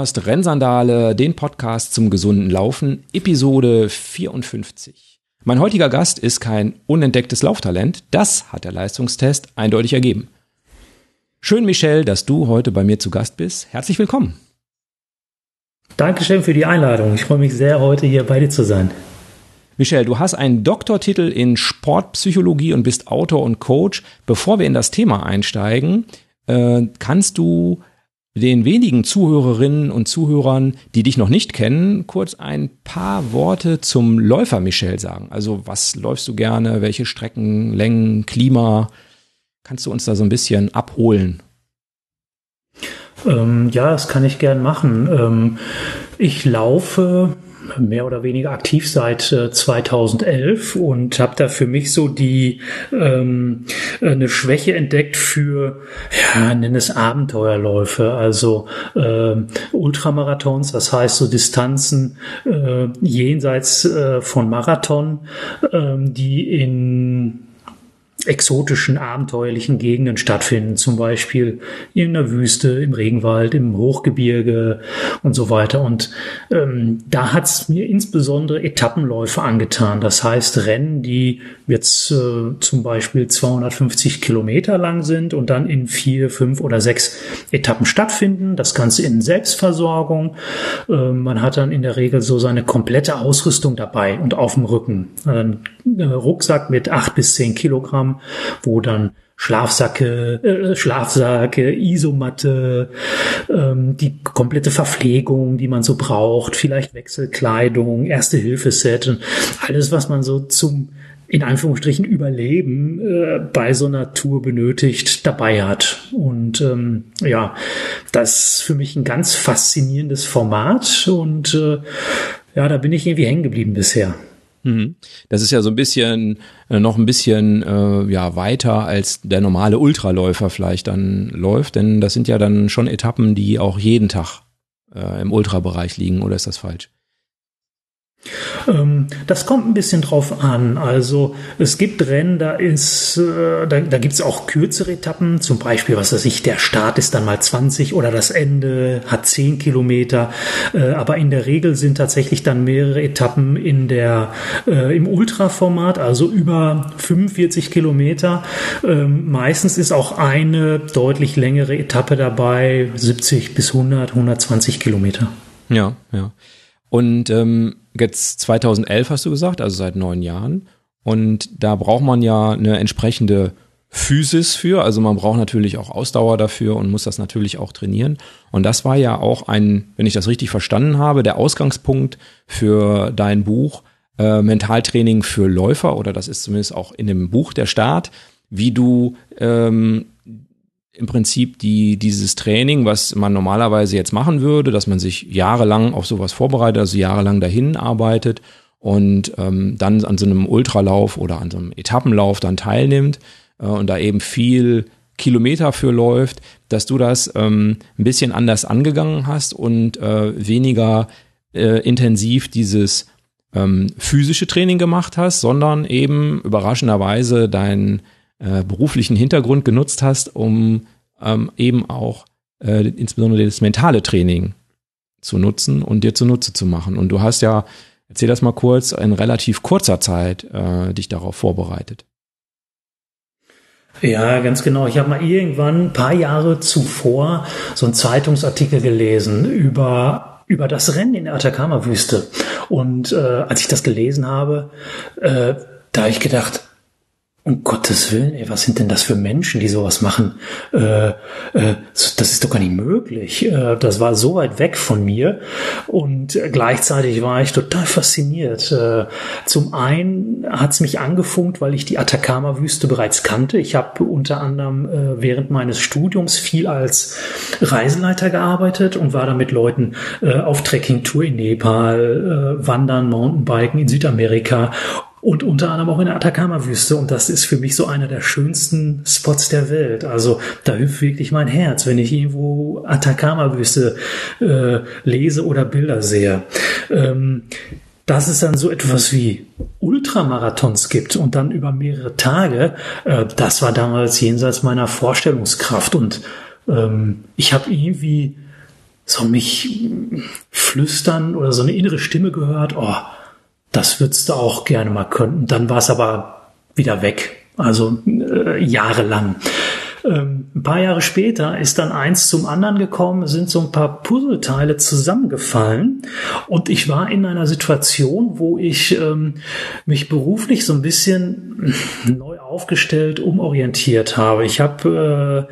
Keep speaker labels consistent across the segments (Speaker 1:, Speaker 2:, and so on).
Speaker 1: Hörst Rennsandale, den Podcast zum gesunden Laufen, Episode 54. Mein heutiger Gast ist kein unentdecktes Lauftalent, das hat der Leistungstest eindeutig ergeben. Schön, Michel, dass du heute bei mir zu Gast bist. Herzlich willkommen.
Speaker 2: Dankeschön für die Einladung. Ich freue mich sehr, heute hier bei dir zu sein.
Speaker 1: Michel, du hast einen Doktortitel in Sportpsychologie und bist Autor und Coach. Bevor wir in das Thema einsteigen, äh, kannst du den wenigen Zuhörerinnen und Zuhörern, die dich noch nicht kennen, kurz ein paar Worte zum Läufer Michel sagen. Also was läufst du gerne, welche Strecken, Längen, Klima? Kannst du uns da so ein bisschen abholen?
Speaker 2: Ähm, ja, das kann ich gern machen. Ähm, ich laufe mehr oder weniger aktiv seit äh, 2011 und habe da für mich so die ähm, eine Schwäche entdeckt für ja nenn es Abenteuerläufe, also äh, Ultramarathons, das heißt so Distanzen äh, jenseits äh, von Marathon, äh, die in exotischen, abenteuerlichen Gegenden stattfinden, zum Beispiel in der Wüste, im Regenwald, im Hochgebirge und so weiter. Und ähm, da hat es mir insbesondere Etappenläufe angetan. Das heißt Rennen, die jetzt äh, zum Beispiel 250 Kilometer lang sind und dann in vier, fünf oder sechs Etappen stattfinden. Das Ganze in Selbstversorgung. Äh, man hat dann in der Regel so seine komplette Ausrüstung dabei und auf dem Rücken. Ein äh, Rucksack mit acht bis zehn Kilogramm wo dann Schlafsacke, äh, Schlafsacke, Isomatte, ähm, die komplette Verpflegung, die man so braucht, vielleicht Wechselkleidung, Erste-Hilfe-Set alles, was man so zum in Anführungsstrichen Überleben äh, bei so einer Tour benötigt, dabei hat. Und ähm, ja, das ist für mich ein ganz faszinierendes Format und äh, ja, da bin ich irgendwie hängen geblieben bisher.
Speaker 1: Mhm. Das ist ja so ein bisschen, äh, noch ein bisschen äh, ja, weiter als der normale Ultraläufer vielleicht dann läuft, denn das sind ja dann schon Etappen, die auch jeden Tag äh, im Ultrabereich liegen, oder ist das falsch?
Speaker 2: Ähm, das kommt ein bisschen drauf an. Also es gibt Rennen, da ist, äh, da, da gibt es auch kürzere Etappen. Zum Beispiel, was weiß ich, der Start ist dann mal 20 oder das Ende hat 10 Kilometer. Äh, aber in der Regel sind tatsächlich dann mehrere Etappen in der äh, im Ultraformat, also über 45 Kilometer. Ähm, meistens ist auch eine deutlich längere Etappe dabei, 70 bis 100, 120 Kilometer.
Speaker 1: Ja, ja. Und ähm, jetzt 2011 hast du gesagt, also seit neun Jahren. Und da braucht man ja eine entsprechende Physis für. Also man braucht natürlich auch Ausdauer dafür und muss das natürlich auch trainieren. Und das war ja auch ein, wenn ich das richtig verstanden habe, der Ausgangspunkt für dein Buch äh, Mentaltraining für Läufer oder das ist zumindest auch in dem Buch der Start, wie du ähm, im Prinzip die, dieses Training, was man normalerweise jetzt machen würde, dass man sich jahrelang auf sowas vorbereitet, also jahrelang dahin arbeitet und ähm, dann an so einem Ultralauf oder an so einem Etappenlauf dann teilnimmt äh, und da eben viel Kilometer für läuft, dass du das ähm, ein bisschen anders angegangen hast und äh, weniger äh, intensiv dieses ähm, physische Training gemacht hast, sondern eben überraschenderweise dein äh, beruflichen Hintergrund genutzt hast, um ähm, eben auch äh, insbesondere das mentale Training zu nutzen und dir zunutze zu machen. Und du hast ja, erzähl das mal kurz, in relativ kurzer Zeit äh, dich darauf vorbereitet.
Speaker 2: Ja, ganz genau. Ich habe mal irgendwann ein paar Jahre zuvor so einen Zeitungsartikel gelesen über über das Rennen in der Atacama-Wüste. Und äh, als ich das gelesen habe, äh, da habe ich gedacht, um Gottes Willen, ey, was sind denn das für Menschen, die sowas machen? Äh, äh, das ist doch gar nicht möglich. Äh, das war so weit weg von mir und gleichzeitig war ich total fasziniert. Äh, zum einen hat es mich angefunkt, weil ich die Atacama-Wüste bereits kannte. Ich habe unter anderem äh, während meines Studiums viel als Reiseleiter gearbeitet und war da mit Leuten äh, auf Trekkingtour in Nepal, Wandern, Mountainbiken in Südamerika und unter anderem auch in der Atacama-Wüste. Und das ist für mich so einer der schönsten Spots der Welt. Also da hüpft wirklich mein Herz, wenn ich irgendwo Atacama-Wüste äh, lese oder Bilder sehe. Ähm, dass es dann so etwas wie Ultramarathons gibt und dann über mehrere Tage, äh, das war damals jenseits meiner Vorstellungskraft. Und ähm, ich habe irgendwie so mich flüstern oder so eine innere Stimme gehört, oh, das würdest du auch gerne mal können. Dann war es aber wieder weg. Also äh, jahrelang. Ähm, ein paar Jahre später ist dann eins zum anderen gekommen, sind so ein paar Puzzleteile zusammengefallen und ich war in einer Situation, wo ich ähm, mich beruflich so ein bisschen neu aufgestellt, umorientiert habe. Ich habe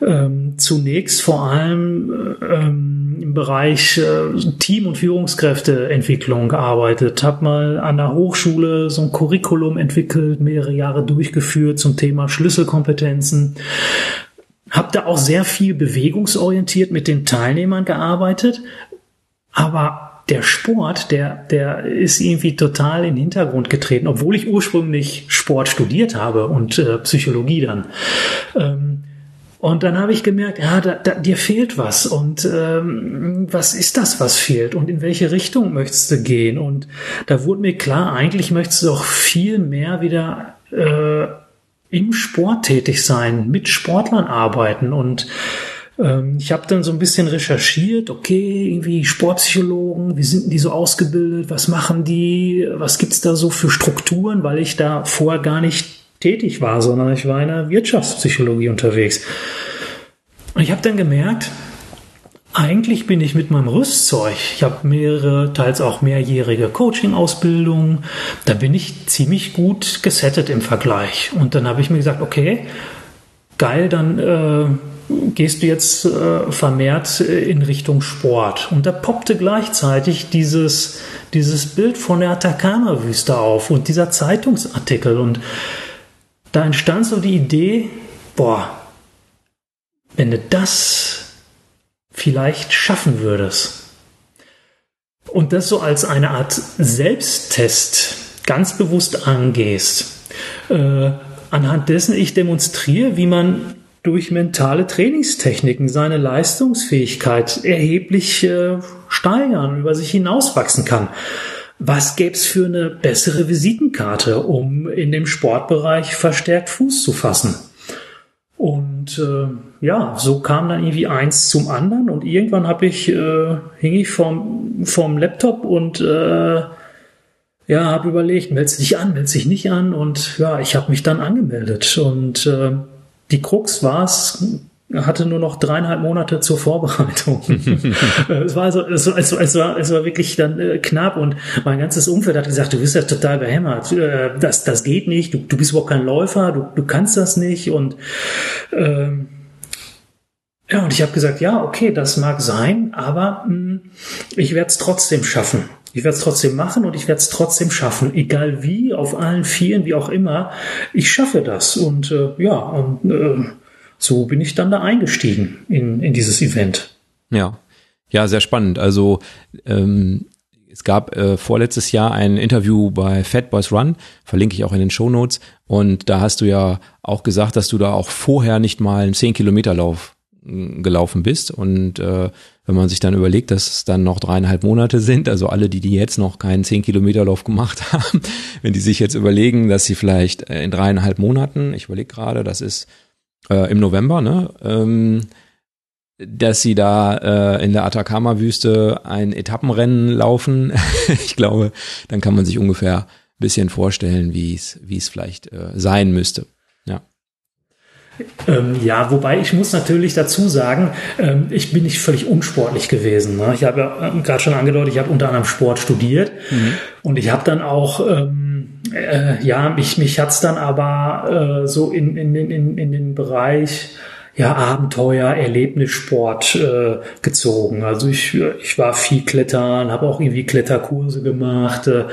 Speaker 2: äh, ähm, zunächst vor allem ähm, im Bereich äh, Team- und Führungskräfteentwicklung gearbeitet, habe mal an der Hochschule so ein Curriculum entwickelt, mehrere Jahre durchgeführt zum Thema Schlüsselkompetenzen. Habe da auch sehr viel bewegungsorientiert mit den Teilnehmern gearbeitet, aber der Sport, der, der ist irgendwie total in den Hintergrund getreten, obwohl ich ursprünglich Sport studiert habe und äh, Psychologie dann. Ähm, und dann habe ich gemerkt, ja, da, da, dir fehlt was. Und ähm, was ist das, was fehlt? Und in welche Richtung möchtest du gehen? Und da wurde mir klar, eigentlich möchtest du doch viel mehr wieder äh, im Sport tätig sein, mit Sportlern arbeiten. Und ähm, ich habe dann so ein bisschen recherchiert, okay, irgendwie Sportpsychologen, wie sind die so ausgebildet, was machen die, was gibt's da so für Strukturen, weil ich da vorher gar nicht tätig war, sondern ich war in der Wirtschaftspsychologie unterwegs. Und ich habe dann gemerkt, eigentlich bin ich mit meinem Rüstzeug, ich habe mehrere, teils auch mehrjährige Coaching-Ausbildungen, da bin ich ziemlich gut gesettet im Vergleich. Und dann habe ich mir gesagt, okay, geil, dann äh, gehst du jetzt äh, vermehrt äh, in Richtung Sport. Und da poppte gleichzeitig dieses, dieses Bild von der Atacama-Wüste auf und dieser Zeitungsartikel. Und da entstand so die Idee, boah, wenn du das vielleicht schaffen würdest und das so als eine Art Selbsttest ganz bewusst angehst, äh, anhand dessen ich demonstriere, wie man durch mentale Trainingstechniken seine Leistungsfähigkeit erheblich äh, steigern, über sich hinauswachsen kann. Was gäbe es für eine bessere Visitenkarte, um in dem Sportbereich verstärkt Fuß zu fassen? Und äh, ja, so kam dann irgendwie eins zum anderen und irgendwann habe ich äh, hing ich vorm, vorm Laptop und äh, ja, habe überlegt, meldest dich an, meldest dich nicht an. Und ja, ich habe mich dann angemeldet. Und äh, die Krux war es, hatte nur noch dreieinhalb Monate zur Vorbereitung. es, war also, es, es, es, war, es war wirklich dann äh, knapp und mein ganzes Umfeld hat gesagt, du bist ja total behämmert, äh, das, das geht nicht, du, du bist überhaupt kein Läufer, du, du kannst das nicht und ähm, ja, und ich habe gesagt, ja, okay, das mag sein, aber mh, hm, ich werde es trotzdem schaffen. Ich werde es trotzdem machen und ich werde es trotzdem schaffen, egal wie, auf allen Vieren, wie auch immer. Ich schaffe das und äh, ja, und äh, so bin ich dann da eingestiegen in, in dieses Event.
Speaker 1: Ja, ja, sehr spannend. Also ähm, es gab äh, vorletztes Jahr ein Interview bei Fat Boys Run, verlinke ich auch in den Show Notes. Und da hast du ja auch gesagt, dass du da auch vorher nicht mal einen 10 Kilometer Lauf gelaufen bist. Und äh, wenn man sich dann überlegt, dass es dann noch dreieinhalb Monate sind, also alle, die, die jetzt noch keinen zehn Kilometer Lauf gemacht haben, wenn die sich jetzt überlegen, dass sie vielleicht äh, in dreieinhalb Monaten, ich überlege gerade, das ist äh, im November, ne, ähm, dass sie da äh, in der Atacama-Wüste ein Etappenrennen laufen. ich glaube, dann kann man sich ungefähr ein bisschen vorstellen, wie es wie es vielleicht äh, sein müsste.
Speaker 2: Ähm, ja, wobei ich muss natürlich dazu sagen, ähm, ich bin nicht völlig unsportlich gewesen. Ne? Ich habe ja ähm, gerade schon angedeutet, ich habe unter anderem Sport studiert mhm. und ich habe dann auch, ähm, äh, ja, mich, mich hat's dann aber äh, so in, in, in, in den Bereich ja, Abenteuer, Erlebnissport äh, gezogen. Also ich, ich war viel klettern, habe auch irgendwie Kletterkurse gemacht. Äh,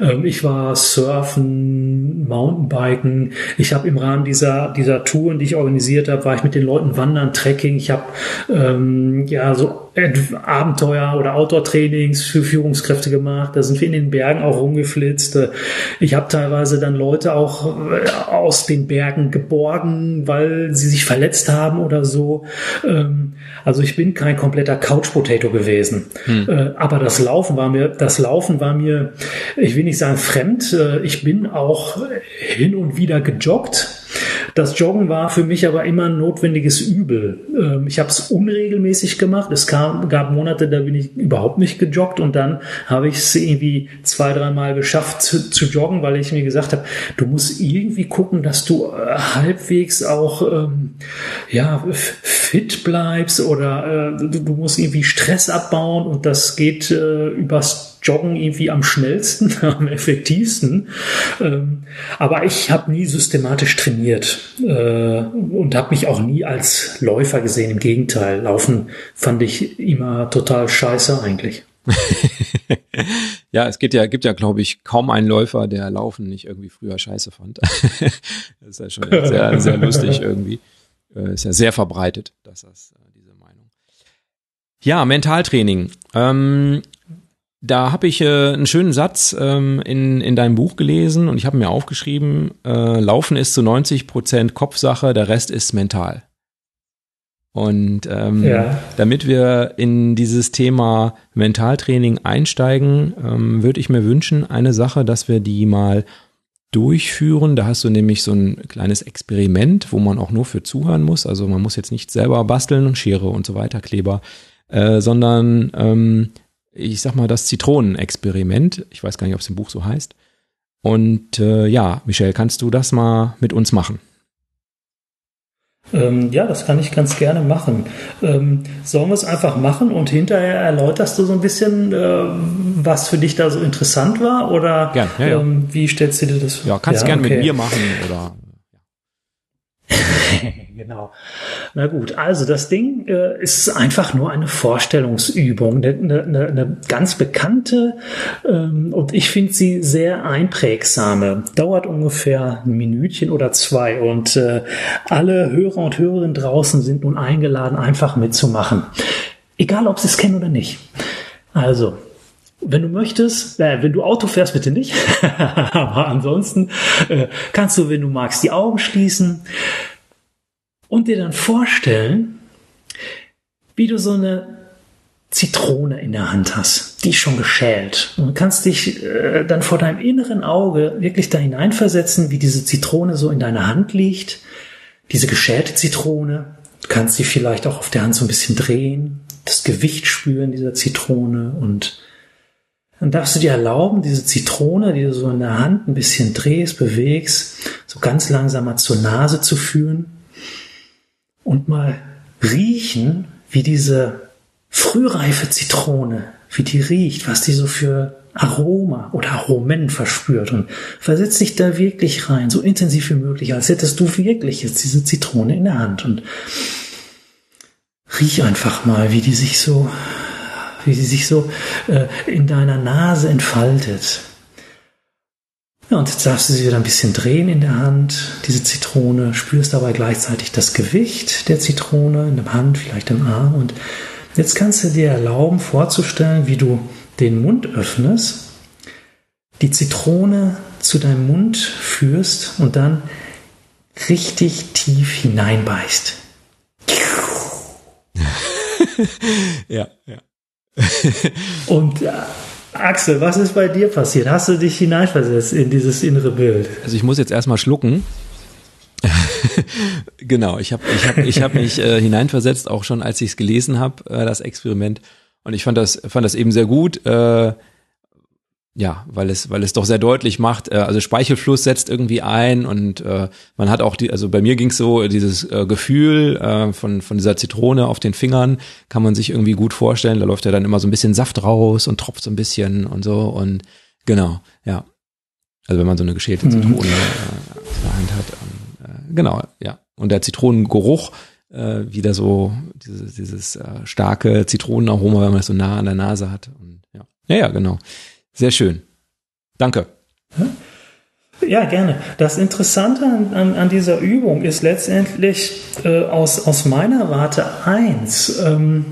Speaker 2: ähm, ich war surfen, Mountainbiken. Ich habe im Rahmen dieser dieser Touren, die ich organisiert habe, war ich mit den Leuten wandern, Trekking. Ich habe ähm, ja so Abenteuer oder Outdoor-Trainings für Führungskräfte gemacht. Da sind wir in den Bergen auch rumgeflitzt. Ich habe teilweise dann Leute auch äh, aus den Bergen geborgen, weil sie sich verletzt haben oder so. Ähm, also ich bin kein kompletter Couch-Potato gewesen. Hm. Äh, aber das Laufen war mir, das Laufen war mir, ich will nicht sagen fremd. Äh, ich bin auch hin und wieder gejoggt. Das Joggen war für mich aber immer ein notwendiges Übel. Ähm, ich habe es unregelmäßig gemacht. Es kam, gab Monate, da bin ich überhaupt nicht gejoggt und dann habe ich es irgendwie zwei, dreimal geschafft zu, zu, joggen, weil ich mir gesagt habe, du musst irgendwie gucken, dass du äh, halbwegs auch ähm, ja fit bleibst oder äh, du, du, musst irgendwie Stress abbauen und das geht äh, übers Joggen irgendwie am schnellsten, am effektivsten. Ähm, aber ich habe nie systematisch trainiert äh, und habe mich auch nie als Läufer gesehen. Im Gegenteil, Laufen fand ich immer total scheiße eigentlich.
Speaker 1: ja, es geht ja, gibt ja, glaube ich, kaum einen Läufer, der Laufen nicht irgendwie früher scheiße fand. das ist ja schon sehr, sehr lustig irgendwie. Äh, ist ja sehr verbreitet, dass das äh, diese Meinung. Ja, Mentaltraining. Ähm, da habe ich äh, einen schönen Satz ähm, in, in deinem Buch gelesen und ich habe mir aufgeschrieben, äh, Laufen ist zu 90 Prozent Kopfsache, der Rest ist mental. Und ähm, ja. damit wir in dieses Thema Mentaltraining einsteigen, ähm, würde ich mir wünschen, eine Sache, dass wir die mal durchführen. Da hast du nämlich so ein kleines Experiment, wo man auch nur für zuhören muss. Also man muss jetzt nicht selber basteln und Schere und so weiter, Kleber, äh, sondern ähm, ich sag mal, das Zitronenexperiment. Ich weiß gar nicht, ob es im Buch so heißt. Und äh, ja, Michelle, kannst du das mal mit uns machen?
Speaker 2: Ähm, ja, das kann ich ganz gerne machen. Ähm, sollen wir es einfach machen und hinterher erläuterst du so ein bisschen, äh, was für dich da so interessant war? Oder
Speaker 1: Gern, ja, ja.
Speaker 2: Ähm, wie stellst du dir das
Speaker 1: Ja, kannst ja, gerne okay. mit mir machen oder
Speaker 2: genau. Na gut, also das Ding äh, ist einfach nur eine Vorstellungsübung, eine, eine, eine ganz bekannte ähm, und ich finde sie sehr einprägsame. Dauert ungefähr ein Minütchen oder zwei und äh, alle Hörer und Hörerinnen draußen sind nun eingeladen, einfach mitzumachen. Egal, ob sie es kennen oder nicht. Also, wenn du möchtest, äh, wenn du Auto fährst, bitte nicht. Aber ansonsten äh, kannst du, wenn du magst, die Augen schließen und dir dann vorstellen, wie du so eine Zitrone in der Hand hast, die ist schon geschält. Und kannst dich äh, dann vor deinem inneren Auge wirklich da hineinversetzen, wie diese Zitrone so in deiner Hand liegt, diese geschälte Zitrone. Du kannst sie vielleicht auch auf der Hand so ein bisschen drehen, das Gewicht spüren dieser Zitrone und dann darfst du dir erlauben, diese Zitrone, die du so in der Hand ein bisschen drehst, bewegst, so ganz langsam mal zur Nase zu führen und mal riechen, wie diese frühreife Zitrone, wie die riecht, was die so für Aroma oder Aromen verspürt und versetz dich da wirklich rein, so intensiv wie möglich, als hättest du wirklich jetzt diese Zitrone in der Hand und riech einfach mal, wie die sich so, wie sie sich so äh, in deiner Nase entfaltet. Ja, und jetzt darfst du sie wieder ein bisschen drehen in der Hand, diese Zitrone, spürst dabei gleichzeitig das Gewicht der Zitrone in der Hand, vielleicht im Arm. Und jetzt kannst du dir erlauben, vorzustellen, wie du den Mund öffnest, die Zitrone zu deinem Mund führst und dann richtig tief hineinbeißt.
Speaker 1: ja, ja.
Speaker 2: und äh, Axel, was ist bei dir passiert? Hast du dich hineinversetzt in dieses innere Bild?
Speaker 1: Also ich muss jetzt erstmal schlucken. genau, ich habe ich hab, ich hab mich äh, hineinversetzt, auch schon als ich es gelesen habe, äh, das Experiment. Und ich fand das, fand das eben sehr gut. Äh, ja, weil es, weil es doch sehr deutlich macht, äh, also Speichelfluss setzt irgendwie ein und äh, man hat auch die, also bei mir ging es so, dieses äh, Gefühl äh, von, von dieser Zitrone auf den Fingern kann man sich irgendwie gut vorstellen. Da läuft ja dann immer so ein bisschen Saft raus und tropft so ein bisschen und so und genau, ja. Also wenn man so eine geschälte mhm. Zitrone äh, in der Hand hat. äh, genau, ja. Und der Zitronengeruch, äh, wieder so dieses, dieses äh, starke Zitronenaroma, wenn man das so nah an der Nase hat. Und, ja. ja, ja, genau. Sehr schön. Danke.
Speaker 2: Ja, gerne. Das Interessante an, an, an dieser Übung ist letztendlich äh, aus, aus meiner Warte eins. Ähm,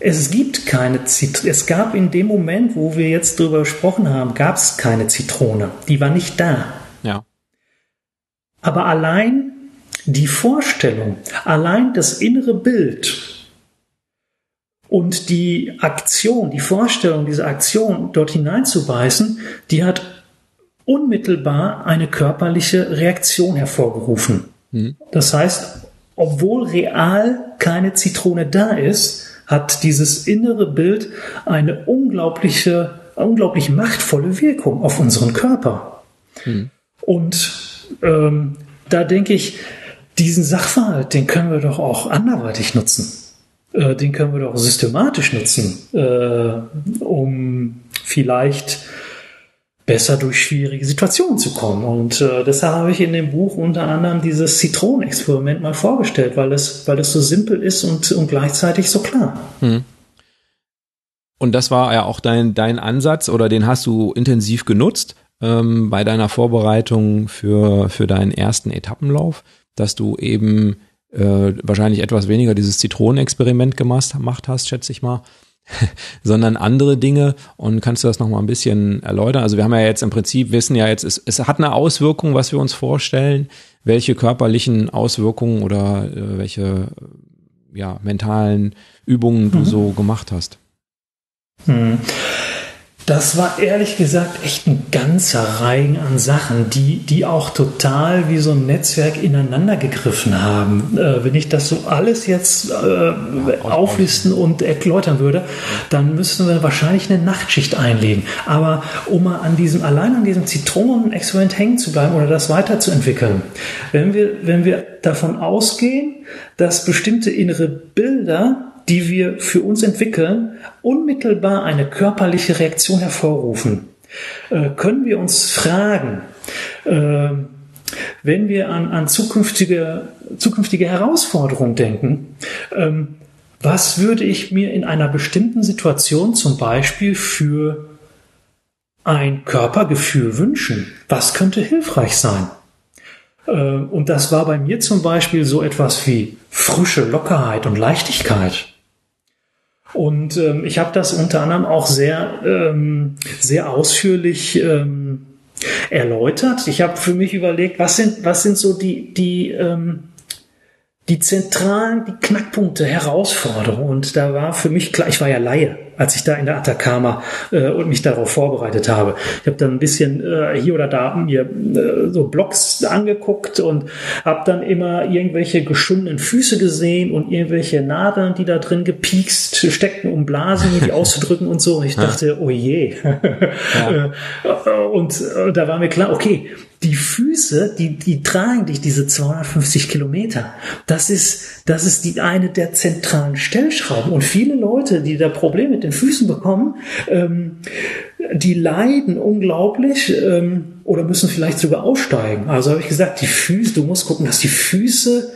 Speaker 2: es gibt keine Zitrone. Es gab in dem Moment, wo wir jetzt drüber gesprochen haben, gab es keine Zitrone. Die war nicht da.
Speaker 1: Ja.
Speaker 2: Aber allein die Vorstellung, allein das innere Bild, und die Aktion, die Vorstellung, diese Aktion dort hineinzubeißen, die hat unmittelbar eine körperliche Reaktion hervorgerufen. Mhm. Das heißt, obwohl real keine Zitrone da ist, hat dieses innere Bild eine unglaubliche, unglaublich machtvolle Wirkung auf unseren Körper. Mhm. Und ähm, da denke ich, diesen Sachverhalt, den können wir doch auch anderweitig nutzen. Äh, den können wir doch systematisch nutzen, äh, um vielleicht besser durch schwierige Situationen zu kommen. Und äh, deshalb habe ich in dem Buch unter anderem dieses Zitronenexperiment mal vorgestellt, weil es, weil es so simpel ist und, und gleichzeitig so klar. Hm.
Speaker 1: Und das war ja auch dein, dein Ansatz oder den hast du intensiv genutzt ähm, bei deiner Vorbereitung für, für deinen ersten Etappenlauf, dass du eben äh, wahrscheinlich etwas weniger dieses Zitronenexperiment gemacht, gemacht hast, schätze ich mal, sondern andere Dinge. Und kannst du das nochmal ein bisschen erläutern? Also wir haben ja jetzt im Prinzip, wissen ja jetzt, es, es hat eine Auswirkung, was wir uns vorstellen, welche körperlichen Auswirkungen oder äh, welche ja, mentalen Übungen du mhm. so gemacht hast.
Speaker 2: Hm. Das war ehrlich gesagt echt ein ganzer Reigen an Sachen, die, die auch total wie so ein Netzwerk ineinander gegriffen haben. Äh, wenn ich das so alles jetzt äh, auflisten und erläutern würde, dann müssten wir wahrscheinlich eine Nachtschicht einlegen. Aber um mal an diesem, allein an diesem Zitronenexperiment hängen zu bleiben oder das weiterzuentwickeln, wenn wir, wenn wir davon ausgehen, dass bestimmte innere Bilder die wir für uns entwickeln, unmittelbar eine körperliche Reaktion hervorrufen, äh, können wir uns fragen, äh, wenn wir an, an zukünftige, zukünftige Herausforderungen denken, ähm, was würde ich mir in einer bestimmten Situation zum Beispiel für ein Körpergefühl wünschen? Was könnte hilfreich sein? Äh, und das war bei mir zum Beispiel so etwas wie frische Lockerheit und Leichtigkeit. Und ähm, ich habe das unter anderem auch sehr, ähm, sehr ausführlich ähm, erläutert. Ich habe für mich überlegt, was sind, was sind so die, die, ähm, die zentralen, die Knackpunkte, Herausforderungen. Und da war für mich klar, ich war ja Laie als ich da in der Atacama äh, und mich darauf vorbereitet habe. Ich habe dann ein bisschen äh, hier oder da mir äh, so Blogs angeguckt und habe dann immer irgendwelche geschundenen Füße gesehen und irgendwelche Nadeln, die da drin gepiekst steckten, um Blasen die auszudrücken und so. Und ich dachte, oh je. Ja. und äh, da war mir klar, okay, die Füße, die, die tragen dich diese 250 Kilometer. Das ist, das ist die eine der zentralen Stellschrauben. Und viele Leute, die da Probleme mit den Füßen bekommen, ähm, die leiden unglaublich ähm, oder müssen vielleicht sogar aussteigen. Also habe ich gesagt, die Füße, du musst gucken, dass die Füße,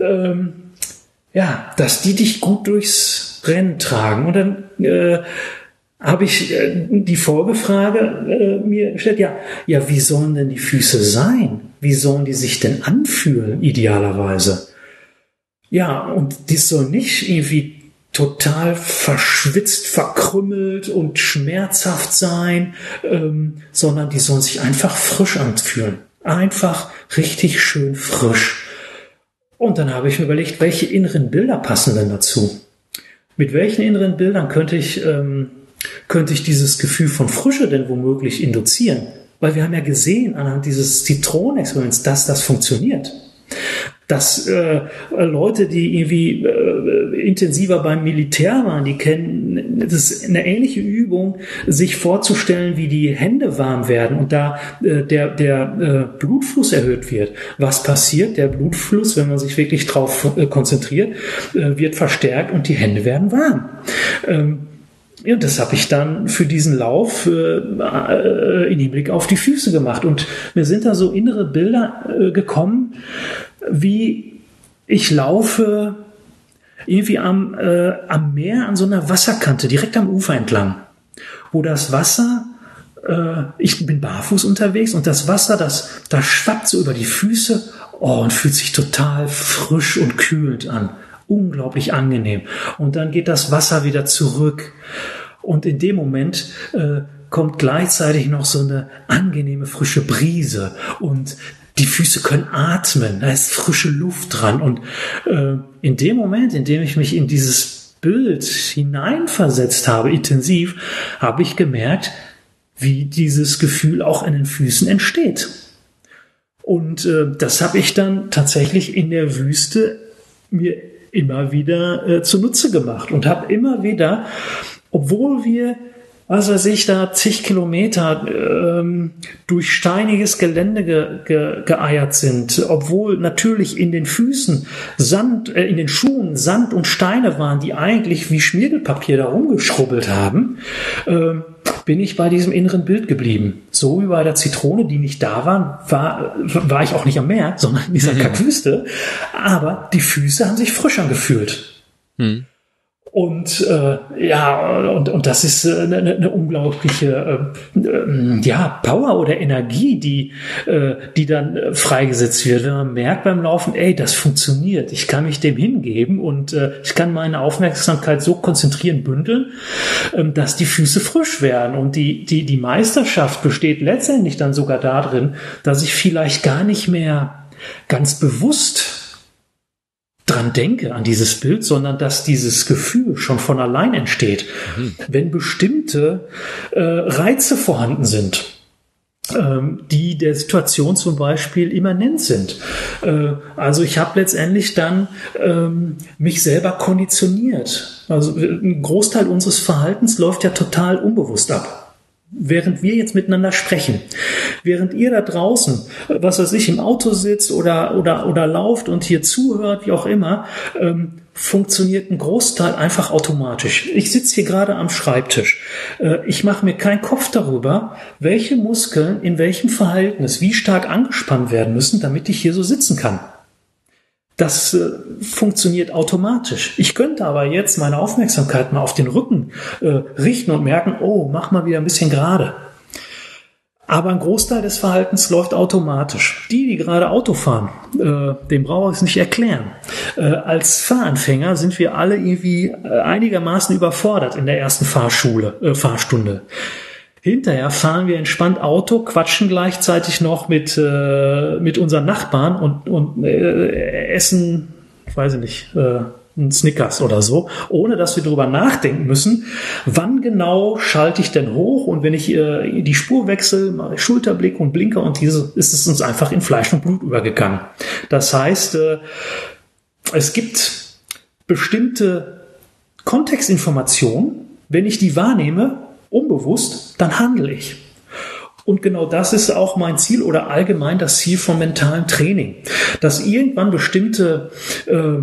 Speaker 2: ähm, ja, dass die dich gut durchs Rennen tragen. Und dann äh, habe ich äh, die Folgefrage äh, mir gestellt, ja, ja, wie sollen denn die Füße sein? Wie sollen die sich denn anfühlen, idealerweise? Ja, und die soll nicht irgendwie total verschwitzt, verkrümmelt und schmerzhaft sein, ähm, sondern die sollen sich einfach frisch anfühlen. Einfach richtig schön frisch. Und dann habe ich mir überlegt, welche inneren Bilder passen denn dazu? Mit welchen inneren Bildern könnte ich, ähm, könnte ich dieses Gefühl von Frische denn womöglich induzieren? Weil wir haben ja gesehen anhand dieses Zitronenexperiments, dass das funktioniert dass äh, Leute, die irgendwie äh, intensiver beim Militär waren, die kennen, das ist eine ähnliche Übung, sich vorzustellen, wie die Hände warm werden und da äh, der, der äh, Blutfluss erhöht wird. Was passiert? Der Blutfluss, wenn man sich wirklich drauf äh, konzentriert, äh, wird verstärkt und die Hände werden warm. Ähm, ja, das habe ich dann für diesen Lauf äh, in Hinblick auf die Füße gemacht. Und mir sind da so innere Bilder äh, gekommen, wie ich laufe irgendwie am, äh, am Meer an so einer Wasserkante, direkt am Ufer entlang, wo das Wasser, äh, ich bin barfuß unterwegs und das Wasser, das, das schwappt so über die Füße oh, und fühlt sich total frisch und kühlend an. Unglaublich angenehm. Und dann geht das Wasser wieder zurück. Und in dem Moment äh, kommt gleichzeitig noch so eine angenehme frische Brise und die Füße können atmen, da ist frische Luft dran. Und äh, in dem Moment, in dem ich mich in dieses Bild hineinversetzt habe, intensiv, habe ich gemerkt, wie dieses Gefühl auch an den Füßen entsteht. Und äh, das habe ich dann tatsächlich in der Wüste mir immer wieder äh, zunutze gemacht und habe immer wieder, obwohl wir was weiß ich, da zig Kilometer ähm, durch steiniges Gelände ge, ge, geeiert sind, obwohl natürlich in den Füßen Sand, äh, in den Schuhen Sand und Steine waren, die eigentlich wie Schmiergelpapier da rumgeschrubbelt haben, ähm, bin ich bei diesem inneren Bild geblieben. So wie bei der Zitrone, die nicht da war, war, war ich auch nicht am Meer, sondern in dieser Kackwüste. Aber die Füße haben sich frisch angefühlt. Hm. Und äh, ja, und, und das ist äh, eine, eine unglaubliche äh, äh, ja, Power oder Energie, die, äh, die dann äh, freigesetzt wird, wenn man merkt beim Laufen, ey, das funktioniert, ich kann mich dem hingeben und äh, ich kann meine Aufmerksamkeit so konzentrieren, bündeln, äh, dass die Füße frisch werden. Und die, die, die Meisterschaft besteht letztendlich dann sogar darin, dass ich vielleicht gar nicht mehr ganz bewusst dran denke, an dieses Bild, sondern dass dieses Gefühl schon von allein entsteht, mhm. wenn bestimmte äh, Reize vorhanden sind ähm, die der Situation zum Beispiel immanent sind. Äh, also ich habe letztendlich dann ähm, mich selber konditioniert. Also ein Großteil unseres Verhaltens läuft ja total unbewusst ab während wir jetzt miteinander sprechen, während ihr da draußen, was weiß ich, im Auto sitzt oder, oder, oder lauft und hier zuhört, wie auch immer, ähm, funktioniert ein Großteil einfach automatisch. Ich sitze hier gerade am Schreibtisch. Äh, ich mache mir keinen Kopf darüber, welche Muskeln in welchem Verhältnis wie stark angespannt werden müssen, damit ich hier so sitzen kann. Das äh, funktioniert automatisch. Ich könnte aber jetzt meine Aufmerksamkeit mal auf den Rücken äh, richten und merken, oh, mach mal wieder ein bisschen gerade. Aber ein Großteil des Verhaltens läuft automatisch. Die, die gerade Auto fahren, äh, dem brauche ich es nicht erklären. Äh, als Fahranfänger sind wir alle irgendwie äh, einigermaßen überfordert in der ersten Fahrschule, äh, Fahrstunde. Hinterher fahren wir entspannt Auto, quatschen gleichzeitig noch mit, äh, mit unseren Nachbarn und, und äh, essen, weiß ich nicht, äh, ein Snickers oder so, ohne dass wir darüber nachdenken müssen, wann genau schalte ich denn hoch und wenn ich äh, die Spur wechsle, mache ich Schulterblick und Blinker und diese ist es uns einfach in Fleisch und Blut übergegangen. Das heißt, äh, es gibt bestimmte Kontextinformationen, wenn ich die wahrnehme, unbewusst, dann handle ich. Und genau das ist auch mein Ziel oder allgemein das Ziel von mentalem Training, dass irgendwann bestimmte äh,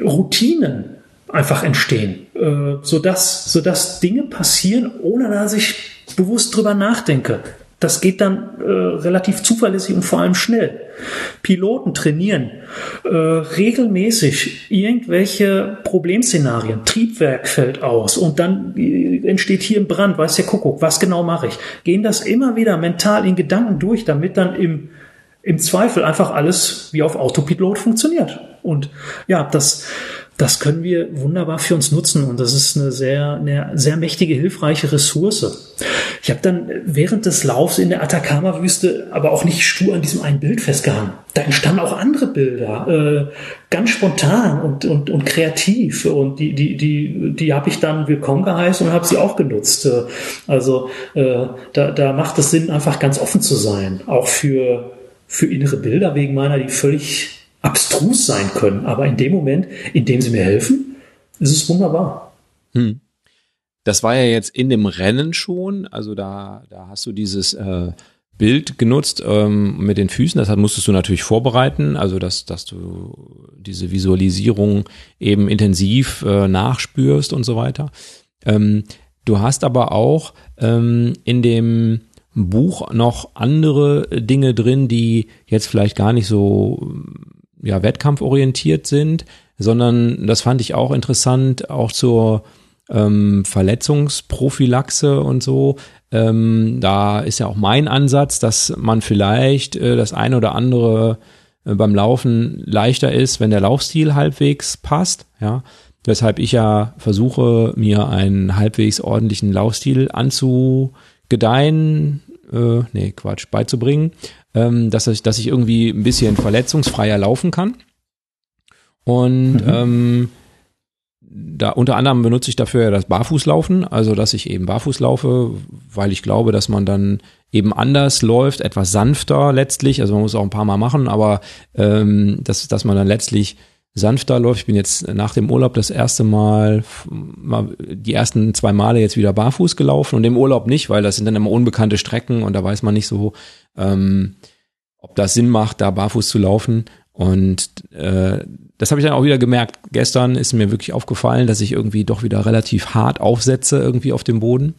Speaker 2: Routinen einfach entstehen, äh, sodass, sodass Dinge passieren, ohne dass ich bewusst drüber nachdenke. Das geht dann äh, relativ zuverlässig und vor allem schnell. Piloten trainieren äh, regelmäßig irgendwelche Problemszenarien. Triebwerk fällt aus und dann äh, entsteht hier ein Brand, weiß der Kuckuck, was genau mache ich? Gehen das immer wieder mental in Gedanken durch, damit dann im, im Zweifel einfach alles wie auf Autopilot funktioniert. Und ja, das, das können wir wunderbar für uns nutzen und das ist eine sehr, eine sehr mächtige, hilfreiche Ressource. Ich habe dann während des Laufs in der Atacama-Wüste aber auch nicht stur an diesem einen Bild festgehangen. Da entstanden auch andere Bilder, äh, ganz spontan und, und, und kreativ und die, die, die, die habe ich dann willkommen geheißen und habe sie auch genutzt. Äh, also äh, da, da macht es Sinn, einfach ganz offen zu sein, auch für, für innere Bilder wegen meiner, die völlig abstrus sein können. Aber in dem Moment, in dem sie mir helfen, ist es wunderbar. Hm.
Speaker 1: Das war ja jetzt in dem Rennen schon. Also da, da hast du dieses äh, Bild genutzt ähm, mit den Füßen. Das musstest du natürlich vorbereiten. Also dass, dass du diese Visualisierung eben intensiv äh, nachspürst und so weiter. Ähm, du hast aber auch ähm, in dem Buch noch andere Dinge drin, die jetzt vielleicht gar nicht so ja, wettkampforientiert sind, sondern das fand ich auch interessant, auch zur ähm, Verletzungsprophylaxe und so. Ähm, da ist ja auch mein Ansatz, dass man vielleicht äh, das eine oder andere äh, beim Laufen leichter ist, wenn der Laufstil halbwegs passt, ja. Weshalb ich ja versuche, mir einen halbwegs ordentlichen Laufstil anzugedeihen, äh, nee, Quatsch, beizubringen ähm, dass, ich, dass ich irgendwie ein bisschen verletzungsfreier laufen kann. Und mhm. ähm, da unter anderem benutze ich dafür das Barfußlaufen, also dass ich eben barfuß laufe, weil ich glaube, dass man dann eben anders läuft, etwas sanfter letztlich. Also man muss auch ein paar Mal machen, aber ähm, dass, dass man dann letztlich sanfter läuft. Ich bin jetzt nach dem Urlaub das erste Mal, mal die ersten zwei Male jetzt wieder barfuß gelaufen und im Urlaub nicht, weil das sind dann immer unbekannte Strecken und da weiß man nicht so, ähm, ob das Sinn macht, da barfuß zu laufen. Und äh, das habe ich dann auch wieder gemerkt. Gestern ist mir wirklich aufgefallen, dass ich irgendwie doch wieder relativ hart aufsetze irgendwie auf dem Boden.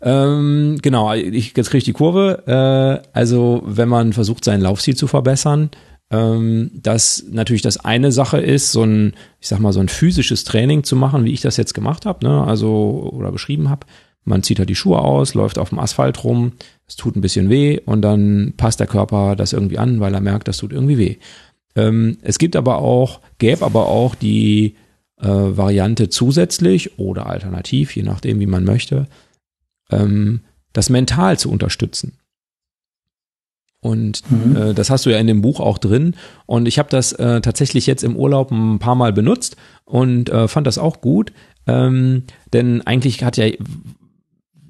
Speaker 1: Ähm, genau, ich, jetzt kriege ich die Kurve. Äh, also wenn man versucht, sein Laufstil zu verbessern, ähm, dass natürlich das eine Sache ist, so ein, ich sag mal, so ein physisches Training zu machen, wie ich das jetzt gemacht habe, ne? also oder beschrieben habe. Man zieht halt die Schuhe aus, läuft auf dem Asphalt rum, es tut ein bisschen weh und dann passt der Körper das irgendwie an, weil er merkt, das tut irgendwie weh. Ähm, es gibt aber auch, gäbe aber auch die äh, Variante zusätzlich oder alternativ, je nachdem, wie man möchte, ähm, das mental zu unterstützen. Und mhm. äh, das hast du ja in dem Buch auch drin. Und ich habe das äh, tatsächlich jetzt im Urlaub ein paar Mal benutzt und äh, fand das auch gut. Ähm, denn eigentlich hat ja,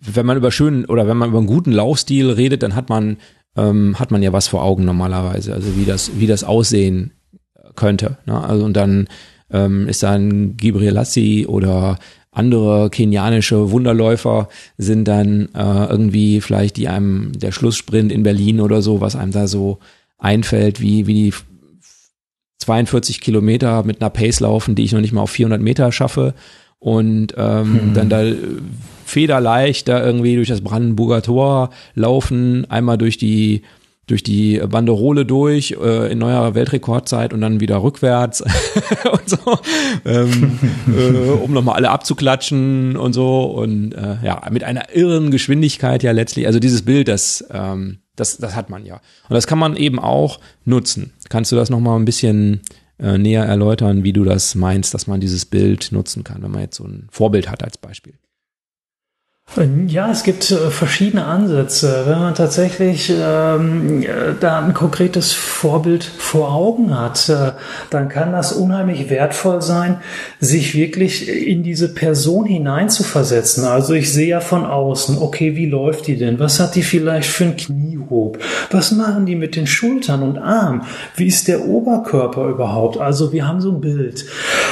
Speaker 1: wenn man über schönen oder wenn man über einen guten Laufstil redet, dann hat man, ähm, hat man ja was vor Augen normalerweise. Also wie das, wie das aussehen könnte. Ne? Also und dann ähm, ist dann Gibril Lassi oder andere kenianische Wunderläufer sind dann äh, irgendwie vielleicht die einem der Schlusssprint in Berlin oder so, was einem da so einfällt, wie, wie die 42 Kilometer mit einer Pace laufen, die ich noch nicht mal auf 400 Meter schaffe und ähm, hm. dann da federleicht da irgendwie durch das Brandenburger Tor laufen, einmal durch die durch die Banderole durch äh, in neuer Weltrekordzeit und dann wieder rückwärts und so, ähm, äh, um nochmal alle abzuklatschen und so und äh, ja, mit einer irren Geschwindigkeit ja letztlich, also dieses Bild, das, ähm, das, das hat man ja. Und das kann man eben auch nutzen. Kannst du das nochmal ein bisschen äh, näher erläutern, wie du das meinst, dass man dieses Bild nutzen kann, wenn man jetzt so ein Vorbild hat als Beispiel?
Speaker 2: Ja, es gibt äh, verschiedene Ansätze. Wenn man tatsächlich ähm, äh, da ein konkretes Vorbild vor Augen hat, äh, dann kann das unheimlich wertvoll sein, sich wirklich in diese Person hineinzuversetzen. Also ich sehe ja von außen, okay, wie läuft die denn? Was hat die vielleicht für ein Kniehob? Was machen die mit den Schultern und Armen? Wie ist der Oberkörper überhaupt? Also wir haben so ein Bild.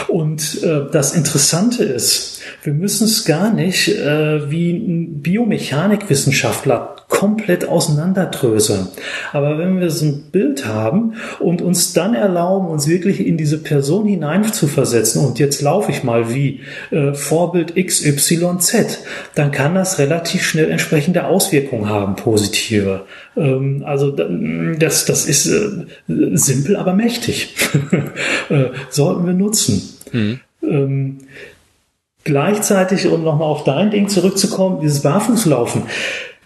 Speaker 2: Und äh, das Interessante ist, wir müssen es gar nicht äh, wie ein Biomechanikwissenschaftler komplett auseinanderdröseln. Aber wenn wir so ein Bild haben und uns dann erlauben, uns wirklich in diese Person hinein zu versetzen, und jetzt laufe ich mal wie äh, Vorbild XYZ, dann kann das relativ schnell entsprechende Auswirkungen haben, positive. Ähm, also das, das ist äh, simpel, aber mächtig. äh, sollten wir nutzen. Mhm. Ähm, Gleichzeitig, um nochmal auf dein Ding zurückzukommen, dieses Barfußlaufen.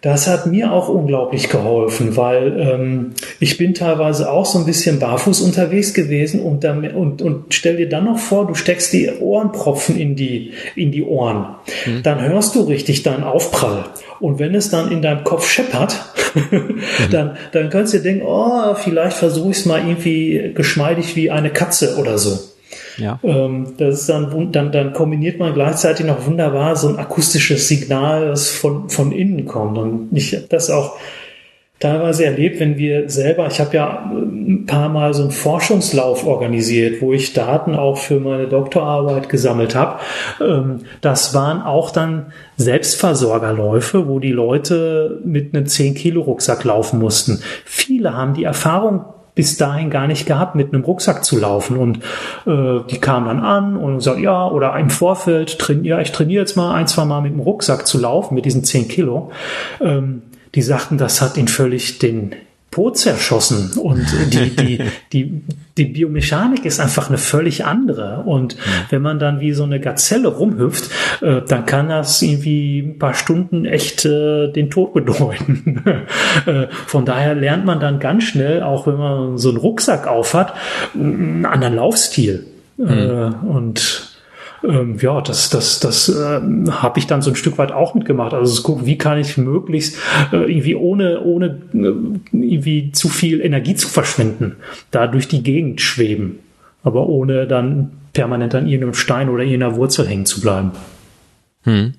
Speaker 2: Das hat mir auch unglaublich geholfen, weil ähm, ich bin teilweise auch so ein bisschen barfuß unterwegs gewesen und, dann, und, und stell dir dann noch vor, du steckst die Ohrenpropfen in die, in die Ohren. Mhm. Dann hörst du richtig deinen Aufprall. Und wenn es dann in deinem Kopf scheppert, mhm. dann, dann kannst du dir denken, oh, vielleicht versuche ich es mal irgendwie geschmeidig wie eine Katze oder so. Ja. Ähm, das ist dann, dann, dann kombiniert man gleichzeitig noch wunderbar so ein akustisches Signal, das von, von innen kommt. Und ich habe das auch teilweise erlebt, wenn wir selber, ich habe ja ein paar Mal so einen Forschungslauf organisiert, wo ich Daten auch für meine Doktorarbeit gesammelt habe. Ähm, das waren auch dann Selbstversorgerläufe, wo die Leute mit einem 10-Kilo-Rucksack laufen mussten. Viele haben die Erfahrung bis dahin gar nicht gehabt, mit einem Rucksack zu laufen. Und äh, die kamen dann an und sagten, ja, oder im Vorfeld, train, ja, ich trainiere jetzt mal ein, zwei Mal mit dem Rucksack zu laufen, mit diesen zehn Kilo. Ähm, die sagten, das hat ihn völlig den Po zerschossen und die, die, die, die Biomechanik ist einfach eine völlig andere. Und wenn man dann wie so eine Gazelle rumhüpft, äh, dann kann das irgendwie ein paar Stunden echt äh, den Tod bedeuten. äh, von daher lernt man dann ganz schnell, auch wenn man so einen Rucksack aufhat, einen anderen Laufstil. Mhm. und ähm, ja, das, das, das äh, habe ich dann so ein Stück weit auch mitgemacht. Also gucken, wie kann ich möglichst äh, irgendwie ohne, ohne äh, irgendwie zu viel Energie zu verschwenden, da durch die Gegend schweben. aber ohne dann permanent an irgendeinem Stein oder irgendeiner Wurzel hängen zu bleiben. Hm.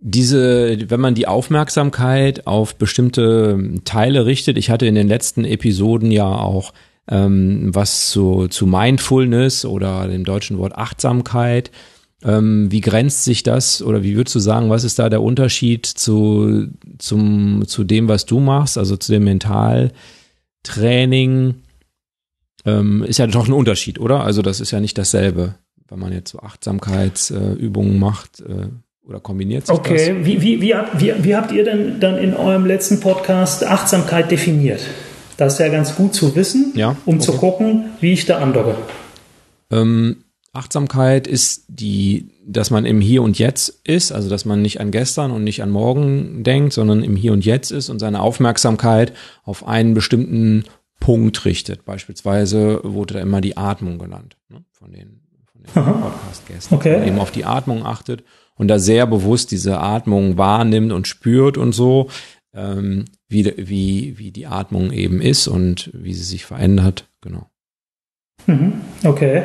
Speaker 1: Diese, wenn man die Aufmerksamkeit auf bestimmte Teile richtet, ich hatte in den letzten Episoden ja auch ähm, was zu, zu Mindfulness oder dem deutschen Wort Achtsamkeit. Ähm, wie grenzt sich das oder wie würdest du sagen, was ist da der Unterschied zu, zum, zu dem, was du machst, also zu dem Mentaltraining? Ähm, ist ja doch ein Unterschied, oder? Also das ist ja nicht dasselbe, wenn man jetzt so Achtsamkeitsübungen äh, macht. Äh, oder kombiniert sich
Speaker 2: okay. das? Okay, wie, wie, wie, wie, wie habt ihr denn dann in eurem letzten Podcast Achtsamkeit definiert? Das ist ja ganz gut zu wissen, ja, um okay. zu gucken, wie ich da andocke.
Speaker 1: Ähm, Achtsamkeit ist die, dass man im Hier und Jetzt ist, also dass man nicht an gestern und nicht an morgen denkt, sondern im Hier und Jetzt ist und seine Aufmerksamkeit auf einen bestimmten Punkt richtet. Beispielsweise wurde da immer die Atmung genannt ne, von den, von den Podcast-Gästen. Okay. Eben auf die Atmung achtet und da sehr bewusst diese Atmung wahrnimmt und spürt und so, ähm, wie, wie, wie die Atmung eben ist und wie sie sich verändert. Genau.
Speaker 2: Mhm, okay.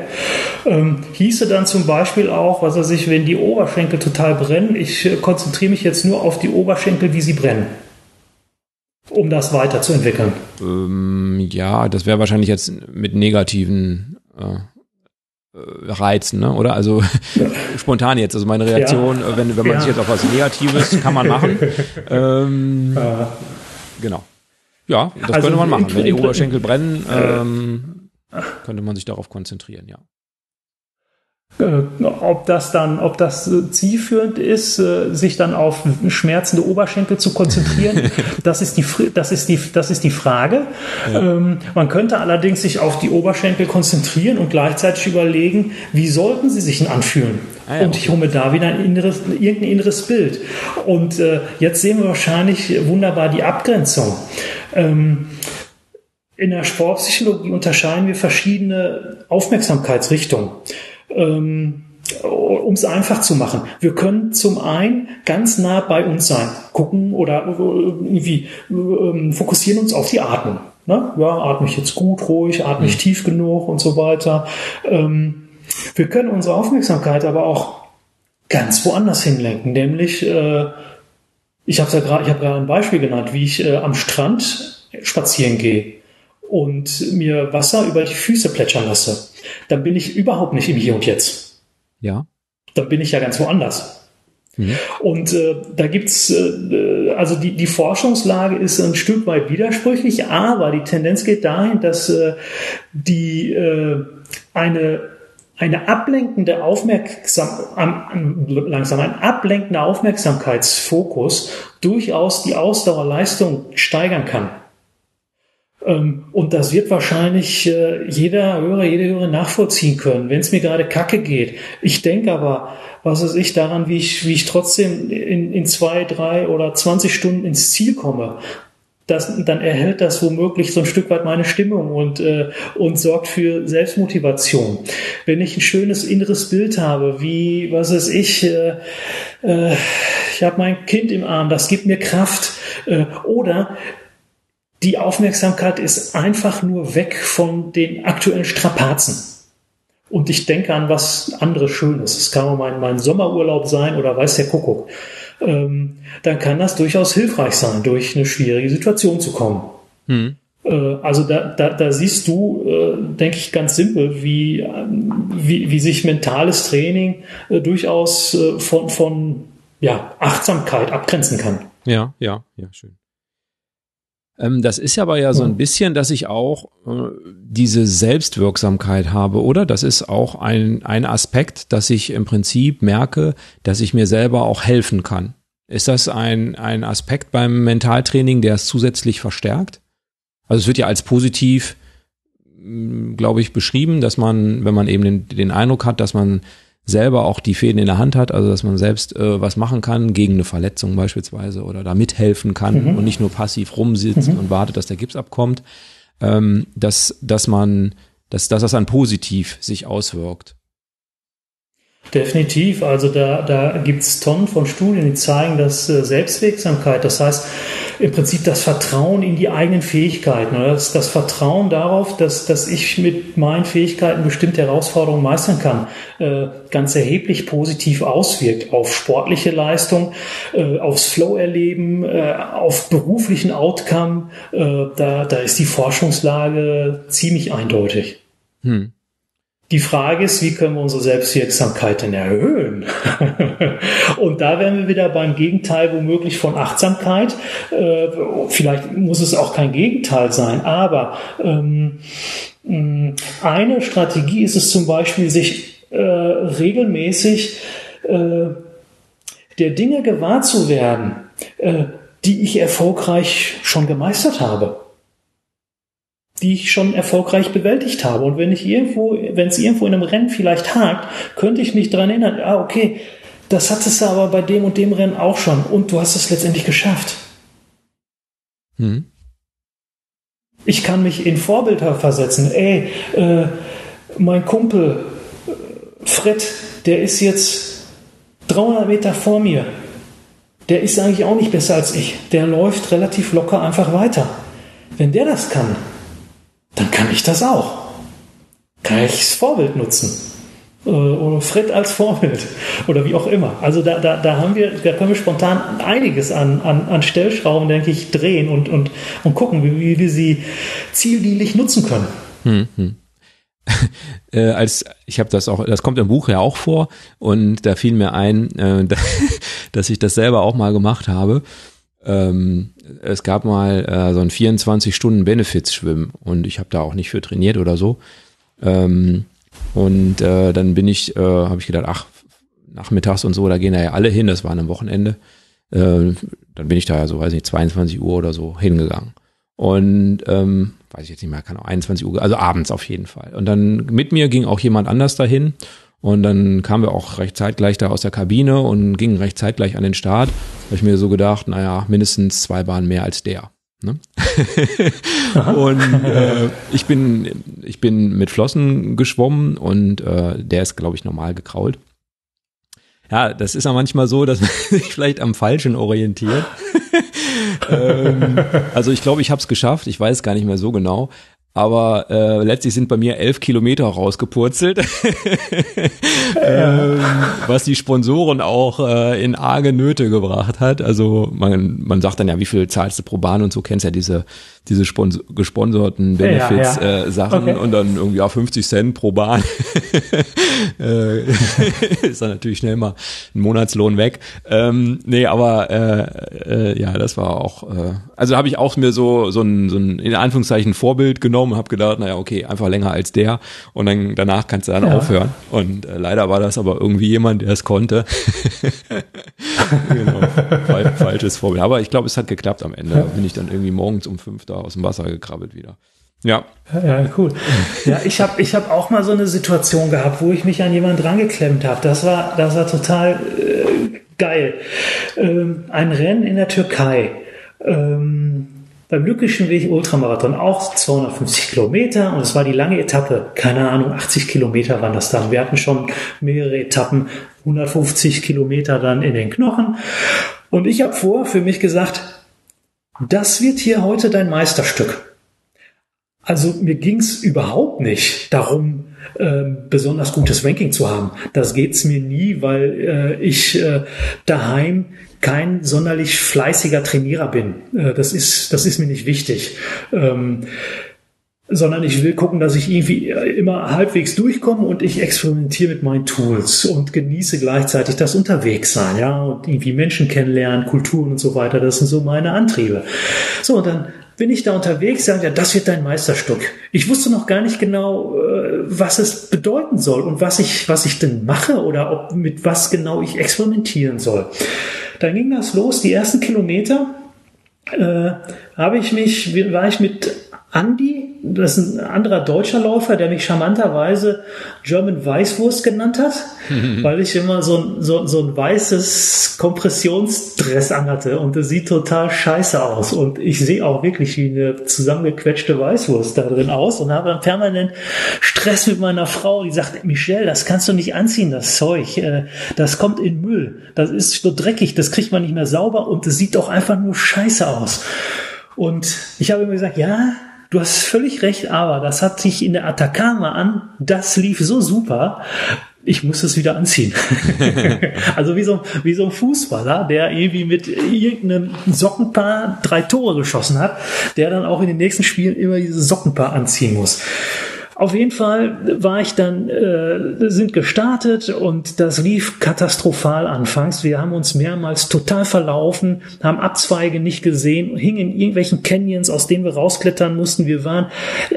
Speaker 2: Ähm, hieße dann zum Beispiel auch, was er sich, wenn die Oberschenkel total brennen, ich äh, konzentriere mich jetzt nur auf die Oberschenkel, wie sie brennen, um das weiterzuentwickeln.
Speaker 1: Ähm, ja, das wäre wahrscheinlich jetzt mit negativen äh, äh, reizen, ne? oder? Also ja. spontan jetzt, also meine Reaktion, ja. wenn, wenn man ja. sich jetzt auf was Negatives, kann man machen. ähm, genau. Ja, das also könnte man machen. Wenn die Oberschenkel brennen, ähm, könnte man sich darauf konzentrieren, ja.
Speaker 2: Äh, ob das dann, ob das zielführend ist, äh, sich dann auf schmerzende Oberschenkel zu konzentrieren, das ist die, das ist die, das ist die Frage. Ja. Ähm, man könnte allerdings sich auf die Oberschenkel konzentrieren und gleichzeitig überlegen, wie sollten sie sich denn anfühlen? Ah ja, und ich hole mir da wieder ein inneres, irgendein inneres Bild. Und äh, jetzt sehen wir wahrscheinlich wunderbar die Abgrenzung. Ähm, in der Sportpsychologie unterscheiden wir verschiedene Aufmerksamkeitsrichtungen ähm, um es einfach zu machen. Wir können zum einen ganz nah bei uns sein, gucken oder irgendwie äh, fokussieren uns auf die Atmung. Ne? Ja, atme ich jetzt gut, ruhig, atme ich mhm. tief genug und so weiter. Ähm, wir können unsere Aufmerksamkeit aber auch ganz woanders hinlenken, nämlich äh, ich habe ja gerade, ich habe gerade ein Beispiel genannt, wie ich äh, am Strand spazieren gehe und mir Wasser über die Füße plätschern lasse dann bin ich überhaupt nicht im Hier und Jetzt.
Speaker 1: Ja.
Speaker 2: Dann bin ich ja ganz woanders. Mhm. Und äh, da gibt's äh, also die, die Forschungslage ist ein Stück weit widersprüchlich, aber die Tendenz geht dahin, dass äh, die äh, eine eine ablenkende Aufmerksam langsam ein ablenkender Aufmerksamkeitsfokus durchaus die Ausdauerleistung steigern kann. Ähm, und das wird wahrscheinlich äh, jeder Hörer, jede Hörer nachvollziehen können, wenn es mir gerade kacke geht. Ich denke aber, was weiß ich, daran, wie ich, wie ich trotzdem in, in zwei, drei oder zwanzig Stunden ins Ziel komme. Das, dann erhält das womöglich so ein Stück weit meine Stimmung und, äh, und sorgt für Selbstmotivation. Wenn ich ein schönes inneres Bild habe, wie, was weiß ich, äh, äh, ich habe mein Kind im Arm, das gibt mir Kraft. Äh, oder die Aufmerksamkeit ist einfach nur weg von den aktuellen Strapazen. Und ich denke an was anderes Schönes. Es kann auch mein, mein Sommerurlaub sein oder weiß der Kuckuck. Ähm, dann kann das durchaus hilfreich sein, durch eine schwierige Situation zu kommen. Hm. Äh, also da, da, da siehst du, äh, denke ich, ganz simpel, wie, wie, wie sich mentales Training äh, durchaus äh, von, von ja, Achtsamkeit abgrenzen kann.
Speaker 1: Ja, ja, ja, schön. Ähm, das ist aber ja so ein bisschen, dass ich auch äh, diese Selbstwirksamkeit habe, oder? Das ist auch ein, ein Aspekt, dass ich im Prinzip merke, dass ich mir selber auch helfen kann. Ist das ein, ein Aspekt beim Mentaltraining, der es zusätzlich verstärkt? Also es wird ja als positiv, mm, glaube ich, beschrieben, dass man, wenn man eben den, den Eindruck hat, dass man selber auch die Fäden in der Hand hat, also dass man selbst äh, was machen kann, gegen eine Verletzung beispielsweise oder da mithelfen kann mhm. und nicht nur passiv rumsitzt mhm. und wartet, dass der Gips abkommt, ähm, dass, dass man, dass, dass das dann positiv sich auswirkt.
Speaker 2: Definitiv. Also da, da gibt es Tonnen von Studien, die zeigen, dass äh, Selbstwirksamkeit, das heißt, im Prinzip das Vertrauen in die eigenen Fähigkeiten oder das, das Vertrauen darauf, dass, dass ich mit meinen Fähigkeiten bestimmte Herausforderungen meistern kann, äh, ganz erheblich positiv auswirkt auf sportliche Leistung, äh, aufs Flow-Erleben, äh, auf beruflichen Outcome. Äh, da, da ist die Forschungslage ziemlich eindeutig. Hm. Die Frage ist, wie können wir unsere Selbstwirksamkeit denn erhöhen? und da wären wir wieder beim Gegenteil womöglich von Achtsamkeit. Äh, vielleicht muss es auch kein Gegenteil sein, aber ähm, eine Strategie ist es zum Beispiel, sich äh, regelmäßig äh, der Dinge gewahr zu werden, die ich erfolgreich schon gemeistert habe die ich schon erfolgreich bewältigt habe. Und wenn ich irgendwo, wenn es irgendwo in einem Rennen vielleicht hakt, könnte ich mich daran erinnern, ah, okay, das hattest du aber bei dem und dem Rennen auch schon und du hast es letztendlich geschafft. Hm. Ich kann mich in Vorbilder versetzen. Ey, äh, mein Kumpel äh, Fred, der ist jetzt 300 Meter vor mir. Der ist eigentlich auch nicht besser als ich. Der läuft relativ locker einfach weiter. Wenn der das kann, dann kann ich das auch. Kann ich das Vorbild nutzen. Äh, oder Fred als Vorbild. Oder wie auch immer. Also da, da, da haben wir, da können wir spontan einiges an, an, an Stellschrauben, denke ich, drehen und, und, und gucken, wie, wie wir sie zieldienlich nutzen können. Hm, hm.
Speaker 1: äh, als ich habe das auch, das kommt im Buch ja auch vor und da fiel mir ein, äh, dass ich das selber auch mal gemacht habe. Ähm, es gab mal äh, so ein 24-Stunden-Benefits-Schwimmen und ich habe da auch nicht für trainiert oder so. Ähm, und äh, dann bin ich, äh, habe ich gedacht, ach, nachmittags und so, da gehen da ja alle hin, das war am Wochenende. Äh, dann bin ich da ja so, weiß nicht, 22 Uhr oder so hingegangen. Und ähm, weiß ich jetzt nicht mehr, kann auch 21 Uhr, also abends auf jeden Fall. Und dann mit mir ging auch jemand anders dahin und dann kamen wir auch recht zeitgleich da aus der Kabine und gingen recht zeitgleich an den Start. Da habe ich mir so gedacht, naja, mindestens zwei Bahnen mehr als der. Ne? und äh, ich bin ich bin mit Flossen geschwommen und äh, der ist glaube ich normal gekrault. Ja, das ist ja manchmal so, dass man sich vielleicht am falschen orientiert. ähm, also ich glaube, ich habe es geschafft. Ich weiß gar nicht mehr so genau. Aber äh, letztlich sind bei mir elf Kilometer rausgepurzelt, ähm, was die Sponsoren auch äh, in arge Nöte gebracht hat. Also man, man sagt dann ja, wie viel zahlst du pro Bahn und so, kennst ja diese diese Spons gesponserten Benefits ja, ja. Äh, Sachen okay. und dann irgendwie auch 50 Cent pro Bahn. äh, ist dann natürlich schnell mal ein Monatslohn weg. Ähm, nee, aber äh, äh, ja, das war auch, äh, also habe ich auch mir so so ein, so ein in Anführungszeichen Vorbild genommen, habe gedacht, naja, okay, einfach länger als der und dann danach kannst du dann ja. aufhören. Und äh, leider war das aber irgendwie jemand, der es konnte. genau, falsches Vorbild. Aber ich glaube, es hat geklappt am Ende. Da bin ich dann irgendwie morgens um fünf da aus dem Wasser gekrabbelt wieder. Ja.
Speaker 2: Ja, cool. Ja, ich habe ich hab auch mal so eine Situation gehabt, wo ich mich an jemanden drangeklemmt habe. Das war, das war total äh, geil. Ähm, ein Rennen in der Türkei. Ähm, beim Lückischen Weg Ultramarathon auch 250 Kilometer und es war die lange Etappe. Keine Ahnung, 80 Kilometer waren das dann. Wir hatten schon mehrere Etappen, 150 Kilometer dann in den Knochen. Und ich habe vor für mich gesagt, das wird hier heute dein Meisterstück. Also mir ging es überhaupt nicht darum, äh, besonders gutes Ranking zu haben. Das geht's mir nie, weil äh, ich äh, daheim kein sonderlich fleißiger Trainierer bin. Äh, das ist das ist mir nicht wichtig. Ähm, sondern ich will gucken, dass ich irgendwie immer halbwegs durchkomme und ich experimentiere mit meinen Tools und genieße gleichzeitig das Unterwegssein, ja, und irgendwie Menschen kennenlernen, Kulturen und so weiter. Das sind so meine Antriebe. So, und dann bin ich da unterwegs, sagen, ja, das wird dein Meisterstück. Ich wusste noch gar nicht genau, äh, was es bedeuten soll und was ich, was ich denn mache oder ob, mit was genau ich experimentieren soll. Dann ging das los, die ersten Kilometer, äh, habe ich mich, war ich mit Andy, das ist ein anderer deutscher Läufer, der mich charmanterweise German Weißwurst genannt hat, weil ich immer so ein, so, so ein weißes Kompressionsdress anhatte und das sieht total scheiße aus und ich sehe auch wirklich wie eine zusammengequetschte Weißwurst da drin aus und habe dann permanent Stress mit meiner Frau, die sagt, Michelle, das kannst du nicht anziehen, das Zeug, äh, das kommt in Müll, das ist so dreckig, das kriegt man nicht mehr sauber und das sieht doch einfach nur scheiße aus. Und ich habe immer gesagt, ja, Du hast völlig recht, aber das hat sich in der Atacama an, das lief so super. Ich muss es wieder anziehen. also wie so, wie so ein Fußballer, der irgendwie mit irgendeinem Sockenpaar drei Tore geschossen hat, der dann auch in den nächsten Spielen immer dieses Sockenpaar anziehen muss. Auf jeden Fall war ich dann, äh, sind gestartet und das lief katastrophal anfangs. Wir haben uns mehrmals total verlaufen, haben Abzweige nicht gesehen, hingen in irgendwelchen Canyons, aus denen wir rausklettern mussten. Wir waren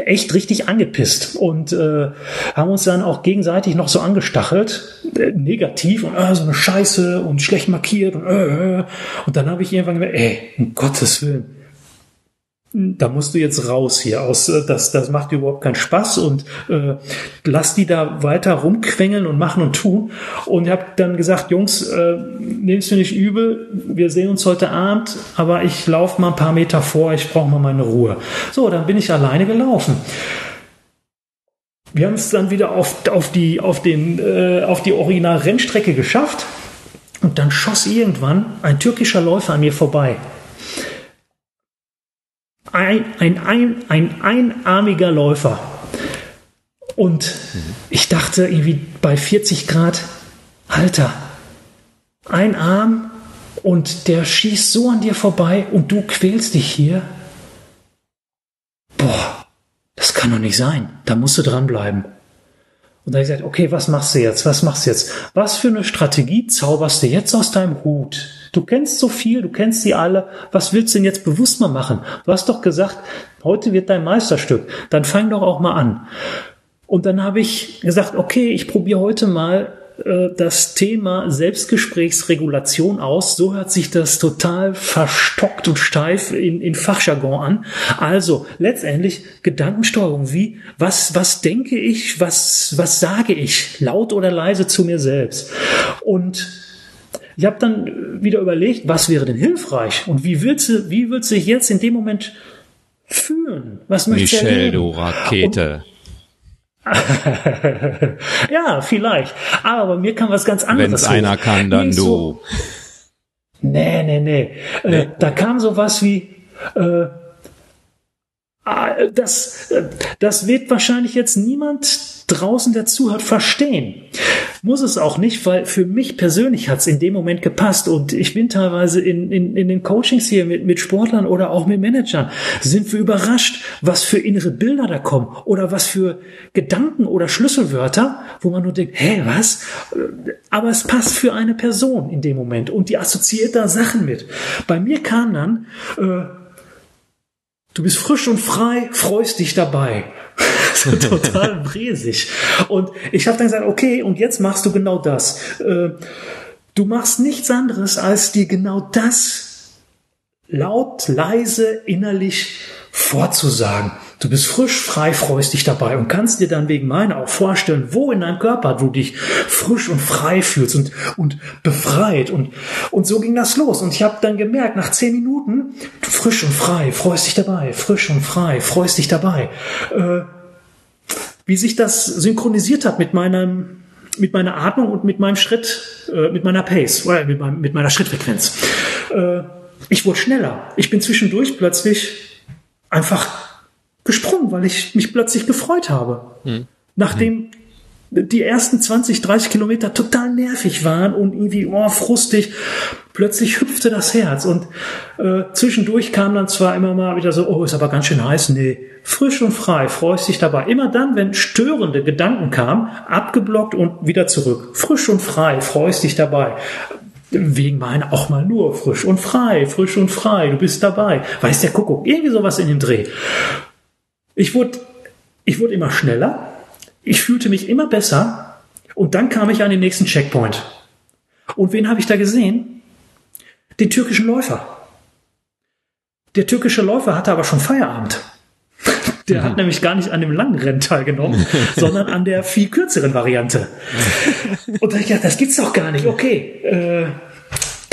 Speaker 2: echt richtig angepisst und äh, haben uns dann auch gegenseitig noch so angestachelt, äh, negativ und äh, so eine Scheiße und schlecht markiert und äh, äh. und dann habe ich irgendwann gemerkt, ey, um Gottes Willen, da musst du jetzt raus hier aus, äh, das, das macht überhaupt keinen Spaß und äh, lass die da weiter rumquengeln und machen und tun. Und ich habe dann gesagt, Jungs, äh, nehm's mir nicht übel, wir sehen uns heute Abend, aber ich laufe mal ein paar Meter vor, ich brauche mal meine Ruhe. So, dann bin ich alleine gelaufen. Wir haben es dann wieder auf, auf, die, auf, den, äh, auf die Original-Rennstrecke geschafft und dann schoss irgendwann ein türkischer Läufer an mir vorbei ein, ein, ein, ein einarmiger Läufer. Und ich dachte irgendwie bei 40 Grad, Alter, ein Arm und der schießt so an dir vorbei und du quälst dich hier. Boah, das kann doch nicht sein. Da musst du dranbleiben. Und da habe ich gesagt, okay, was machst du jetzt? Was machst du jetzt? Was für eine Strategie zauberst du jetzt aus deinem Hut? Du kennst so viel, du kennst sie alle. Was willst du denn jetzt bewusst mal machen? Du hast doch gesagt, heute wird dein Meisterstück. Dann fang doch auch mal an. Und dann habe ich gesagt, okay, ich probiere heute mal äh, das Thema Selbstgesprächsregulation aus. So hört sich das total verstockt und steif in, in Fachjargon an. Also letztendlich Gedankensteuerung. Wie, was, was denke ich, was, was sage ich, laut oder leise zu mir selbst? Und ich habe dann wieder überlegt, was wäre denn hilfreich und wie willst du, wie willst du dich jetzt in dem Moment fühlen? Was
Speaker 1: möchtest du Michel, du Rakete.
Speaker 2: ja, vielleicht. Aber bei mir kann was ganz anderes.
Speaker 1: Wenn es einer kann, dann du. So,
Speaker 2: nee, nee, nee. Äh, nee. Da kam sowas wie, äh, das, äh, das wird wahrscheinlich jetzt niemand draußen, der zuhört, verstehen. Muss es auch nicht, weil für mich persönlich hat es in dem Moment gepasst und ich bin teilweise in, in, in den Coachings hier mit, mit Sportlern oder auch mit Managern, sind wir überrascht, was für innere Bilder da kommen oder was für Gedanken oder Schlüsselwörter, wo man nur denkt, hä, was? Aber es passt für eine Person in dem Moment und die assoziiert da Sachen mit. Bei mir kam dann, äh, du bist frisch und frei, freust dich dabei. so total bresig. Und ich habe dann gesagt, okay, und jetzt machst du genau das. Äh, du machst nichts anderes, als dir genau das laut, leise, innerlich vorzusagen. Du bist frisch, frei, freust dich dabei und kannst dir dann wegen meiner auch vorstellen, wo in deinem Körper du dich frisch und frei fühlst und, und befreit. Und, und so ging das los. Und ich habe dann gemerkt, nach zehn Minuten, du frisch und frei, freust dich dabei, frisch und frei, freust dich dabei. Äh, wie sich das synchronisiert hat mit meinem mit meiner Atmung und mit meinem Schritt, äh, mit meiner Pace, oder mit, meinem, mit meiner Schrittfrequenz. Äh, ich wurde schneller. Ich bin zwischendurch plötzlich einfach gesprungen, weil ich mich plötzlich gefreut habe. Hm. Nachdem hm. die ersten 20, 30 Kilometer total nervig waren und irgendwie oh, frustig, plötzlich hüpfte das Herz und äh, zwischendurch kam dann zwar immer mal wieder so, oh, ist aber ganz schön heiß, nee, frisch und frei, freust dich dabei. Immer dann, wenn störende Gedanken kamen, abgeblockt und wieder zurück. Frisch und frei, freust dich dabei. Wegen meiner auch mal nur frisch und frei, frisch und frei, du bist dabei. Weiß der Kuckuck, irgendwie sowas in dem Dreh. Ich wurde, ich wurde immer schneller, ich fühlte mich immer besser und dann kam ich an den nächsten Checkpoint. Und wen habe ich da gesehen? Den türkischen Läufer. Der türkische Läufer hatte aber schon Feierabend. Der hat nämlich gar nicht an dem langen Rennen teilgenommen, sondern an der viel kürzeren Variante. Und da ich gedacht, das gibt's doch gar nicht. Okay, äh,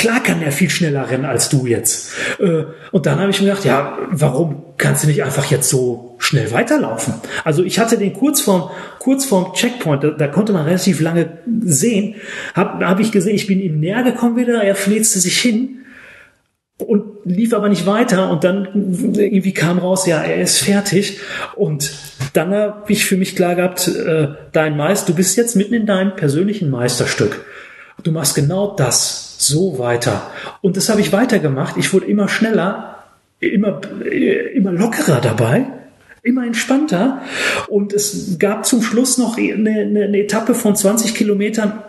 Speaker 2: klar kann er viel schneller rennen als du jetzt. Äh, und dann habe ich mir gedacht, ja, warum kannst du nicht einfach jetzt so schnell weiterlaufen? Also ich hatte den kurz vorm, kurz vorm Checkpoint, da, da konnte man relativ lange sehen, habe hab ich gesehen, ich bin ihm näher gekommen wieder, er flitzte sich hin und lief aber nicht weiter und dann irgendwie kam raus, ja, er ist fertig und dann habe ich für mich klar gehabt, äh, dein Meister, du bist jetzt mitten in deinem persönlichen Meisterstück. Du machst genau das, so weiter. Und das habe ich weitergemacht. Ich wurde immer schneller, immer, immer lockerer dabei, immer entspannter. Und es gab zum Schluss noch eine, eine, eine Etappe von 20 Kilometern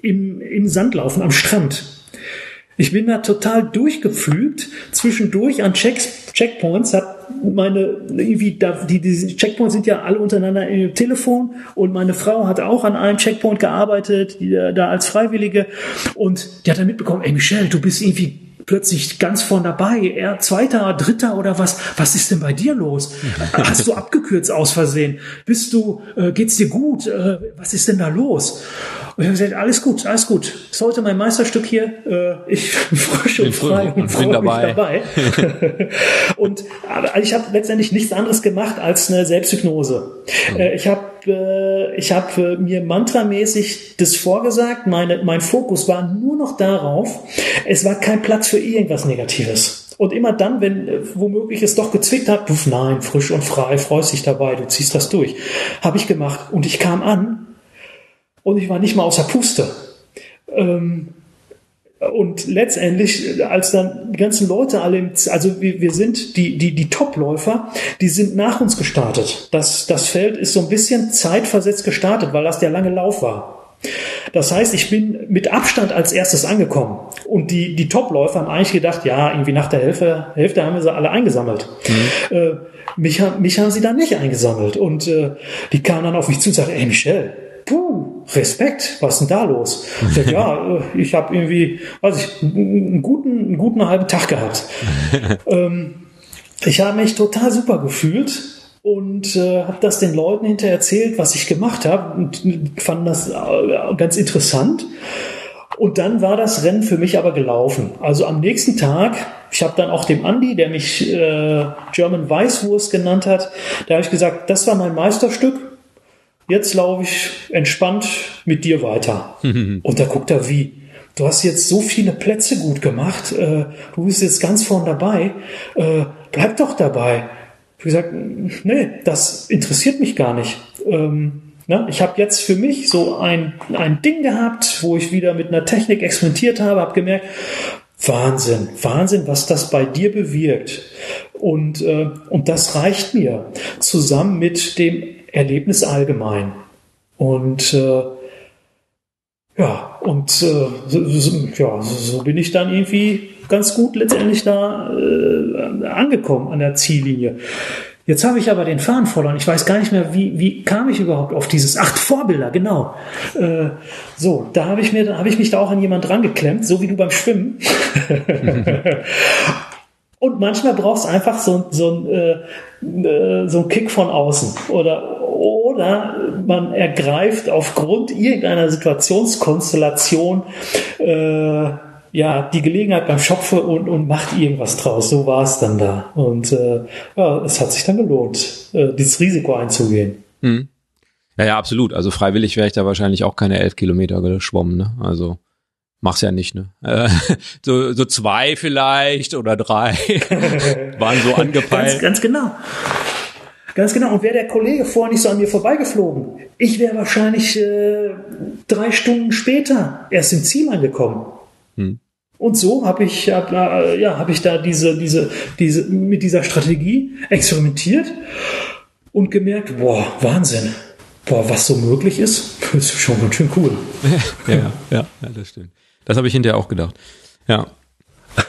Speaker 2: im, im Sandlaufen am Strand. Ich bin da total durchgepflügt. Zwischendurch an Checks, Checkpoints hat meine, irgendwie, da, die, die Checkpoints sind ja alle untereinander im Telefon und meine Frau hat auch an einem Checkpoint gearbeitet, die, da als Freiwillige und die hat dann mitbekommen, ey Michelle, du bist irgendwie plötzlich ganz vorn dabei, er zweiter, dritter oder was? Was ist denn bei dir los? Hast du abgekürzt aus Versehen? Bist du, äh, geht's dir gut? Äh, was ist denn da los? Und ich habe gesagt, alles gut, alles gut. Ist heute mein Meisterstück hier. Äh, ich bin frisch und frei und, bin dabei. dabei. und aber ich habe letztendlich nichts anderes gemacht als eine Selbsthypnose. Mhm. Ich habe äh, ich hab, äh, mir mantramäßig das vorgesagt. Meine, mein Fokus war nur noch darauf. Es war kein Platz für irgendwas Negatives. Und immer dann, wenn womöglich es doch gezwickt hat, puff, nein, frisch und frei, freust dich dabei, du ziehst das durch. Habe ich gemacht. Und ich kam an und ich war nicht mal außer Puste. Ähm, und letztendlich, als dann die ganzen Leute alle, im, also wir, wir sind die, die, die Topläufer, die sind nach uns gestartet. Das, das Feld ist so ein bisschen zeitversetzt gestartet, weil das der lange Lauf war. Das heißt, ich bin mit Abstand als erstes angekommen. Und die, die Topläufer haben eigentlich gedacht, ja, irgendwie nach der Hälfte, Hälfte haben wir sie alle eingesammelt. Mhm. Äh, mich, mich haben sie dann nicht eingesammelt. Und äh, die kamen dann auf mich zu und sagten, ey Michelle, puh, Respekt, was ist denn da los? Ich sag, ja, äh, ich habe irgendwie, weiß ich, einen guten, einen guten halben Tag gehabt. ähm, ich habe mich total super gefühlt und äh, habe das den Leuten hinterher erzählt, was ich gemacht habe und fanden das äh, ganz interessant. Und dann war das Rennen für mich aber gelaufen. Also am nächsten Tag, ich habe dann auch dem Andi, der mich äh, German Weißwurst genannt hat, da habe ich gesagt, das war mein Meisterstück jetzt laufe ich entspannt mit dir weiter. und da guckt er wie. Du hast jetzt so viele Plätze gut gemacht, äh, du bist jetzt ganz vorn dabei, äh, bleib doch dabei. Ich habe gesagt, nee, das interessiert mich gar nicht. Ähm, ne? Ich habe jetzt für mich so ein, ein Ding gehabt, wo ich wieder mit einer Technik experimentiert habe, habe gemerkt, Wahnsinn, Wahnsinn, was das bei dir bewirkt. Und, äh, und das reicht mir zusammen mit dem Erlebnis allgemein. Und äh, ja, und äh, so, ja, so bin ich dann irgendwie ganz gut letztendlich da äh, angekommen an der Ziellinie. Jetzt habe ich aber den Faden verloren. Ich weiß gar nicht mehr, wie, wie kam ich überhaupt auf dieses acht Vorbilder, genau. Äh, so, da habe ich mir, da habe ich mich da auch an jemand dran geklemmt, so wie du beim Schwimmen. Und manchmal brauchst du einfach so, so, äh, äh, so einen Kick von außen. Oder, oder man ergreift aufgrund irgendeiner Situationskonstellation äh, ja, die Gelegenheit beim Schopfe und, und macht irgendwas draus. So war es dann da. Und äh, ja, es hat sich dann gelohnt, äh, dieses Risiko einzugehen. Hm.
Speaker 1: Ja, ja, absolut. Also freiwillig wäre ich da wahrscheinlich auch keine elf Kilometer geschwommen. Ne? Also Mach's ja nicht, ne? Äh, so, so zwei vielleicht oder drei waren so angepeilt.
Speaker 2: Ganz, ganz genau. Ganz genau. Und wäre der Kollege vorher nicht so an mir vorbeigeflogen, ich wäre wahrscheinlich äh, drei Stunden später erst im Ziel angekommen. Hm. Und so habe ich, hab, äh, ja, habe ich da diese, diese, diese, mit dieser Strategie experimentiert und gemerkt, boah, Wahnsinn. Boah, was so möglich ist, ist schon ganz schön cool.
Speaker 1: ja, ja, ja, das stimmt. Das habe ich hinterher auch gedacht. Ja.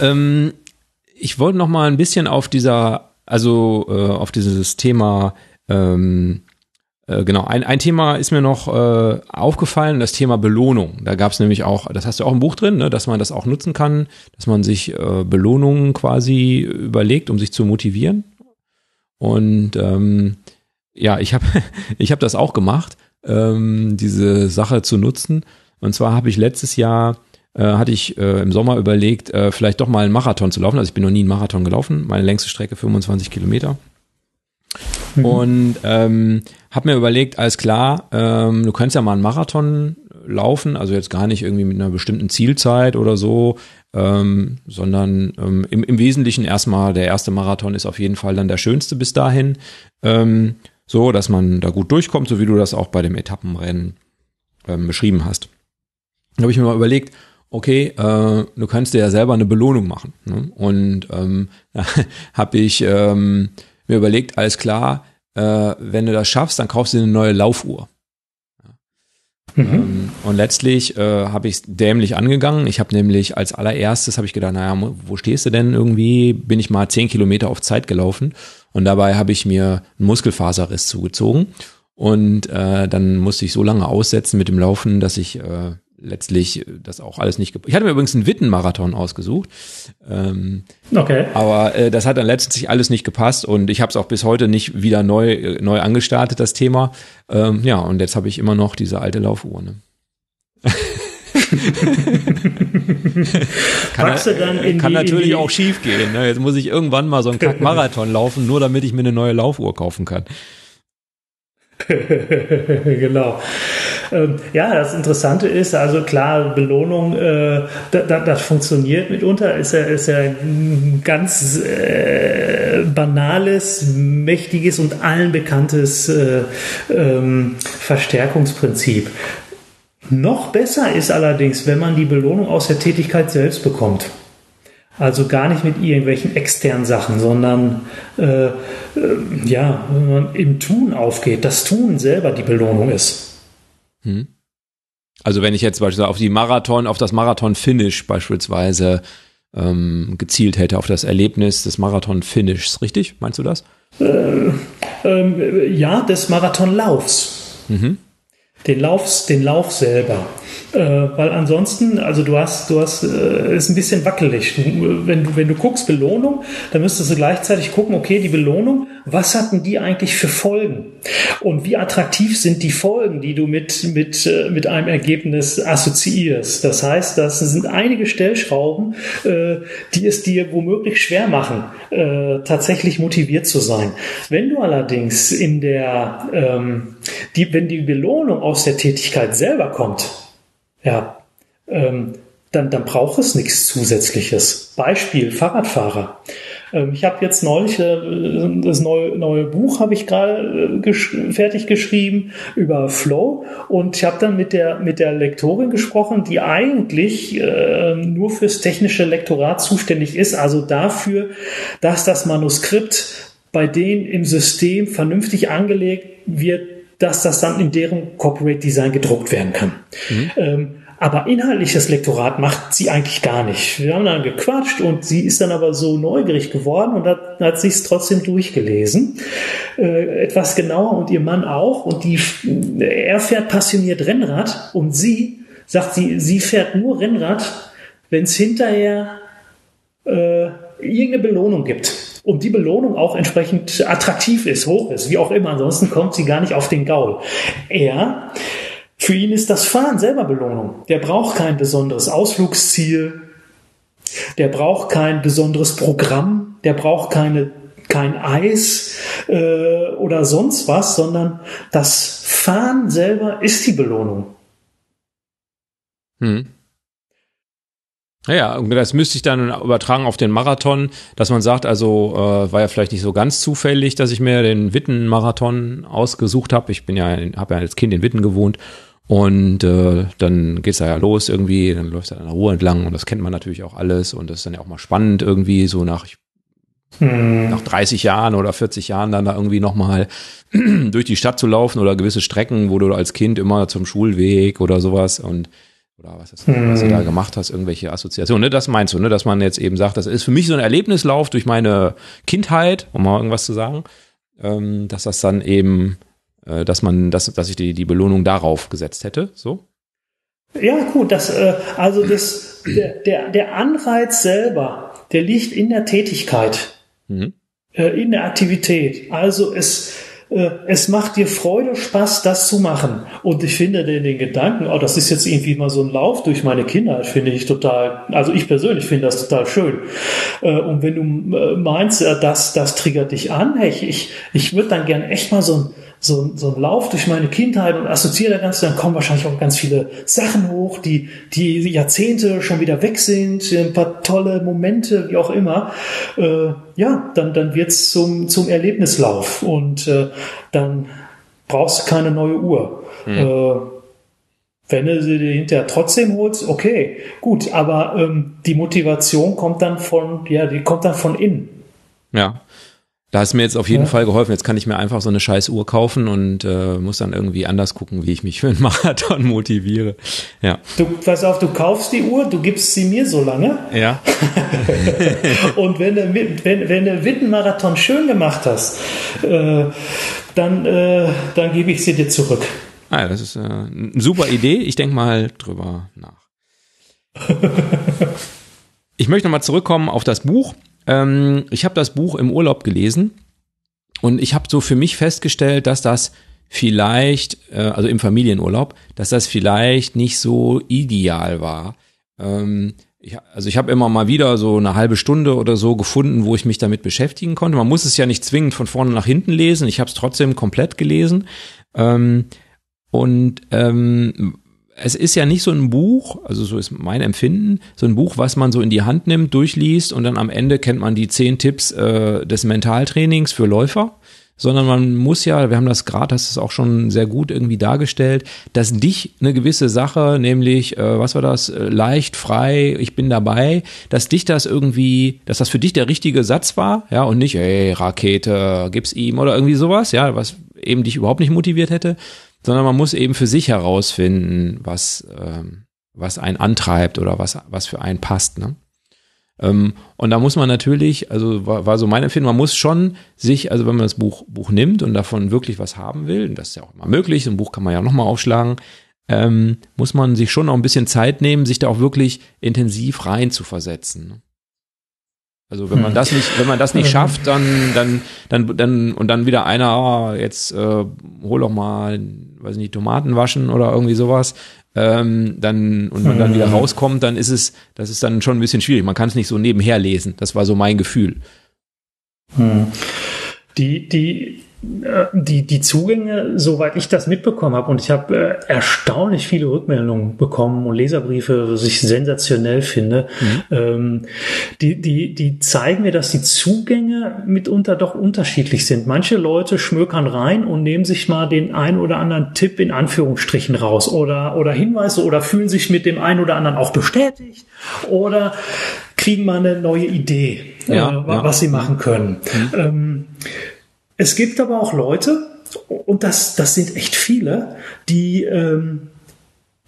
Speaker 1: ähm, ich wollte noch mal ein bisschen auf dieser, also äh, auf dieses Thema, ähm, äh, genau, ein, ein Thema ist mir noch äh, aufgefallen, das Thema Belohnung. Da gab es nämlich auch, das hast du auch im Buch drin, ne, dass man das auch nutzen kann, dass man sich äh, Belohnungen quasi überlegt, um sich zu motivieren. Und ähm, ja, ich habe ich hab das auch gemacht, ähm, diese Sache zu nutzen. Und zwar habe ich letztes Jahr äh, hatte ich äh, im Sommer überlegt, äh, vielleicht doch mal einen Marathon zu laufen. Also ich bin noch nie einen Marathon gelaufen, meine längste Strecke 25 Kilometer. Mhm. Und ähm, habe mir überlegt, alles klar, ähm, du kannst ja mal einen Marathon laufen, also jetzt gar nicht irgendwie mit einer bestimmten Zielzeit oder so, ähm, sondern ähm, im, im Wesentlichen erstmal der erste Marathon ist auf jeden Fall dann der schönste bis dahin, ähm, so dass man da gut durchkommt, so wie du das auch bei dem Etappenrennen ähm, beschrieben hast. Da habe ich mir mal überlegt, okay, äh, du kannst dir ja selber eine Belohnung machen. Ne? Und ähm, da habe ich ähm, mir überlegt, alles klar, äh, wenn du das schaffst, dann kaufst du dir eine neue Laufuhr. Mhm. Ähm, und letztlich äh, habe ich es dämlich angegangen. Ich habe nämlich als allererstes habe ich gedacht, naja, wo stehst du denn irgendwie? Bin ich mal zehn Kilometer auf Zeit gelaufen und dabei habe ich mir einen Muskelfaserriss zugezogen und äh, dann musste ich so lange aussetzen mit dem Laufen, dass ich äh, letztlich das auch alles nicht. Ich hatte mir übrigens einen Witten-Marathon ausgesucht. Ähm, okay. Aber äh, das hat dann letztlich alles nicht gepasst und ich habe es auch bis heute nicht wieder neu äh, neu angestartet das Thema. Ähm, ja und jetzt habe ich immer noch diese alte Laufuhr. Ne? kann, kann natürlich die, auch schief gehen. Ne? Jetzt muss ich irgendwann mal so einen Kack-Marathon laufen, nur damit ich mir eine neue Laufuhr kaufen kann.
Speaker 2: genau. Ähm, ja, das Interessante ist, also klar, Belohnung, äh, das, das funktioniert mitunter, ist ja, ist ja ein ganz äh, banales, mächtiges und allen bekanntes äh, ähm, Verstärkungsprinzip. Noch besser ist allerdings, wenn man die Belohnung aus der Tätigkeit selbst bekommt. Also gar nicht mit irgendwelchen externen Sachen, sondern äh, äh, ja, wenn man im Tun aufgeht, das Tun selber die Belohnung ist. Hm.
Speaker 1: Also wenn ich jetzt beispielsweise auf die Marathon, auf das Marathon-Finish beispielsweise ähm, gezielt hätte, auf das Erlebnis des Marathon-Finishs, richtig? Meinst du das? Äh,
Speaker 2: ähm, ja, des Marathonlaufs. Mhm. Den Lauf, den Lauf selber. Äh, weil ansonsten, also du hast, du hast, äh, ist ein bisschen wackelig. Wenn du, wenn du guckst Belohnung, dann müsstest du gleichzeitig gucken, okay, die Belohnung, was hatten die eigentlich für Folgen? Und wie attraktiv sind die Folgen, die du mit, mit, äh, mit einem Ergebnis assoziierst? Das heißt, das sind einige Stellschrauben, äh, die es dir womöglich schwer machen, äh, tatsächlich motiviert zu sein. Wenn du allerdings in der, ähm, die, wenn die Belohnung aus der Tätigkeit selber kommt, ja, ähm, dann, dann braucht es nichts Zusätzliches. Beispiel Fahrradfahrer. Ähm, ich habe jetzt neulich äh, das neue, neue Buch habe ich gerade äh, gesch fertig geschrieben über Flow und ich habe dann mit der mit der Lektorin gesprochen, die eigentlich äh, nur fürs technische Lektorat zuständig ist, also dafür, dass das Manuskript bei denen im System vernünftig angelegt wird, dass das dann in deren Corporate Design gedruckt werden kann. Mhm. Ähm, aber inhaltliches Lektorat macht sie eigentlich gar nicht. Wir haben dann gequatscht und sie ist dann aber so neugierig geworden und hat, hat sich trotzdem durchgelesen. Äh, etwas genauer und ihr Mann auch. Und die, er fährt passioniert Rennrad und sie sagt, sie, sie fährt nur Rennrad, wenn es hinterher äh, irgendeine Belohnung gibt und die Belohnung auch entsprechend attraktiv ist, hoch ist, wie auch immer. Ansonsten kommt sie gar nicht auf den Gaul. Er, für ihn ist das Fahren selber Belohnung. Der braucht kein besonderes Ausflugsziel. Der braucht kein besonderes Programm. Der braucht keine kein Eis äh, oder sonst was, sondern das Fahren selber ist die Belohnung.
Speaker 1: Hm. Ja, das müsste ich dann übertragen auf den Marathon, dass man sagt, also äh, war ja vielleicht nicht so ganz zufällig, dass ich mir den Witten-Marathon ausgesucht habe. Ich bin ja, habe ja als Kind in Witten gewohnt und äh, dann geht's da ja los irgendwie, dann läuft er an der Ruhe entlang und das kennt man natürlich auch alles und das ist dann ja auch mal spannend irgendwie so nach hm. nach 30 Jahren oder 40 Jahren dann da irgendwie nochmal durch die Stadt zu laufen oder gewisse Strecken, wo du als Kind immer zum Schulweg oder sowas und oder was, das, hm. was du da gemacht hast, irgendwelche Assoziationen. Ne? Das meinst du, ne? dass man jetzt eben sagt, das ist für mich so ein Erlebnislauf durch meine Kindheit, um mal irgendwas zu sagen, ähm, dass das dann eben, äh, dass man, dass, dass ich die, die Belohnung darauf gesetzt hätte, so?
Speaker 2: Ja, gut, das, äh, also das, der, der, der Anreiz selber, der liegt in der Tätigkeit. Mhm. äh, in der Aktivität. Also es, äh, es macht dir Freude, Spaß, das zu machen. Und ich finde den, den Gedanken, oh, das ist jetzt irgendwie mal so ein Lauf durch meine Kindheit, finde ich total, also ich persönlich finde das total schön. Äh, und wenn du äh, meinst, äh, das, das triggert dich an, ich, ich, ich würde dann gerne echt mal so ein so, so ein Lauf durch meine Kindheit und assoziiere da ganz, dann kommen wahrscheinlich auch ganz viele Sachen hoch, die, die Jahrzehnte schon wieder weg sind, ein paar tolle Momente, wie auch immer. Äh, ja, dann, dann wird's zum, zum Erlebnislauf und äh, dann brauchst du keine neue Uhr. Hm. Äh, wenn du sie hinterher trotzdem holst, okay, gut, aber ähm, die Motivation kommt dann von, ja, die kommt dann von innen.
Speaker 1: Ja. Da hast du mir jetzt auf jeden ja. Fall geholfen. Jetzt kann ich mir einfach so eine scheiß Uhr kaufen und äh, muss dann irgendwie anders gucken, wie ich mich für einen Marathon motiviere. Ja.
Speaker 2: Du, pass auf, du kaufst die Uhr, du gibst sie mir so lange.
Speaker 1: Ja.
Speaker 2: und wenn du, wenn, wenn du Wittenmarathon schön gemacht hast, äh, dann, äh, dann gebe ich sie dir zurück.
Speaker 1: Ah, das ist äh, eine super Idee. Ich denke mal drüber nach. ich möchte nochmal zurückkommen auf das Buch. Ähm, ich habe das Buch im Urlaub gelesen und ich habe so für mich festgestellt, dass das vielleicht, äh, also im Familienurlaub, dass das vielleicht nicht so ideal war. Ähm, ich, also ich habe immer mal wieder so eine halbe Stunde oder so gefunden, wo ich mich damit beschäftigen konnte. Man muss es ja nicht zwingend von vorne nach hinten lesen. Ich habe es trotzdem komplett gelesen. Ähm, und ähm, es ist ja nicht so ein Buch, also so ist mein Empfinden, so ein Buch, was man so in die Hand nimmt, durchliest und dann am Ende kennt man die zehn Tipps äh, des Mentaltrainings für Läufer, sondern man muss ja, wir haben das gerade, hast es auch schon sehr gut irgendwie dargestellt, dass dich eine gewisse Sache, nämlich, äh, was war das, äh, leicht, frei, ich bin dabei, dass dich das irgendwie, dass das für dich der richtige Satz war, ja, und nicht, ey, Rakete, gib's ihm oder irgendwie sowas, ja, was eben dich überhaupt nicht motiviert hätte, sondern man muss eben für sich herausfinden, was, ähm, was einen antreibt oder was, was für einen passt. Ne? Ähm, und da muss man natürlich, also war, war so mein Empfinden, man muss schon sich, also wenn man das Buch, Buch nimmt und davon wirklich was haben will, und das ist ja auch immer möglich, so ein Buch kann man ja nochmal aufschlagen, ähm, muss man sich schon noch ein bisschen Zeit nehmen, sich da auch wirklich intensiv rein zu versetzen. Also wenn man hm. das nicht, wenn man das nicht schafft, dann, dann, dann, dann und dann wieder einer, ah, jetzt äh, hol doch mal, weiß nicht, Tomaten waschen oder irgendwie sowas, ähm, dann und man dann wieder hm. rauskommt, dann ist es, das ist dann schon ein bisschen schwierig. Man kann es nicht so nebenher lesen. Das war so mein Gefühl.
Speaker 2: Hm. Die, die die, die Zugänge, soweit ich das mitbekommen habe, und ich habe äh, erstaunlich viele Rückmeldungen bekommen und Leserbriefe, was ich sensationell finde, mhm. ähm, die, die, die zeigen mir, dass die Zugänge mitunter doch unterschiedlich sind. Manche Leute schmökern rein und nehmen sich mal den ein oder anderen Tipp in Anführungsstrichen raus oder, oder Hinweise oder fühlen sich mit dem einen oder anderen auch bestätigt oder kriegen mal eine neue Idee, ja, äh, was ja. sie machen können. Mhm. Ähm, es gibt aber auch Leute, und das, das sind echt viele, die, ähm,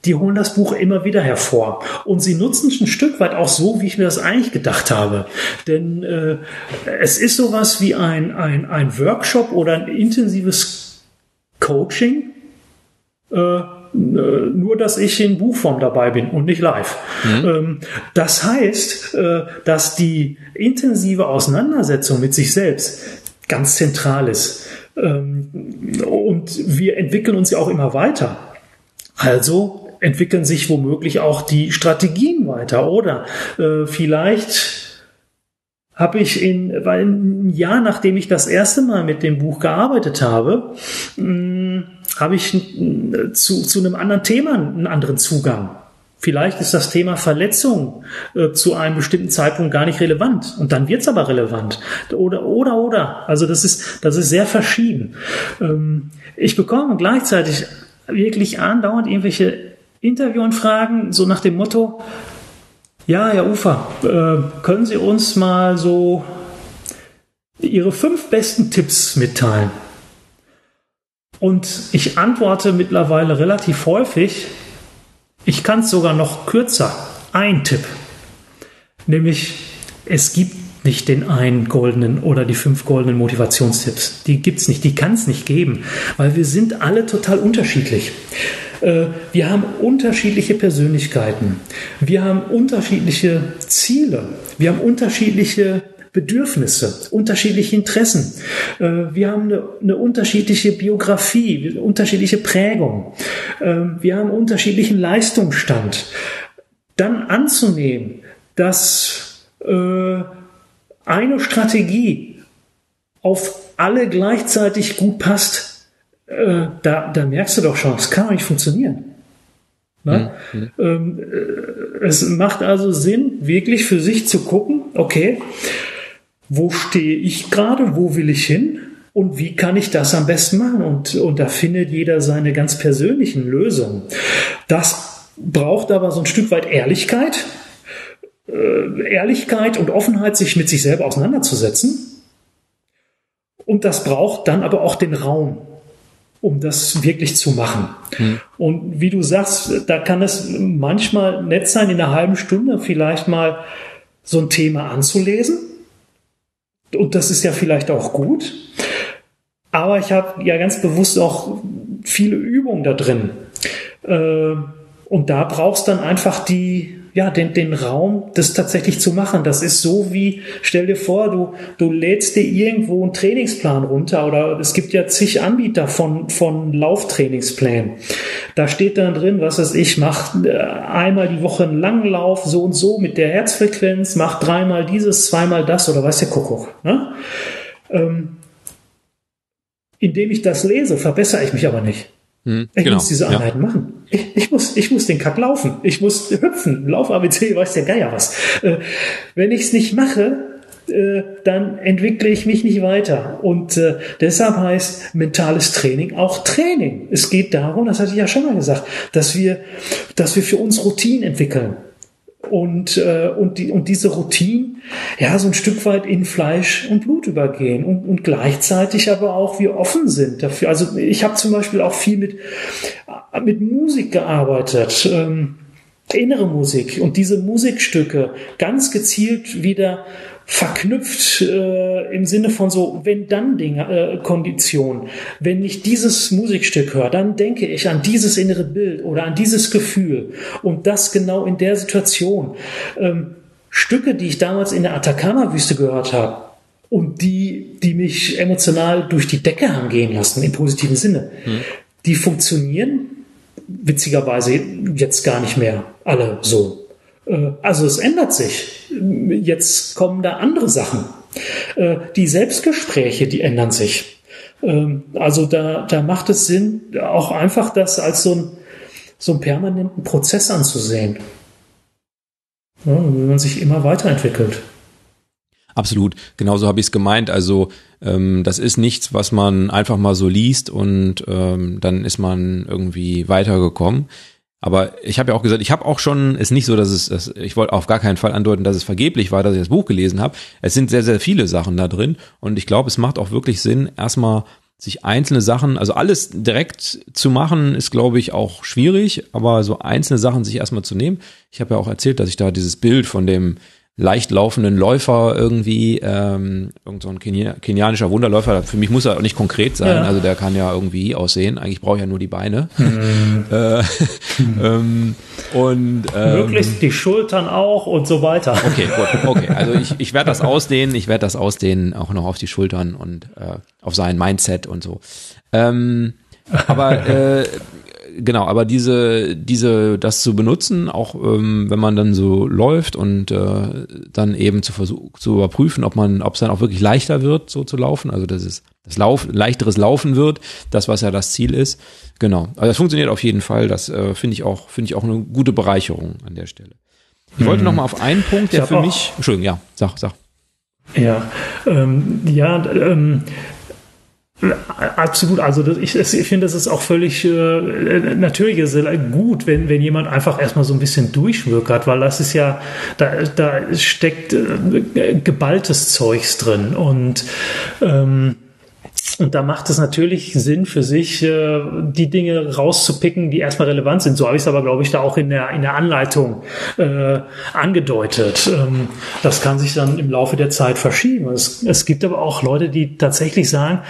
Speaker 2: die holen das Buch immer wieder hervor. Und sie nutzen es ein Stück weit auch so, wie ich mir das eigentlich gedacht habe. Denn äh, es ist sowas wie ein, ein, ein Workshop oder ein intensives Coaching. Äh, nur, dass ich in Buchform dabei bin und nicht live. Mhm. Ähm, das heißt, äh, dass die intensive Auseinandersetzung mit sich selbst ganz zentral ist. Ähm, und wir entwickeln uns ja auch immer weiter. Also entwickeln sich womöglich auch die Strategien weiter. Oder äh, vielleicht habe ich in, weil ein Jahr nachdem ich das erste Mal mit dem Buch gearbeitet habe, hm, habe ich zu, zu einem anderen Thema einen anderen Zugang. Vielleicht ist das Thema Verletzung äh, zu einem bestimmten Zeitpunkt gar nicht relevant und dann wird es aber relevant. Oder, oder, oder. Also das ist, das ist sehr verschieden. Ähm, ich bekomme gleichzeitig wirklich andauernd irgendwelche Interviewanfragen, so nach dem Motto, ja, Herr Ufer, äh, können Sie uns mal so Ihre fünf besten Tipps mitteilen? Und ich antworte mittlerweile relativ häufig, ich kann es sogar noch kürzer. Ein Tipp. Nämlich, es gibt nicht den einen goldenen oder die fünf goldenen Motivationstipps. Die gibt es nicht, die kann es nicht geben, weil wir sind alle total unterschiedlich. Äh, wir haben unterschiedliche Persönlichkeiten. Wir haben unterschiedliche Ziele. Wir haben unterschiedliche Bedürfnisse, unterschiedliche Interessen. Äh, wir haben eine, eine unterschiedliche Biografie, unterschiedliche Prägung. Äh, wir haben unterschiedlichen Leistungsstand. Dann anzunehmen, dass äh, eine Strategie auf alle gleichzeitig gut passt, da, da merkst du doch schon, es kann doch nicht funktionieren. Ne? Mhm. Ähm, es macht also Sinn, wirklich für sich zu gucken, okay, wo stehe ich gerade, wo will ich hin und wie kann ich das am besten machen? Und, und da findet jeder seine ganz persönlichen Lösungen. Das braucht aber so ein Stück weit Ehrlichkeit, äh, Ehrlichkeit und Offenheit, sich mit sich selber auseinanderzusetzen. Und das braucht dann aber auch den Raum, um das wirklich zu machen. Hm. Und wie du sagst, da kann es manchmal nett sein, in einer halben Stunde vielleicht mal so ein Thema anzulesen und das ist ja vielleicht auch gut. Aber ich habe ja ganz bewusst auch viele Übungen da drin. Äh, und da brauchst dann einfach die, ja, den, den Raum, das tatsächlich zu machen. Das ist so wie, stell dir vor, du, du lädst dir irgendwo einen Trainingsplan runter oder es gibt ja zig Anbieter von, von Lauftrainingsplänen. Da steht dann drin, was weiß ich, mach äh, einmal die Woche einen langen Lauf, so und so mit der Herzfrequenz, mach dreimal dieses, zweimal das oder weiß der Kuckuck. Ne? Ähm, indem ich das lese, verbessere ich mich aber nicht. Hm, ich genau. muss diese Einheiten ja. machen. Ich, ich, muss, ich muss den Kack laufen. Ich muss hüpfen. Lauf ABC, weiß der Geier was. Äh, wenn ich es nicht mache, äh, dann entwickle ich mich nicht weiter. Und äh, deshalb heißt mentales Training auch Training. Es geht darum, das hatte ich ja schon mal gesagt, dass wir, dass wir für uns Routinen entwickeln und, äh, und, die, und diese Routinen ja so ein Stück weit in Fleisch und Blut übergehen und, und gleichzeitig aber auch wir offen sind dafür. Also ich habe zum Beispiel auch viel mit, mit Musik gearbeitet. Ähm, innere Musik und diese Musikstücke ganz gezielt wieder verknüpft äh, im Sinne von so wenn dann Dinge äh, Kondition wenn ich dieses Musikstück höre dann denke ich an dieses innere Bild oder an dieses Gefühl und das genau in der Situation ähm, Stücke die ich damals in der Atacama Wüste gehört habe und die die mich emotional durch die Decke haben gehen lassen im positiven Sinne hm. die funktionieren witzigerweise jetzt gar nicht mehr alle so äh, also es ändert sich. Jetzt kommen da andere Sachen. Äh, die Selbstgespräche, die ändern sich. Ähm, also da, da macht es Sinn, auch einfach das als so, ein, so einen permanenten Prozess anzusehen. Wenn man sich immer weiterentwickelt.
Speaker 1: Absolut, genauso habe ich es gemeint. Also ähm, das ist nichts, was man einfach mal so liest und ähm, dann ist man irgendwie weitergekommen. Aber ich habe ja auch gesagt, ich habe auch schon, ist nicht so, dass es, dass, ich wollte auf gar keinen Fall andeuten, dass es vergeblich war, dass ich das Buch gelesen habe. Es sind sehr, sehr viele Sachen da drin und ich glaube, es macht auch wirklich Sinn, erstmal sich einzelne Sachen, also alles direkt zu machen, ist, glaube ich, auch schwierig, aber so einzelne Sachen sich erstmal zu nehmen. Ich habe ja auch erzählt, dass ich da dieses Bild von dem leicht laufenden Läufer irgendwie, ähm, irgend so ein Kenia kenianischer Wunderläufer, für mich muss er auch nicht konkret sein, ja. also der kann ja irgendwie aussehen, eigentlich brauche ich ja nur die Beine. Mhm. äh, ähm, und
Speaker 2: ähm, möglichst die Schultern auch und so weiter.
Speaker 1: Okay, gut, okay, also ich, ich werde das ausdehnen, ich werde das ausdehnen, auch noch auf die Schultern und äh, auf sein Mindset und so. Ähm, aber äh, genau, aber diese, diese, das zu benutzen, auch ähm, wenn man dann so läuft und äh, dann eben zu versuchen, zu überprüfen, ob man, ob es dann auch wirklich leichter wird, so zu laufen, also dass es das Lauf, leichteres Laufen wird, das, was ja das Ziel ist. Genau. Also das funktioniert auf jeden Fall. Das äh, finde ich auch, finde ich auch eine gute Bereicherung an der Stelle. Ich wollte mhm. noch mal auf einen Punkt, der für mich, Entschuldigung, ja, sag, sag.
Speaker 2: Ja, ähm, ja, ähm, Absolut, also ich, ich finde, das ist auch völlig äh, natürlich ist gut, wenn, wenn jemand einfach erstmal so ein bisschen durchwirkert, weil das ist ja, da, da steckt äh, geballtes Zeugs drin. Und ähm, und da macht es natürlich Sinn für sich, äh, die Dinge rauszupicken, die erstmal relevant sind. So habe ich es aber, glaube ich, da auch in der, in der Anleitung äh, angedeutet. Ähm, das kann sich dann im Laufe der Zeit verschieben. Es, es gibt aber auch Leute, die tatsächlich sagen,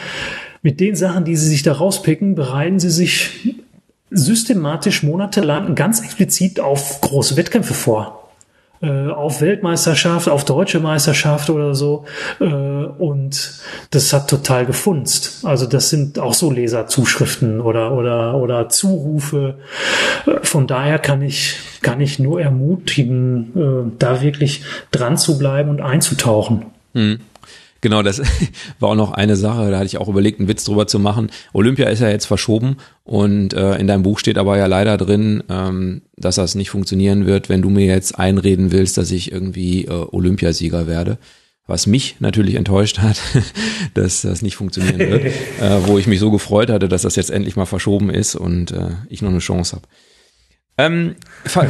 Speaker 2: mit den Sachen, die sie sich da rauspicken, bereiten sie sich systematisch monatelang ganz explizit auf große Wettkämpfe vor. Äh, auf Weltmeisterschaft, auf deutsche Meisterschaft oder so. Äh, und das hat total gefunzt. Also das sind auch so Leserzuschriften oder, oder, oder Zurufe. Äh, von daher kann ich, kann ich nur ermutigen, da wirklich dran zu bleiben und einzutauchen.
Speaker 1: Hm. Genau, das war auch noch eine Sache, da hatte ich auch überlegt, einen Witz drüber zu machen. Olympia ist ja jetzt verschoben und äh, in deinem Buch steht aber ja leider drin, ähm, dass das nicht funktionieren wird, wenn du mir jetzt einreden willst, dass ich irgendwie äh, Olympiasieger werde. Was mich natürlich enttäuscht hat, dass das nicht funktionieren wird, äh, wo ich mich so gefreut hatte, dass das jetzt endlich mal verschoben ist und äh, ich noch eine Chance habe. Ähm,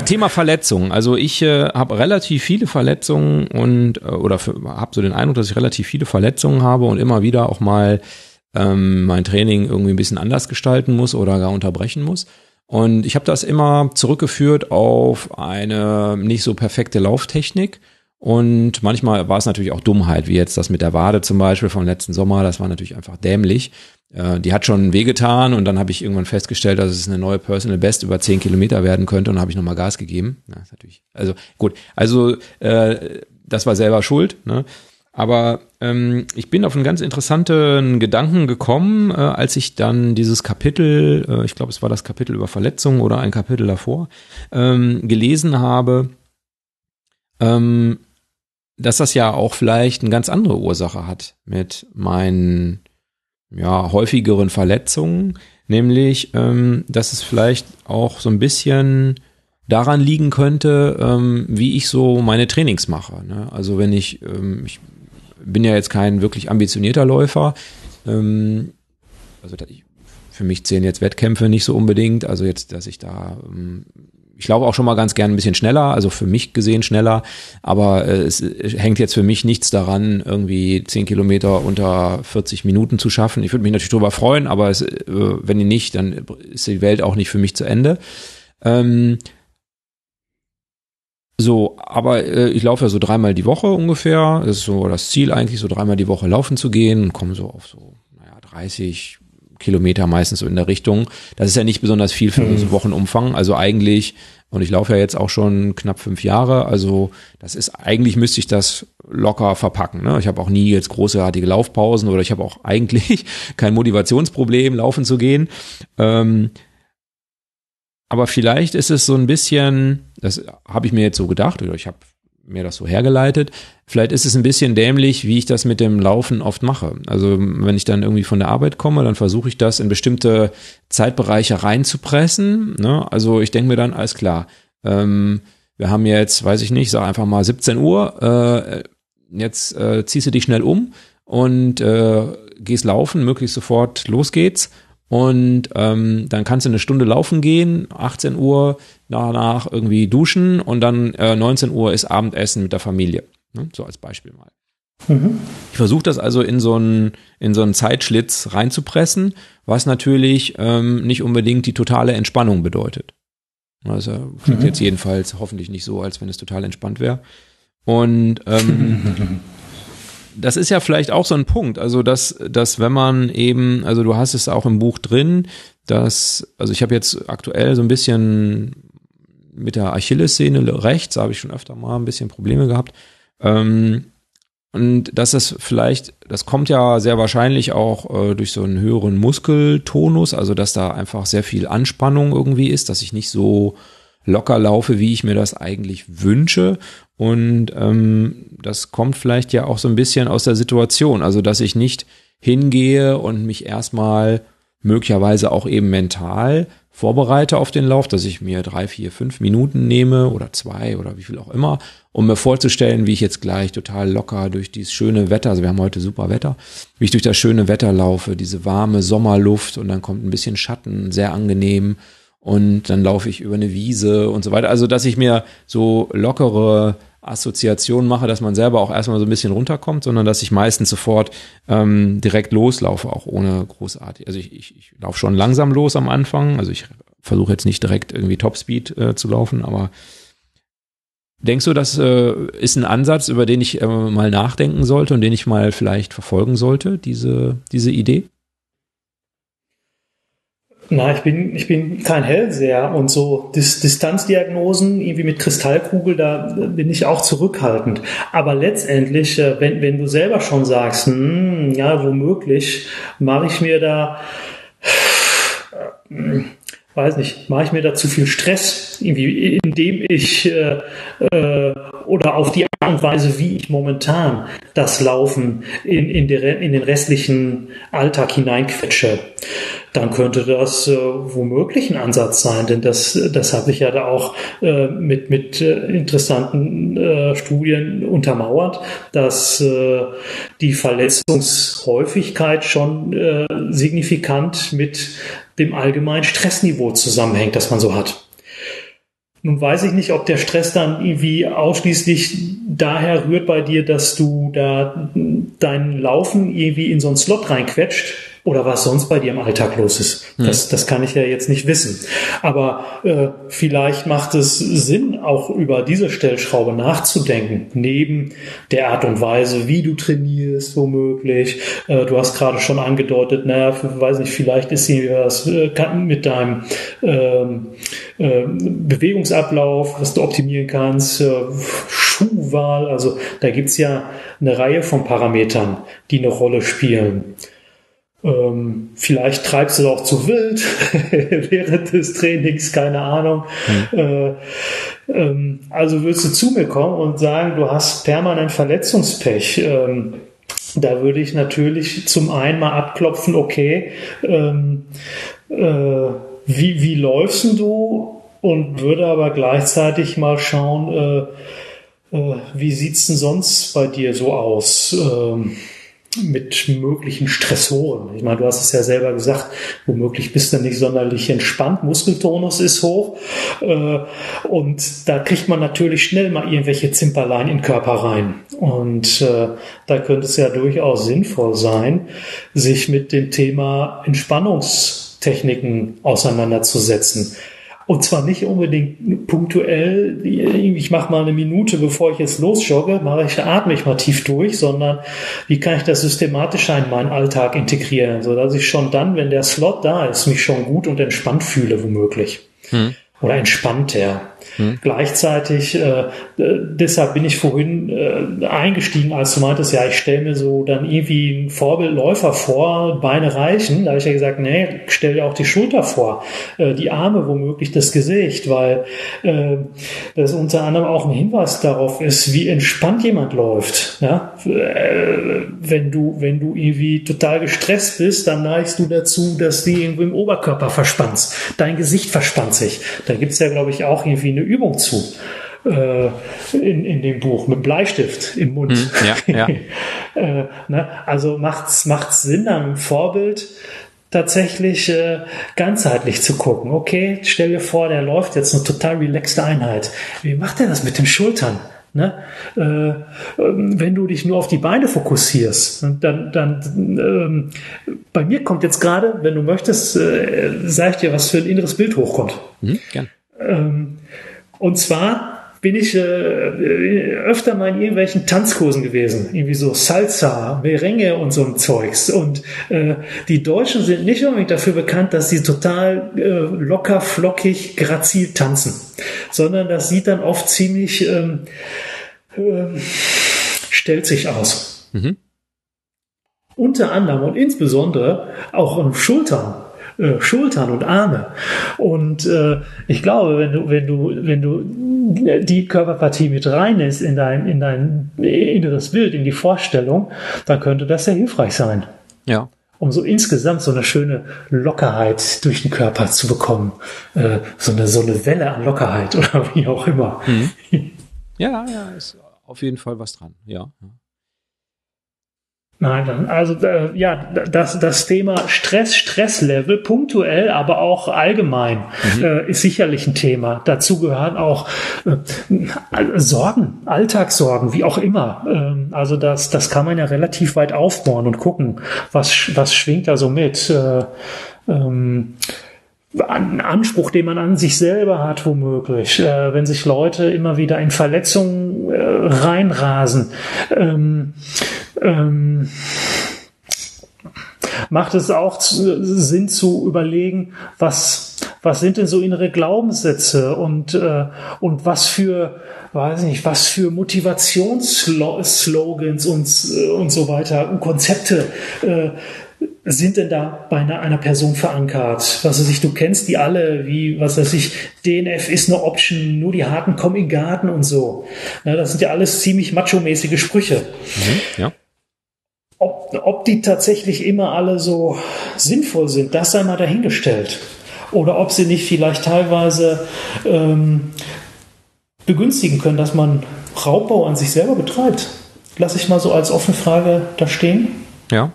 Speaker 1: Thema Verletzungen. Also ich äh, habe relativ viele Verletzungen und äh, oder habe so den Eindruck, dass ich relativ viele Verletzungen habe und immer wieder auch mal ähm, mein Training irgendwie ein bisschen anders gestalten muss oder gar unterbrechen muss. Und ich habe das immer zurückgeführt auf eine nicht so perfekte Lauftechnik. Und manchmal war es natürlich auch Dummheit, wie jetzt das mit der Wade zum Beispiel vom letzten Sommer. Das war natürlich einfach dämlich. Äh, die hat schon wehgetan und dann habe ich irgendwann festgestellt, dass es eine neue Personal Best über 10 Kilometer werden könnte und habe ich nochmal Gas gegeben. Ja, natürlich, also gut, also äh, das war selber schuld. Ne? Aber ähm, ich bin auf einen ganz interessanten Gedanken gekommen, äh, als ich dann dieses Kapitel, äh, ich glaube, es war das Kapitel über Verletzungen oder ein Kapitel davor, ähm, gelesen habe, ähm, dass das ja auch vielleicht eine ganz andere Ursache hat mit meinen ja, häufigeren Verletzungen, nämlich, ähm, dass es vielleicht auch so ein bisschen daran liegen könnte, ähm, wie ich so meine Trainings mache. Ne? Also wenn ich, ähm, ich bin ja jetzt kein wirklich ambitionierter Läufer, ähm, also ich, für mich zählen jetzt Wettkämpfe nicht so unbedingt, also jetzt, dass ich da ähm, ich laufe auch schon mal ganz gern ein bisschen schneller, also für mich gesehen schneller, aber äh, es hängt jetzt für mich nichts daran, irgendwie zehn Kilometer unter 40 Minuten zu schaffen. Ich würde mich natürlich darüber freuen, aber es, äh, wenn nicht, dann ist die Welt auch nicht für mich zu Ende. Ähm, so, aber äh, ich laufe ja so dreimal die Woche ungefähr. Das ist so das Ziel eigentlich, so dreimal die Woche laufen zu gehen und komme so auf so, naja, 30, Kilometer meistens so in der Richtung. Das ist ja nicht besonders viel für mhm. so Wochenumfang. Also eigentlich, und ich laufe ja jetzt auch schon knapp fünf Jahre, also das ist, eigentlich müsste ich das locker verpacken. Ne? Ich habe auch nie jetzt großartige Laufpausen oder ich habe auch eigentlich kein Motivationsproblem, laufen zu gehen. Ähm, aber vielleicht ist es so ein bisschen, das habe ich mir jetzt so gedacht, oder ich habe mir das so hergeleitet. Vielleicht ist es ein bisschen dämlich, wie ich das mit dem Laufen oft mache. Also wenn ich dann irgendwie von der Arbeit komme, dann versuche ich das in bestimmte Zeitbereiche reinzupressen. Ne? Also ich denke mir dann, alles klar, ähm, wir haben jetzt, weiß ich nicht, sag einfach mal 17 Uhr, äh, jetzt äh, ziehst du dich schnell um und äh, gehst laufen, möglichst sofort los geht's und ähm, dann kannst du eine Stunde laufen gehen, 18 Uhr danach irgendwie duschen und dann äh, 19 Uhr ist Abendessen mit der Familie. Ne? So als Beispiel mal. Mhm. Ich versuche das also in so einen in so einen Zeitschlitz reinzupressen, was natürlich ähm, nicht unbedingt die totale Entspannung bedeutet. Also klingt mhm. jetzt jedenfalls hoffentlich nicht so, als wenn es total entspannt wäre. Und ähm, das ist ja vielleicht auch so ein Punkt, also dass, dass wenn man eben, also du hast es auch im Buch drin, dass, also ich habe jetzt aktuell so ein bisschen mit der Achillessehne rechts, habe ich schon öfter mal ein bisschen Probleme gehabt. Ähm, und dass das vielleicht, das kommt ja sehr wahrscheinlich auch äh, durch so einen höheren Muskeltonus, also dass da einfach sehr viel Anspannung irgendwie ist, dass ich nicht so locker laufe, wie ich mir das eigentlich wünsche. Und ähm, das kommt vielleicht ja auch so ein bisschen aus der Situation, also dass ich nicht hingehe und mich erstmal möglicherweise auch eben mental vorbereite auf den Lauf, dass ich mir drei, vier, fünf Minuten nehme oder zwei oder wie viel auch immer, um mir vorzustellen, wie ich jetzt gleich total locker durch dieses schöne Wetter, also wir haben heute super Wetter, wie ich durch das schöne Wetter laufe, diese warme Sommerluft und dann kommt ein bisschen Schatten, sehr angenehm und dann laufe ich über eine Wiese und so weiter. Also, dass ich mir so lockere Assoziationen mache, dass man selber auch erstmal so ein bisschen runterkommt, sondern dass ich meistens sofort ähm, direkt loslaufe, auch ohne großartig. Also ich, ich, ich laufe schon langsam los am Anfang. Also ich versuche jetzt nicht direkt irgendwie Topspeed äh, zu laufen, aber denkst du, das äh, ist ein Ansatz, über den ich äh, mal nachdenken sollte und den ich mal vielleicht verfolgen sollte, diese, diese Idee?
Speaker 2: Na, ich bin, ich bin kein Hellseher und so Dis Distanzdiagnosen irgendwie mit Kristallkugel, da bin ich auch zurückhaltend. Aber letztendlich, äh, wenn, wenn du selber schon sagst, hm, ja, womöglich, mache ich mir da, äh, weiß nicht, mache ich mir da zu viel Stress, irgendwie, indem ich äh, äh, oder auf die Art und Weise, wie ich momentan das Laufen in, in, der, in den restlichen Alltag hineinquetsche dann könnte das äh, womöglich ein Ansatz sein, denn das, das habe ich ja da auch äh, mit, mit äh, interessanten äh, Studien untermauert, dass äh, die Verletzungshäufigkeit schon äh, signifikant mit dem allgemeinen Stressniveau zusammenhängt, das man so hat. Nun weiß ich nicht, ob der Stress dann irgendwie ausschließlich daher rührt bei dir, dass du da dein Laufen irgendwie in so einen Slot reinquetscht oder was sonst bei dir im Alltag los ist. Hm. Das, das kann ich ja jetzt nicht wissen. Aber äh, vielleicht macht es Sinn, auch über diese Stellschraube nachzudenken, neben der Art und Weise, wie du trainierst, womöglich. Äh, du hast gerade schon angedeutet, naja, weiß nicht, vielleicht ist sie was äh, mit deinem ähm, äh, Bewegungsablauf, was du optimieren kannst, äh, Schuhwahl, also da gibt's ja eine Reihe von Parametern, die eine Rolle spielen. Ähm, vielleicht treibst du auch zu wild während des Trainings, keine Ahnung. Mhm. Äh, ähm, also würdest du zu mir kommen und sagen, du hast permanent Verletzungspech. Ähm, da würde ich natürlich zum einen mal abklopfen, okay, ähm, äh, wie, wie läufst du? Und würde aber gleichzeitig mal schauen, äh, äh, wie sieht's denn sonst bei dir so aus? Ähm, mit möglichen Stressoren. Ich meine, du hast es ja selber gesagt, womöglich bist du nicht sonderlich entspannt, Muskeltonus ist hoch äh, und da kriegt man natürlich schnell mal irgendwelche Zimperlein in den Körper rein. Und äh, da könnte es ja durchaus sinnvoll sein, sich mit dem Thema Entspannungstechniken auseinanderzusetzen. Und zwar nicht unbedingt punktuell, ich mache mal eine Minute, bevor ich jetzt losjogge, mache ich, atme ich mal tief durch, sondern wie kann ich das systematischer in meinen Alltag integrieren, sodass ich schon dann, wenn der Slot da ist, mich schon gut und entspannt fühle, womöglich. Hm. Oder entspannter. Hm. Gleichzeitig, äh, deshalb bin ich vorhin äh, eingestiegen, als du meintest, ja, ich stelle mir so dann irgendwie einen Vorbildläufer vor, Beine reichen. Da habe ich ja gesagt, nee, stell dir auch die Schulter vor, äh, die Arme womöglich, das Gesicht, weil äh, das unter anderem auch ein Hinweis darauf ist, wie entspannt jemand läuft. Ja? Äh, wenn du, wenn du irgendwie total gestresst bist, dann neigst du dazu, dass du irgendwo im Oberkörper verspannst. Dein Gesicht verspannt sich. Da gibt's ja, glaube ich, auch irgendwie eine Übung zu äh, in, in dem Buch mit Bleistift im Mund.
Speaker 1: Hm, ja, ja.
Speaker 2: äh, ne? Also macht's macht's Sinn, am Vorbild tatsächlich äh, ganzheitlich zu gucken. Okay, stell dir vor, der läuft jetzt eine total relaxte Einheit. Wie macht er das mit den Schultern? Ne? Äh, ähm, wenn du dich nur auf die Beine fokussierst, dann, dann ähm, bei mir kommt jetzt gerade, wenn du möchtest, äh, sag ich dir, was für ein inneres Bild hochkommt. Mhm, gern. Ähm, und zwar bin ich äh, öfter mal in irgendwelchen Tanzkursen gewesen, irgendwie so Salsa, Merengue und so ein Zeugs. Und äh, die Deutschen sind nicht unbedingt dafür bekannt, dass sie total äh, locker, flockig, grazil tanzen, sondern das sieht dann oft ziemlich ähm, äh, stellt sich aus. Mhm. Unter anderem und insbesondere auch an Schultern äh, Schultern und Arme. Und äh, ich glaube, wenn du, wenn du, wenn du die Körperpartie mit reinnimmst in dein, in dein inneres Bild, in die Vorstellung, dann könnte das sehr hilfreich sein.
Speaker 1: Ja.
Speaker 2: Um so insgesamt so eine schöne Lockerheit durch den Körper zu bekommen. Äh, so eine, so eine Welle an Lockerheit oder wie auch immer. Mhm.
Speaker 1: Ja, ja, ist auf jeden Fall was dran. Ja.
Speaker 2: Nein, also äh, ja, das, das Thema Stress, Stresslevel, punktuell, aber auch allgemein, mhm. äh, ist sicherlich ein Thema. Dazu gehören auch äh, Sorgen, Alltagssorgen, wie auch immer. Ähm, also das, das kann man ja relativ weit aufbauen und gucken, was, was schwingt da so mit. Äh, ähm, ein Anspruch, den man an sich selber hat, womöglich, äh, wenn sich Leute immer wieder in Verletzungen äh, reinrasen. Ähm, ähm, macht es auch Sinn zu überlegen, was, was sind denn so innere Glaubenssätze und, äh, und was für, weiß nicht, was für Motivationsslogans und, äh, und so weiter und Konzepte äh, sind denn da bei einer, einer Person verankert? Was weiß ich, du kennst die alle, wie, was weiß ich, DNF ist eine Option, nur die Harten kommen in Garten und so. Ja, das sind ja alles ziemlich macho-mäßige Sprüche. Mhm, ja. Ob, ob die tatsächlich immer alle so sinnvoll sind, das sei mal dahingestellt. Oder ob sie nicht vielleicht teilweise ähm, begünstigen können, dass man Raubbau an sich selber betreibt. Lass ich mal so als offene Frage da stehen.
Speaker 1: Ja,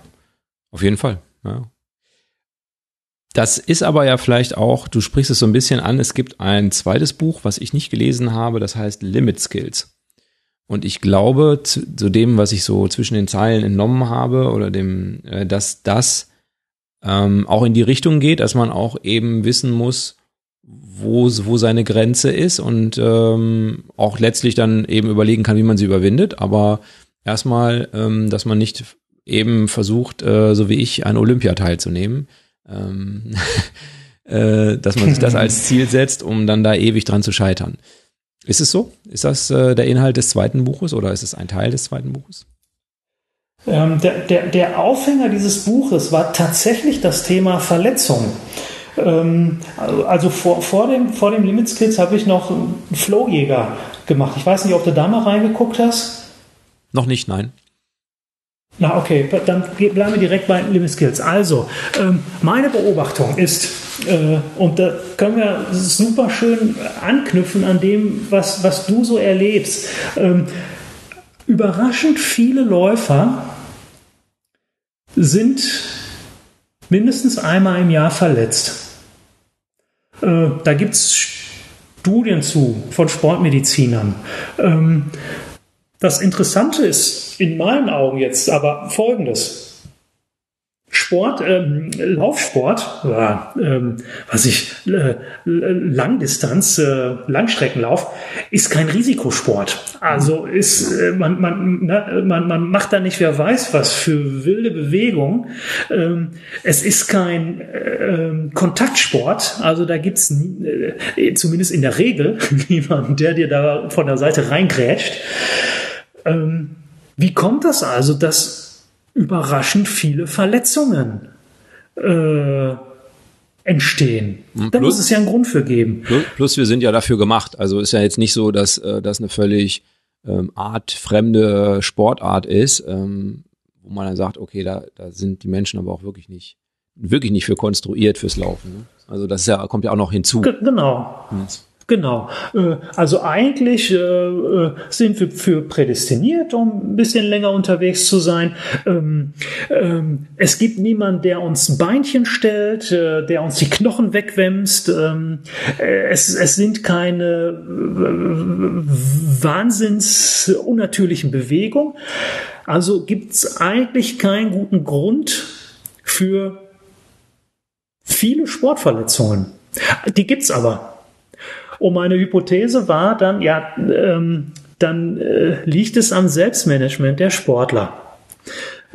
Speaker 1: auf jeden Fall. Ja. Das ist aber ja vielleicht auch, du sprichst es so ein bisschen an, es gibt ein zweites Buch, was ich nicht gelesen habe, das heißt Limit Skills. Und ich glaube, zu, zu dem, was ich so zwischen den Zeilen entnommen habe, oder dem, äh, dass das ähm, auch in die Richtung geht, dass man auch eben wissen muss, wo, wo seine Grenze ist und ähm, auch letztlich dann eben überlegen kann, wie man sie überwindet. Aber erstmal, ähm, dass man nicht eben versucht, äh, so wie ich, an Olympia teilzunehmen. Ähm, äh, dass man sich das als Ziel setzt, um dann da ewig dran zu scheitern. Ist es so? Ist das äh, der Inhalt des zweiten Buches oder ist es ein Teil des zweiten Buches?
Speaker 2: Ähm, der, der, der Aufhänger dieses Buches war tatsächlich das Thema Verletzung. Ähm, also vor, vor, dem, vor dem Limit Skills habe ich noch einen Flowjäger gemacht. Ich weiß nicht, ob du da mal reingeguckt hast.
Speaker 1: Noch nicht, nein.
Speaker 2: Na okay, dann bleiben wir direkt bei Limit Skills. Also, ähm, meine Beobachtung ist, und da können wir super schön anknüpfen an dem, was, was du so erlebst. Ähm, überraschend viele Läufer sind mindestens einmal im Jahr verletzt. Äh, da gibt es Studien zu von Sportmedizinern. Ähm, das Interessante ist in meinen Augen jetzt aber Folgendes. Sport, ähm, Laufsport, äh, ähm, was ich, äh, Langdistanz, äh, Langstreckenlauf, ist kein Risikosport. Also ist, äh, man, man, ne, man, man macht da nicht wer weiß was für wilde Bewegung. Ähm, es ist kein äh, Kontaktsport, also da gibt's äh, zumindest in der Regel niemanden, der dir da von der Seite reingrätscht. Ähm, wie kommt das also, dass überraschend viele Verletzungen äh, entstehen? Plus, da muss es ja einen Grund für geben.
Speaker 1: Plus, plus, wir sind ja dafür gemacht. Also ist ja jetzt nicht so, dass äh, das eine völlig ähm, artfremde Sportart ist, ähm, wo man dann sagt, okay, da, da sind die Menschen aber auch wirklich nicht wirklich nicht für konstruiert fürs Laufen. Ne? Also das ist ja, kommt ja auch noch hinzu.
Speaker 2: G genau. Hm. Genau. Äh, also eigentlich äh, äh, sind wir für prädestiniert, um ein bisschen länger unterwegs zu sein. Ähm, ähm, es gibt niemanden, der uns ein Beinchen stellt, der uns die Knochen wegwämst. Ähm, es, es sind keine wahnsinns unnatürlichen Bewegungen. Also gibt es eigentlich keinen guten Grund für viele Sportverletzungen. Die gibt's aber. Und meine Hypothese war dann, ja, ähm, dann äh, liegt es am Selbstmanagement der Sportler.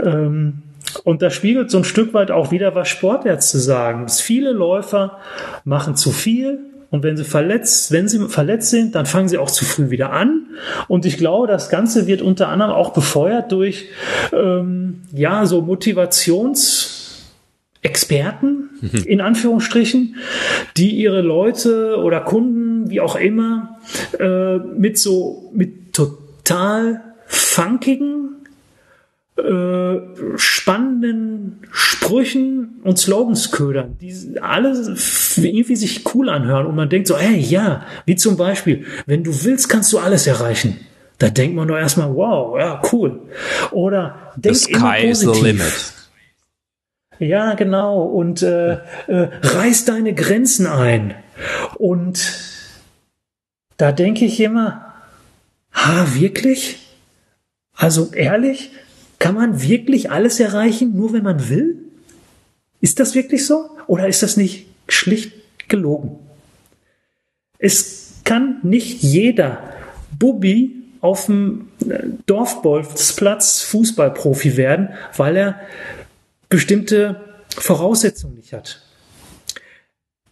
Speaker 2: Ähm, und das spiegelt so ein Stück weit auch wieder, was Sportärzte sagen. Viele Läufer machen zu viel, und wenn sie verletzt, wenn sie verletzt sind, dann fangen sie auch zu früh wieder an. Und ich glaube, das Ganze wird unter anderem auch befeuert durch ähm, ja so Motivations Experten, mhm. in Anführungsstrichen, die ihre Leute oder Kunden, wie auch immer, äh, mit so, mit total funkigen, äh, spannenden Sprüchen und Slogans ködern, die alle irgendwie sich cool anhören und man denkt so, hey, ja, wie zum Beispiel, wenn du willst, kannst du alles erreichen. Da denkt man doch erstmal, wow, ja, cool. Oder denk The immer positiv. Is the limit. Ja, genau. Und äh, äh, reiß deine Grenzen ein. Und da denke ich immer, ha, wirklich? Also ehrlich, kann man wirklich alles erreichen, nur wenn man will? Ist das wirklich so? Oder ist das nicht schlicht gelogen? Es kann nicht jeder Bubi auf dem äh, Dorfbolzplatz Fußballprofi werden, weil er bestimmte Voraussetzungen nicht hat.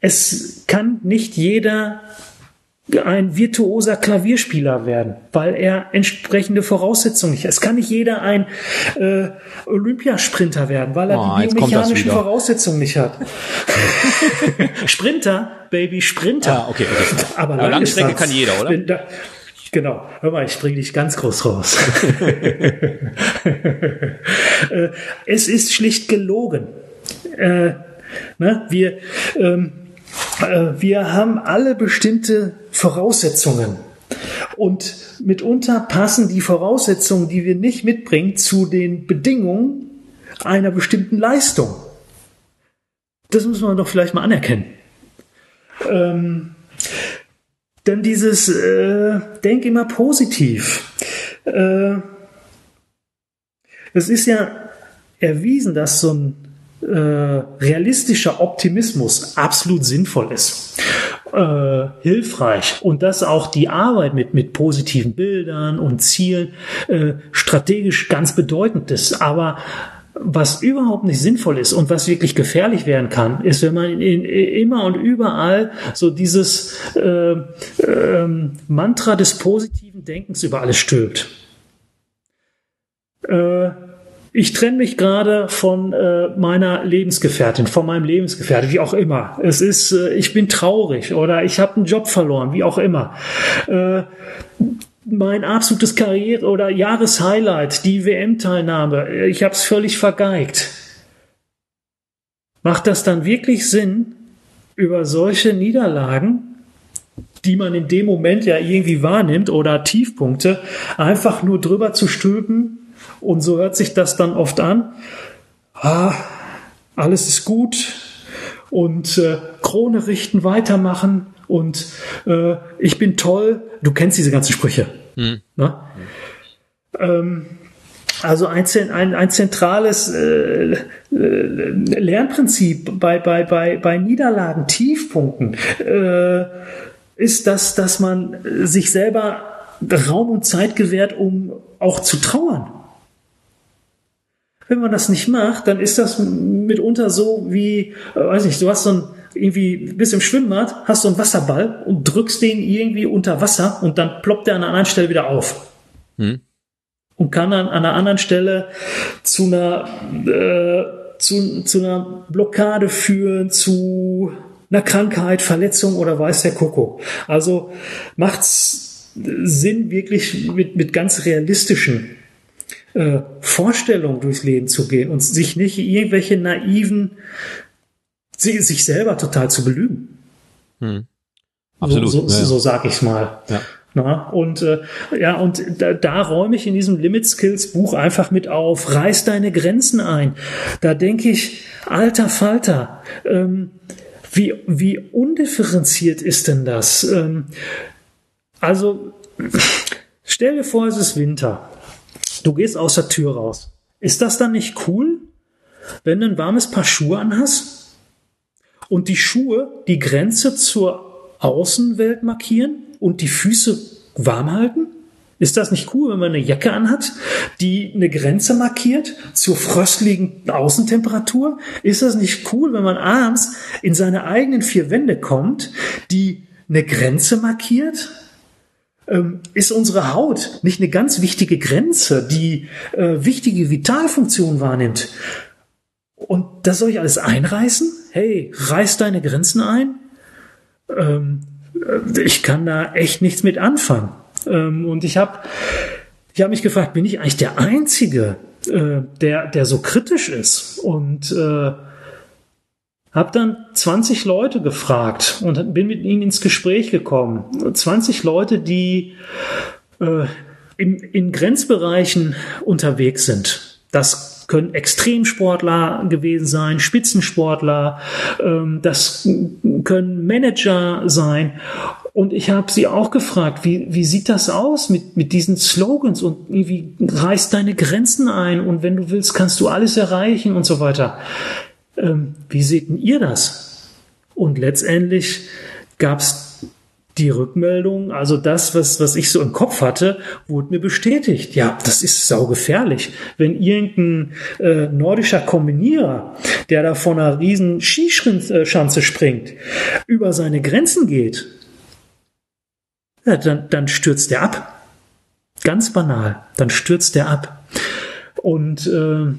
Speaker 2: Es kann nicht jeder ein virtuoser Klavierspieler werden, weil er entsprechende Voraussetzungen nicht hat. Es kann nicht jeder ein äh, Olympiasprinter werden, weil er
Speaker 1: Oh,
Speaker 2: die biomechanischen. Voraussetzungen nicht hat. Sprinter, Baby, Sprinter.
Speaker 1: Ah, okay, okay.
Speaker 2: Aber,
Speaker 1: Aber Langstrecke kann jeder, oder?
Speaker 2: Da, genau. Hör mal, ich bringe dich ganz groß raus. Äh, es ist schlicht gelogen. Äh, ne, wir, ähm, äh, wir haben alle bestimmte Voraussetzungen. Und mitunter passen die Voraussetzungen, die wir nicht mitbringen, zu den Bedingungen einer bestimmten Leistung. Das muss man doch vielleicht mal anerkennen. Ähm, denn dieses äh, Denk immer positiv. Äh, es ist ja erwiesen, dass so ein äh, realistischer Optimismus absolut sinnvoll ist, äh, hilfreich und dass auch die Arbeit mit, mit positiven Bildern und Zielen äh, strategisch ganz bedeutend ist. Aber was überhaupt nicht sinnvoll ist und was wirklich gefährlich werden kann, ist, wenn man in, in, immer und überall so dieses äh, ähm, Mantra des positiven Denkens über alles stülpt. Äh, ich trenne mich gerade von äh, meiner Lebensgefährtin, von meinem Lebensgefährten, wie auch immer. Es ist, äh, ich bin traurig oder ich habe einen Job verloren, wie auch immer. Äh, mein absolutes Karriere- oder Jahreshighlight, die WM-Teilnahme, ich habe es völlig vergeigt. Macht das dann wirklich Sinn, über solche Niederlagen, die man in dem Moment ja irgendwie wahrnimmt oder Tiefpunkte, einfach nur drüber zu stülpen? Und so hört sich das dann oft an. Ah, alles ist gut und äh, Krone richten, weitermachen und äh, ich bin toll. Du kennst diese ganzen Sprüche.
Speaker 1: Hm.
Speaker 2: Ne? Ähm, also ein, ein, ein zentrales äh, äh, Lernprinzip bei, bei, bei, bei Niederlagen, Tiefpunkten äh, ist, dass, dass man sich selber Raum und Zeit gewährt, um auch zu trauern. Wenn man das nicht macht, dann ist das mitunter so wie, äh, weiß nicht, du hast so ein irgendwie bis im Schwimmbad, hast so einen Wasserball und drückst den irgendwie unter Wasser und dann ploppt der an einer anderen Stelle wieder auf.
Speaker 1: Hm.
Speaker 2: Und kann dann an einer anderen Stelle zu einer, äh, zu, zu einer Blockade führen, zu einer Krankheit, Verletzung oder weiß der Kuckuck. Also macht's Sinn, wirklich mit, mit ganz realistischen äh, Vorstellungen durchs Leben zu gehen und sich nicht irgendwelche naiven, sich selber total zu belügen.
Speaker 1: Hm. Absolut.
Speaker 2: So, so,
Speaker 1: ja,
Speaker 2: so sag ich's mal.
Speaker 1: Ja.
Speaker 2: Na, und äh, ja, und da, da räume ich in diesem Limit Skills Buch einfach mit auf, reiß deine Grenzen ein. Da denke ich, alter Falter, ähm, wie, wie undifferenziert ist denn das? Ähm, also, stell dir vor, es ist Winter. Du gehst aus der Tür raus. Ist das dann nicht cool, wenn du ein warmes Paar Schuhe anhast und die Schuhe die Grenze zur Außenwelt markieren und die Füße warm halten? Ist das nicht cool, wenn man eine Jacke anhat, die eine Grenze markiert zur fröstlichen Außentemperatur? Ist das nicht cool, wenn man abends in seine eigenen vier Wände kommt, die eine Grenze markiert? Ähm, ist unsere Haut nicht eine ganz wichtige Grenze, die äh, wichtige Vitalfunktionen wahrnimmt? Und das soll ich alles einreißen? Hey, reiß deine Grenzen ein? Ähm, äh, ich kann da echt nichts mit anfangen. Ähm, und ich habe ich hab mich gefragt, bin ich eigentlich der Einzige, äh, der, der so kritisch ist? Und äh, habe dann 20 Leute gefragt und bin mit ihnen ins Gespräch gekommen. 20 Leute, die äh, in, in Grenzbereichen unterwegs sind. Das können Extremsportler gewesen sein, Spitzensportler, ähm, das können Manager sein. Und ich habe sie auch gefragt, wie, wie sieht das aus mit, mit diesen Slogans und wie reißt deine Grenzen ein und wenn du willst, kannst du alles erreichen und so weiter. Ähm, wie seht ihr das? Und letztendlich gab es die Rückmeldung, also das, was, was ich so im Kopf hatte, wurde mir bestätigt. Ja, das ist saugefährlich. Wenn irgendein äh, nordischer Kombinierer, der da von einer riesen Skischanze springt, über seine Grenzen geht, ja, dann, dann stürzt er ab. Ganz banal, dann stürzt er ab. Und äh,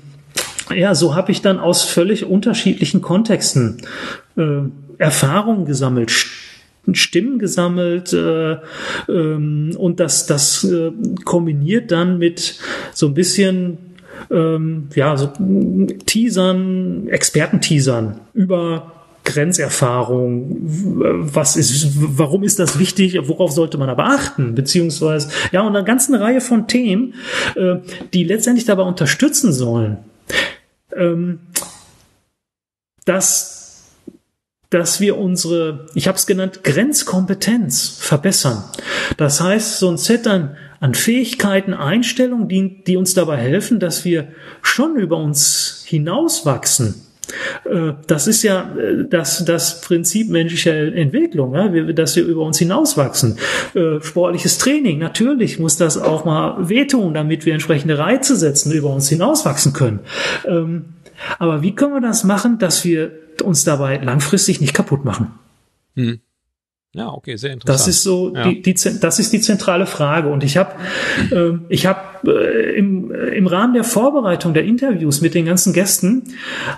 Speaker 2: ja, so habe ich dann aus völlig unterschiedlichen Kontexten äh, Erfahrungen gesammelt, Stimmen gesammelt äh, ähm, und das, das äh, kombiniert dann mit so ein bisschen ähm, ja, so Teasern, Experten-Teasern über Grenzerfahrung, was ist, warum ist das wichtig, worauf sollte man aber achten, beziehungsweise, ja, und eine ganze Reihe von Themen, äh, die letztendlich dabei unterstützen sollen, ähm, dass dass wir unsere, ich habe es genannt, Grenzkompetenz verbessern. Das heißt, so ein Set an, an Fähigkeiten, Einstellungen, die, die uns dabei helfen, dass wir schon über uns hinauswachsen. Äh, das ist ja äh, das, das Prinzip menschlicher Entwicklung, dass wir über uns hinauswachsen. Äh, sportliches Training, natürlich muss das auch mal wehtun, damit wir entsprechende Reize setzen, über uns hinauswachsen können. Ähm, aber wie können wir das machen, dass wir uns dabei langfristig nicht kaputt machen? Hm.
Speaker 1: Ja, okay, sehr interessant.
Speaker 2: Das ist so, ja. die, die, das ist die zentrale Frage. Und ich habe, äh, ich habe äh, im, äh, im Rahmen der Vorbereitung der Interviews mit den ganzen Gästen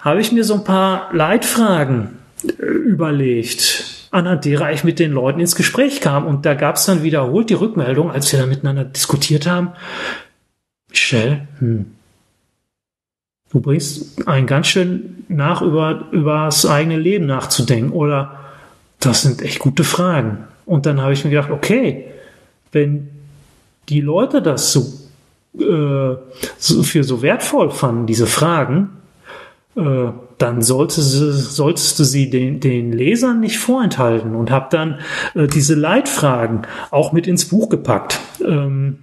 Speaker 2: habe ich mir so ein paar Leitfragen äh, überlegt, anhand derer ich mit den Leuten ins Gespräch kam. Und da gab es dann wiederholt die Rückmeldung, als wir da miteinander diskutiert haben. Michelle, hm, Du bringst einen ganz schön nach, über, über das eigene Leben nachzudenken. Oder das sind echt gute Fragen. Und dann habe ich mir gedacht, okay, wenn die Leute das so, äh, so für so wertvoll fanden, diese Fragen, äh, dann solltest du, solltest du sie den, den Lesern nicht vorenthalten und habe dann äh, diese Leitfragen auch mit ins Buch gepackt. Ähm,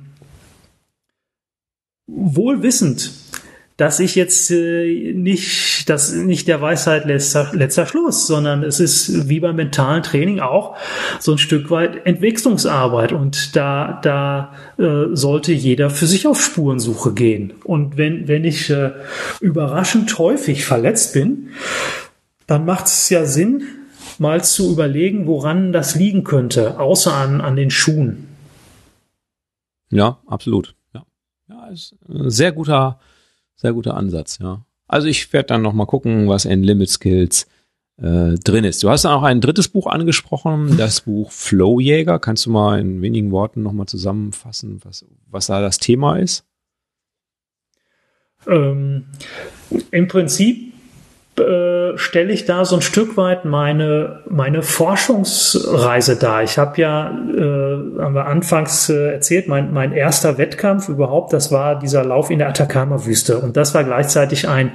Speaker 2: wohl wissend, dass ich jetzt äh, nicht, das nicht der Weisheit letzter, letzter Schluss, sondern es ist wie beim mentalen Training auch so ein Stück weit Entwicklungsarbeit und da, da äh, sollte jeder für sich auf Spurensuche gehen. Und wenn, wenn ich äh, überraschend häufig verletzt bin, dann macht es ja Sinn, mal zu überlegen, woran das liegen könnte, außer an, an den Schuhen.
Speaker 1: Ja, absolut. Ja, ja ist ein sehr guter sehr guter Ansatz, ja. Also ich werde dann noch mal gucken, was in Limit Skills äh, drin ist. Du hast dann auch ein drittes Buch angesprochen, das Buch Flowjäger. Kannst du mal in wenigen Worten noch mal zusammenfassen, was, was da das Thema ist?
Speaker 2: Ähm, Im Prinzip äh, stelle ich da so ein Stück weit meine, meine Forschungsreise dar. Ich habe ja, äh, haben wir anfangs äh, erzählt, mein, mein erster Wettkampf überhaupt, das war dieser Lauf in der Atacama-Wüste. Und das war gleichzeitig ein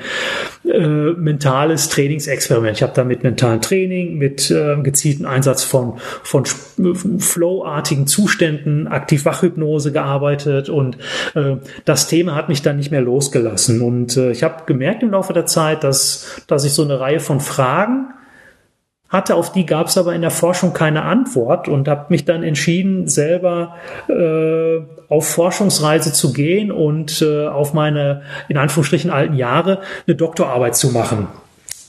Speaker 2: äh, mentales Trainingsexperiment. Ich habe da mit mentalen Training, mit äh, gezielten Einsatz von, von flow-artigen Zuständen, Aktiv-Wachhypnose gearbeitet. Und äh, das Thema hat mich dann nicht mehr losgelassen. Und äh, ich habe gemerkt im Laufe der Zeit, dass dass ich so eine Reihe von Fragen hatte, auf die gab es aber in der Forschung keine Antwort und habe mich dann entschieden, selber äh, auf Forschungsreise zu gehen und äh, auf meine in Anführungsstrichen alten Jahre eine Doktorarbeit zu machen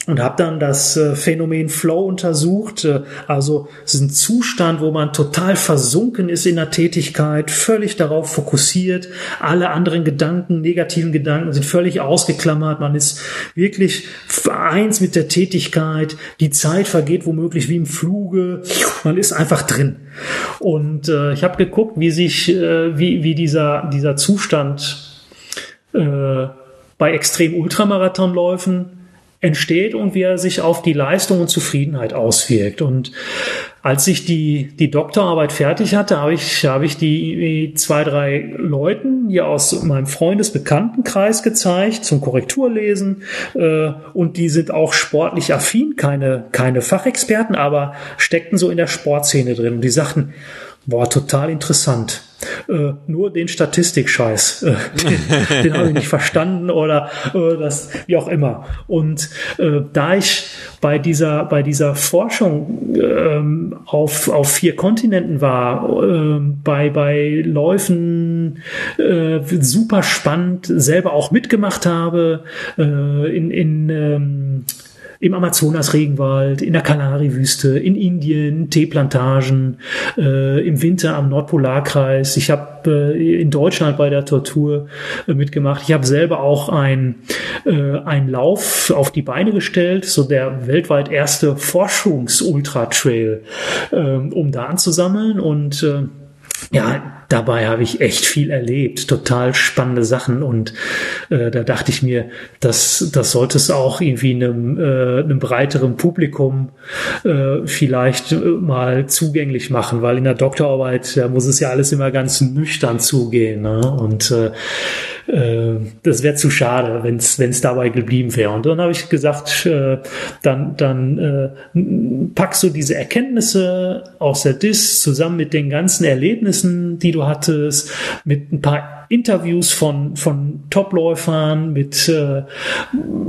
Speaker 2: und habe dann das äh, Phänomen Flow untersucht. Äh, also es ist ein Zustand, wo man total versunken ist in der Tätigkeit, völlig darauf fokussiert. Alle anderen Gedanken, negativen Gedanken sind völlig ausgeklammert. Man ist wirklich eins mit der Tätigkeit. Die Zeit vergeht womöglich wie im Fluge. Man ist einfach drin. Und äh, ich habe geguckt, wie sich, äh, wie, wie dieser, dieser Zustand äh, bei extrem Ultramarathonläufen entsteht und wie er sich auf die Leistung und Zufriedenheit auswirkt. Und als ich die, die Doktorarbeit fertig hatte, habe ich, habe ich die zwei, drei Leuten hier aus meinem Freundesbekanntenkreis gezeigt zum Korrekturlesen. Äh, und die sind auch sportlich affin, keine, keine Fachexperten, aber steckten so in der Sportszene drin. Und die sagten, boah, total interessant. Äh, nur den Statistikscheiß, äh, den, den habe ich nicht verstanden oder äh, das, wie auch immer. Und äh, da ich bei dieser, bei dieser Forschung ähm, auf, auf vier Kontinenten war, äh, bei, bei Läufen äh, super spannend, selber auch mitgemacht habe, äh, in, in ähm, im Amazonas-Regenwald, in der Kalahari-Wüste, in Indien, Teeplantagen, äh, im Winter am Nordpolarkreis. Ich habe äh, in Deutschland bei der Tortur äh, mitgemacht. Ich habe selber auch ein, äh, einen Lauf auf die Beine gestellt, so der weltweit erste Forschungs-Ultra-Trail, äh, um da anzusammeln und äh, ja, dabei habe ich echt viel erlebt, total spannende Sachen und äh, da dachte ich mir, das, das sollte es auch irgendwie einem, äh, einem breiteren Publikum äh, vielleicht mal zugänglich machen, weil in der Doktorarbeit da muss es ja alles immer ganz nüchtern zugehen ne? und äh, äh, das wäre zu schade, wenn es dabei geblieben wäre. Und dann habe ich gesagt, äh, dann, dann äh, packst du diese Erkenntnisse aus der DIS zusammen mit den ganzen Erlebnissen, die du hattest, mit ein paar Interviews von, von Topläufern, mit äh,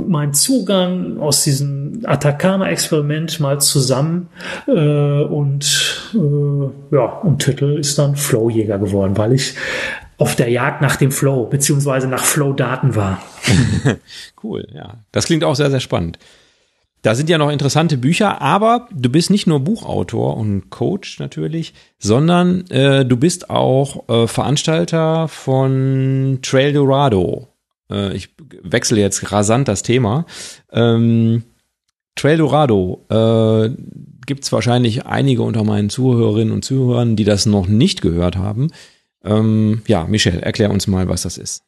Speaker 2: meinem Zugang aus diesem Atacama-Experiment mal zusammen äh, und äh, ja, und Titel ist dann Flowjäger geworden, weil ich auf der Jagd nach dem Flow, beziehungsweise nach Flow-Daten war.
Speaker 1: cool, ja. Das klingt auch sehr, sehr spannend. Da sind ja noch interessante Bücher, aber du bist nicht nur Buchautor und Coach natürlich, sondern äh, du bist auch äh, Veranstalter von Trail Dorado. Äh, ich wechsle jetzt rasant das Thema. Ähm, Trail Dorado äh, gibt es wahrscheinlich einige unter meinen Zuhörerinnen und Zuhörern, die das noch nicht gehört haben. Ähm, ja, Michel, erklär uns mal, was das ist.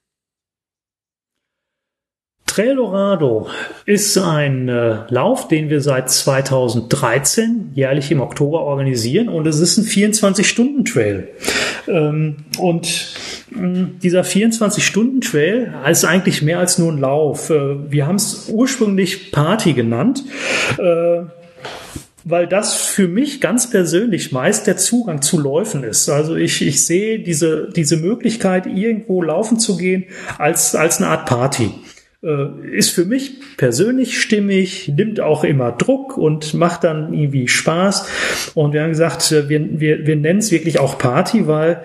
Speaker 2: Trail Dorado ist ein äh, Lauf, den wir seit 2013 jährlich im Oktober organisieren und es ist ein 24-Stunden-Trail. Ähm, und mh, dieser 24-Stunden-Trail ist eigentlich mehr als nur ein Lauf. Äh, wir haben es ursprünglich Party genannt. Äh, weil das für mich ganz persönlich meist der Zugang zu Läufen ist. Also ich, ich sehe diese, diese Möglichkeit, irgendwo laufen zu gehen, als, als eine Art Party. Äh, ist für mich persönlich stimmig, nimmt auch immer Druck und macht dann irgendwie Spaß. Und wir haben gesagt, äh, wir, wir, wir nennen es wirklich auch Party, weil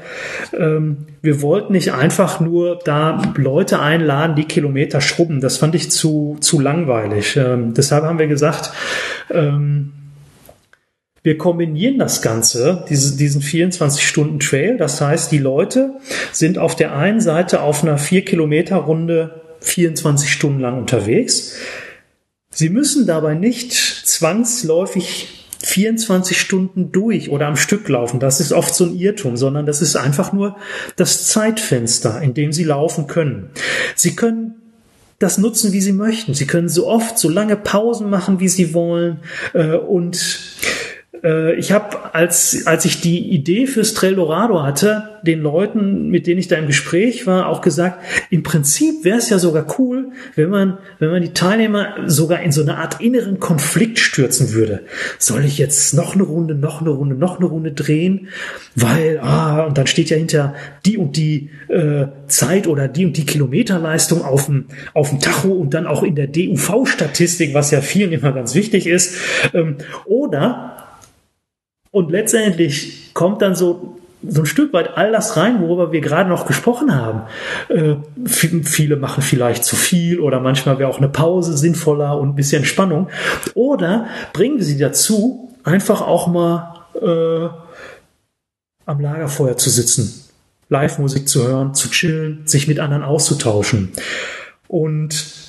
Speaker 2: ähm, wir wollten nicht einfach nur da Leute einladen, die Kilometer schrubben. Das fand ich zu, zu langweilig. Ähm, deshalb haben wir gesagt, ähm, wir kombinieren das Ganze, diese, diesen 24-Stunden-Trail. Das heißt, die Leute sind auf der einen Seite auf einer 4-Kilometer-Runde 24 Stunden lang unterwegs. Sie müssen dabei nicht zwangsläufig 24 Stunden durch oder am Stück laufen. Das ist oft so ein Irrtum, sondern das ist einfach nur das Zeitfenster, in dem Sie laufen können. Sie können das nutzen, wie Sie möchten. Sie können so oft, so lange Pausen machen, wie Sie wollen äh, und ich habe, als, als ich die Idee fürs Trail Dorado hatte, den Leuten, mit denen ich da im Gespräch war, auch gesagt, im Prinzip wäre es ja sogar cool, wenn man, wenn man die Teilnehmer sogar in so eine Art inneren Konflikt stürzen würde. Soll ich jetzt noch eine Runde, noch eine Runde, noch eine Runde drehen? Weil, ah, und dann steht ja hinter die und die äh, Zeit oder die und die Kilometerleistung auf dem, auf dem Tacho und dann auch in der DUV-Statistik, was ja vielen immer ganz wichtig ist. Ähm, oder und letztendlich kommt dann so so ein Stück weit all das rein, worüber wir gerade noch gesprochen haben. Äh, viele machen vielleicht zu viel oder manchmal wäre auch eine Pause sinnvoller und ein bisschen Spannung. Oder bringen sie dazu, einfach auch mal äh, am Lagerfeuer zu sitzen, Live-Musik zu hören, zu chillen, sich mit anderen auszutauschen. Und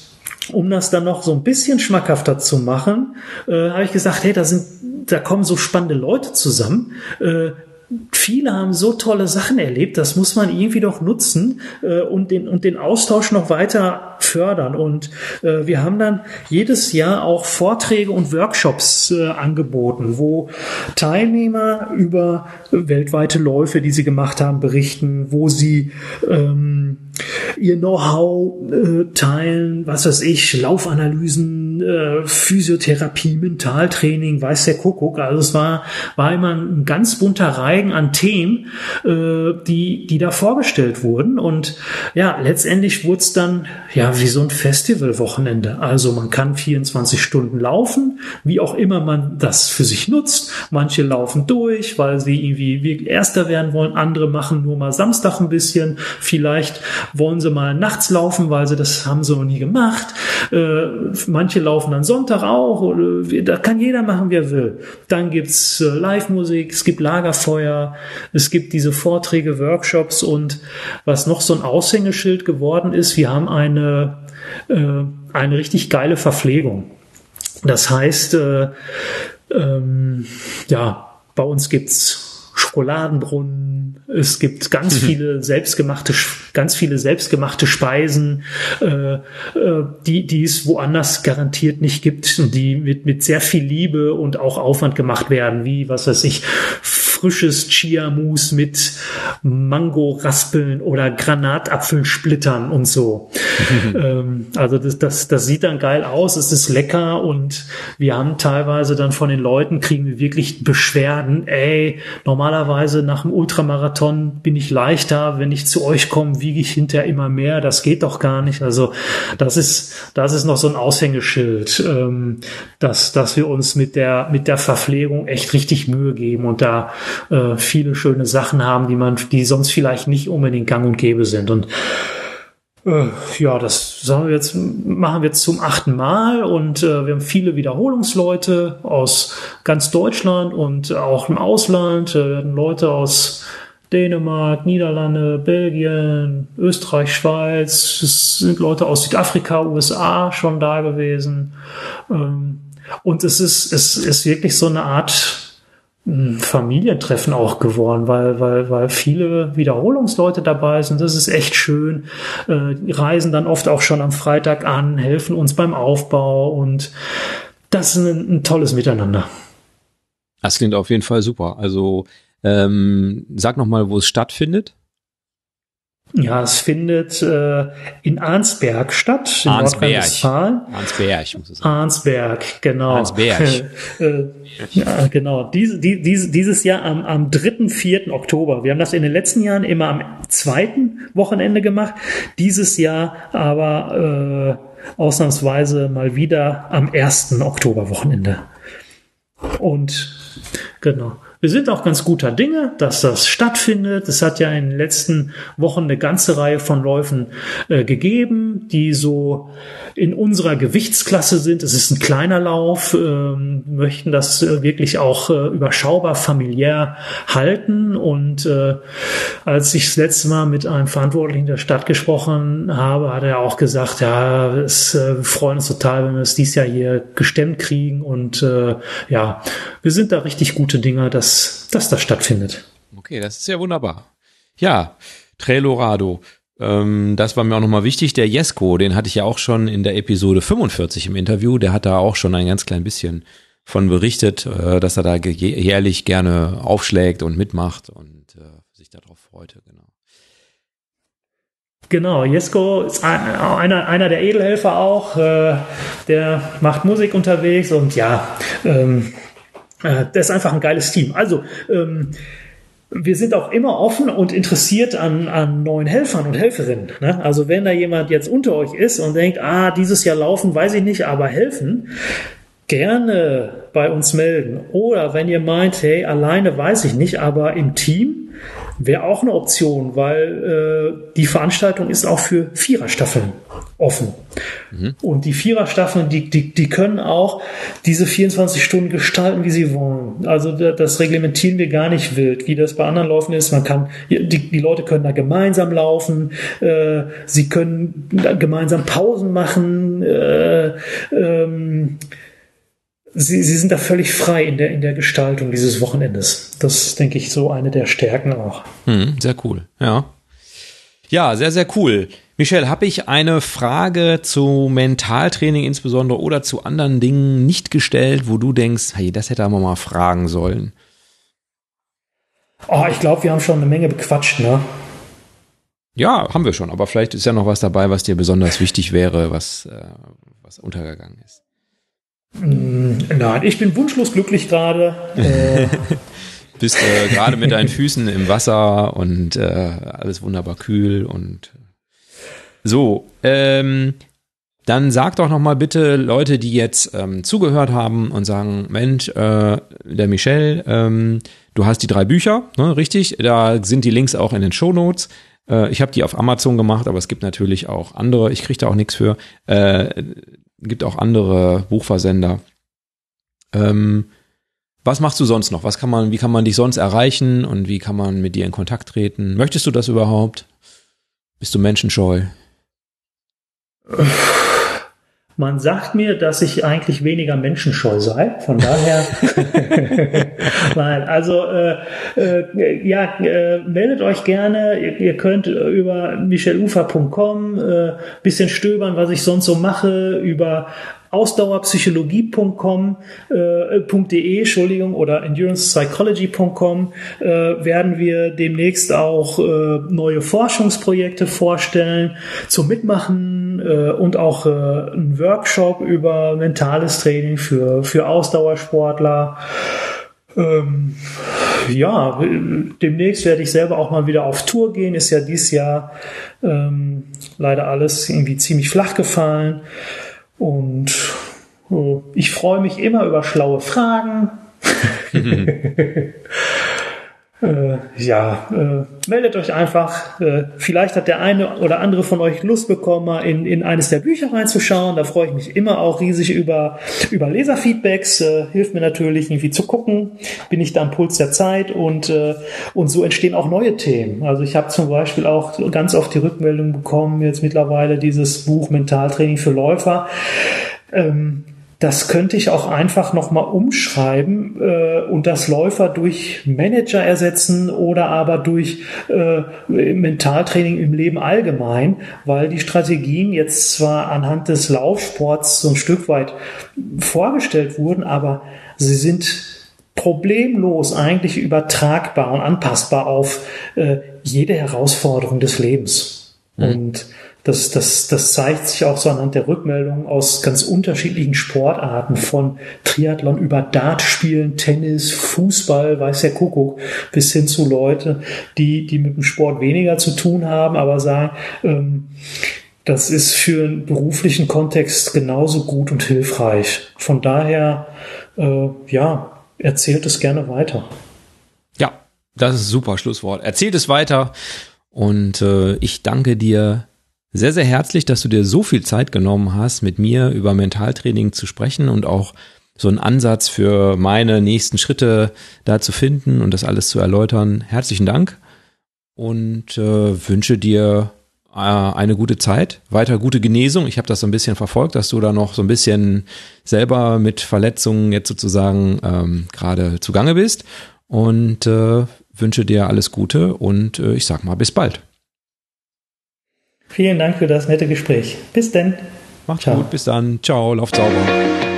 Speaker 2: um das dann noch so ein bisschen schmackhafter zu machen, äh, habe ich gesagt, hey, da sind da kommen so spannende Leute zusammen. Äh, viele haben so tolle Sachen erlebt, das muss man irgendwie doch nutzen äh, und, den, und den Austausch noch weiter fördern. Und äh, wir haben dann jedes Jahr auch Vorträge und Workshops äh, angeboten, wo Teilnehmer über weltweite Läufe, die sie gemacht haben, berichten, wo sie ähm, ihr Know-how äh, teilen, was weiß ich, Laufanalysen, äh, Physiotherapie, Mentaltraining, weiß der Kuckuck. Also es war, war immer ein ganz bunter Reigen an Themen, äh, die, die da vorgestellt wurden. Und ja, letztendlich wurde es dann ja wie so ein Festivalwochenende. Also man kann 24 Stunden laufen, wie auch immer man das für sich nutzt. Manche laufen durch, weil sie irgendwie Erster werden wollen. Andere machen nur mal Samstag ein bisschen. Vielleicht wollen sie mal nachts laufen, weil sie das haben sie noch nie gemacht. Äh, manche laufen dann Sonntag auch. Da kann jeder machen, wie er will. Dann gibt's äh, Live-Musik, es gibt Lagerfeuer, es gibt diese Vorträge, Workshops und was noch so ein Aushängeschild geworden ist, wir haben eine, äh, eine richtig geile Verpflegung. Das heißt, äh, ähm, ja, bei uns gibt's Schokoladenbrunnen, es gibt ganz mhm. viele selbstgemachte, ganz viele selbstgemachte Speisen, äh, äh, die, die es woanders garantiert nicht gibt und die mit, mit sehr viel Liebe und auch Aufwand gemacht werden, wie, was weiß ich, frisches Chia-Mousse mit Mango-Raspeln oder Granatapfelsplittern und so. ähm, also das, das, das sieht dann geil aus, es ist lecker und wir haben teilweise dann von den Leuten kriegen wir wirklich Beschwerden, ey, normalerweise nach dem Ultramarathon bin ich leichter, wenn ich zu euch komme, wiege ich hinterher immer mehr, das geht doch gar nicht. Also das ist, das ist noch so ein Aushängeschild, ähm, dass, dass wir uns mit der, mit der Verpflegung echt richtig Mühe geben und da äh, viele schöne Sachen haben, die man, die sonst vielleicht nicht unbedingt gang und gäbe sind. Und äh, ja, das sagen wir jetzt, machen wir jetzt zum achten Mal und äh, wir haben viele Wiederholungsleute aus ganz Deutschland und auch im Ausland. Äh, wir hatten Leute aus Dänemark, Niederlande, Belgien, Österreich, Schweiz. Es sind Leute aus Südafrika, USA schon da gewesen. Ähm, und es ist, es ist wirklich so eine Art Familientreffen auch geworden, weil, weil, weil viele Wiederholungsleute dabei sind. Das ist echt schön. Äh, die reisen dann oft auch schon am Freitag an, helfen uns beim Aufbau und das ist ein, ein tolles Miteinander.
Speaker 1: Das klingt auf jeden Fall super. Also ähm, sag noch mal, wo es stattfindet.
Speaker 2: Ja, es findet äh, in Arnsberg statt, in
Speaker 1: Arnsberg.
Speaker 2: Arnsberg, muss ich sagen. Arnsberg, genau.
Speaker 1: Arnsberg.
Speaker 2: äh, ja, genau. Diese, die, diese, dieses Jahr am, am 3., 4. Oktober. Wir haben das in den letzten Jahren immer am zweiten Wochenende gemacht. Dieses Jahr aber äh, ausnahmsweise mal wieder am 1. Oktoberwochenende. Und genau. Wir sind auch ganz guter Dinge, dass das stattfindet. Es hat ja in den letzten Wochen eine ganze Reihe von Läufen äh, gegeben, die so in unserer Gewichtsklasse sind. Es ist ein kleiner Lauf, ähm, möchten das äh, wirklich auch äh, überschaubar familiär halten. Und äh, als ich das letzte Mal mit einem Verantwortlichen der Stadt gesprochen habe, hat er auch gesagt, ja, es äh, wir freuen uns total, wenn wir es dieses Jahr hier gestemmt kriegen. Und äh, ja, wir sind da richtig gute Dinge, dass dass, dass das stattfindet.
Speaker 1: Okay, das ist ja wunderbar. Ja, Trailorado. Ähm, das war mir auch nochmal wichtig. Der Jesko, den hatte ich ja auch schon in der Episode 45 im Interview. Der hat da auch schon ein ganz klein bisschen von berichtet, äh, dass er da jährlich gerne aufschlägt und mitmacht und äh, sich darauf freute, genau.
Speaker 2: Genau, Jesko ist einer, einer der Edelhelfer auch, äh, der macht Musik unterwegs und ja, ähm, äh, das ist einfach ein geiles Team. Also, ähm, wir sind auch immer offen und interessiert an, an neuen Helfern und Helferinnen. Ne? Also wenn da jemand jetzt unter euch ist und denkt, ah, dieses Jahr laufen, weiß ich nicht, aber helfen, gerne bei uns melden. Oder wenn ihr meint, hey, alleine weiß ich nicht, aber im Team wäre auch eine Option, weil äh, die Veranstaltung ist auch für Viererstaffeln offen. Mhm. Und die Viererstaffeln, die, die, die können auch diese 24 Stunden gestalten, wie sie wollen. Also das reglementieren wir gar nicht wild, wie das bei anderen Läufen ist. Man kann, die, die Leute können da gemeinsam laufen, äh, sie können gemeinsam Pausen machen, äh, ähm, Sie, sie sind da völlig frei in der, in der Gestaltung dieses Wochenendes. Das ist, denke ich, so eine der Stärken auch.
Speaker 1: Hm, sehr cool, ja. Ja, sehr, sehr cool. Michelle, habe ich eine Frage zu Mentaltraining insbesondere oder zu anderen Dingen nicht gestellt, wo du denkst, hey, das hätte man mal fragen sollen?
Speaker 2: Oh, ich glaube, wir haben schon eine Menge bequatscht, ne?
Speaker 1: Ja, haben wir schon, aber vielleicht ist ja noch was dabei, was dir besonders wichtig wäre, was, äh, was untergegangen ist.
Speaker 2: Mm, nein, ich bin wunschlos glücklich gerade. Äh,
Speaker 1: Bist äh, gerade mit deinen Füßen im Wasser und äh, alles wunderbar kühl und so. Ähm, dann sag doch noch mal bitte Leute, die jetzt ähm, zugehört haben und sagen, Mensch, äh, der Michel, ähm, du hast die drei Bücher, ne, richtig? Da sind die Links auch in den Show Notes. Äh, ich habe die auf Amazon gemacht, aber es gibt natürlich auch andere. Ich kriege da auch nichts für. Äh, gibt auch andere Buchversender. Ähm, was machst du sonst noch? Was kann man, wie kann man dich sonst erreichen und wie kann man mit dir in Kontakt treten? Möchtest du das überhaupt? Bist du menschenscheu?
Speaker 2: Man sagt mir, dass ich eigentlich weniger menschenscheu sei. Von daher, nein, also äh, äh, ja, äh, meldet euch gerne. Ihr, ihr könnt über michelufer.com äh, bisschen stöbern, was ich sonst so mache, über ausdauerpsychologie.com äh, Entschuldigung, oder endurancepsychology.com äh, werden wir demnächst auch äh, neue Forschungsprojekte vorstellen zum Mitmachen äh, und auch äh, einen Workshop über mentales Training für, für Ausdauersportler. Ähm, ja, demnächst werde ich selber auch mal wieder auf Tour gehen. Ist ja dieses Jahr ähm, leider alles irgendwie ziemlich flach gefallen. Und äh, ich freue mich immer über schlaue Fragen. äh, ja, äh, meldet euch einfach. Äh, vielleicht hat der eine oder andere von euch Lust bekommen, mal in, in eines der Bücher reinzuschauen. Da freue ich mich immer auch riesig über, über Leserfeedbacks. Äh, hilft mir natürlich irgendwie zu gucken. Bin ich da am Puls der Zeit und, äh, und so entstehen auch neue Themen. Also ich habe zum Beispiel auch ganz oft die Rückmeldung bekommen, jetzt mittlerweile dieses Buch Mentaltraining für Läufer. Ähm, das könnte ich auch einfach nochmal umschreiben äh, und das Läufer durch Manager ersetzen oder aber durch äh, Mentaltraining im Leben allgemein, weil die Strategien jetzt zwar anhand des Laufsports so ein Stück weit vorgestellt wurden, aber sie sind problemlos eigentlich übertragbar und anpassbar auf äh, jede Herausforderung des Lebens. Mhm. Und das, das, das zeigt sich auch so anhand der Rückmeldungen aus ganz unterschiedlichen Sportarten, von Triathlon über Dartspielen, Tennis, Fußball, weiß der Kuckuck, bis hin zu Leute, die, die mit dem Sport weniger zu tun haben, aber sagen, ähm, das ist für einen beruflichen Kontext genauso gut und hilfreich. Von daher, äh, ja, erzählt es gerne weiter.
Speaker 1: Ja, das ist ein super Schlusswort. Erzählt es weiter und äh, ich danke dir sehr, sehr herzlich, dass du dir so viel Zeit genommen hast, mit mir über Mentaltraining zu sprechen und auch so einen Ansatz für meine nächsten Schritte da zu finden und das alles zu erläutern. Herzlichen Dank und äh, wünsche dir äh, eine gute Zeit, weiter gute Genesung. Ich habe das so ein bisschen verfolgt, dass du da noch so ein bisschen selber mit Verletzungen jetzt sozusagen ähm, gerade zugange bist und äh, wünsche dir alles Gute und äh, ich sag mal bis bald.
Speaker 2: Vielen Dank für das nette Gespräch. Bis denn.
Speaker 1: Macht's Ciao. gut, bis dann. Ciao, lauft sauber.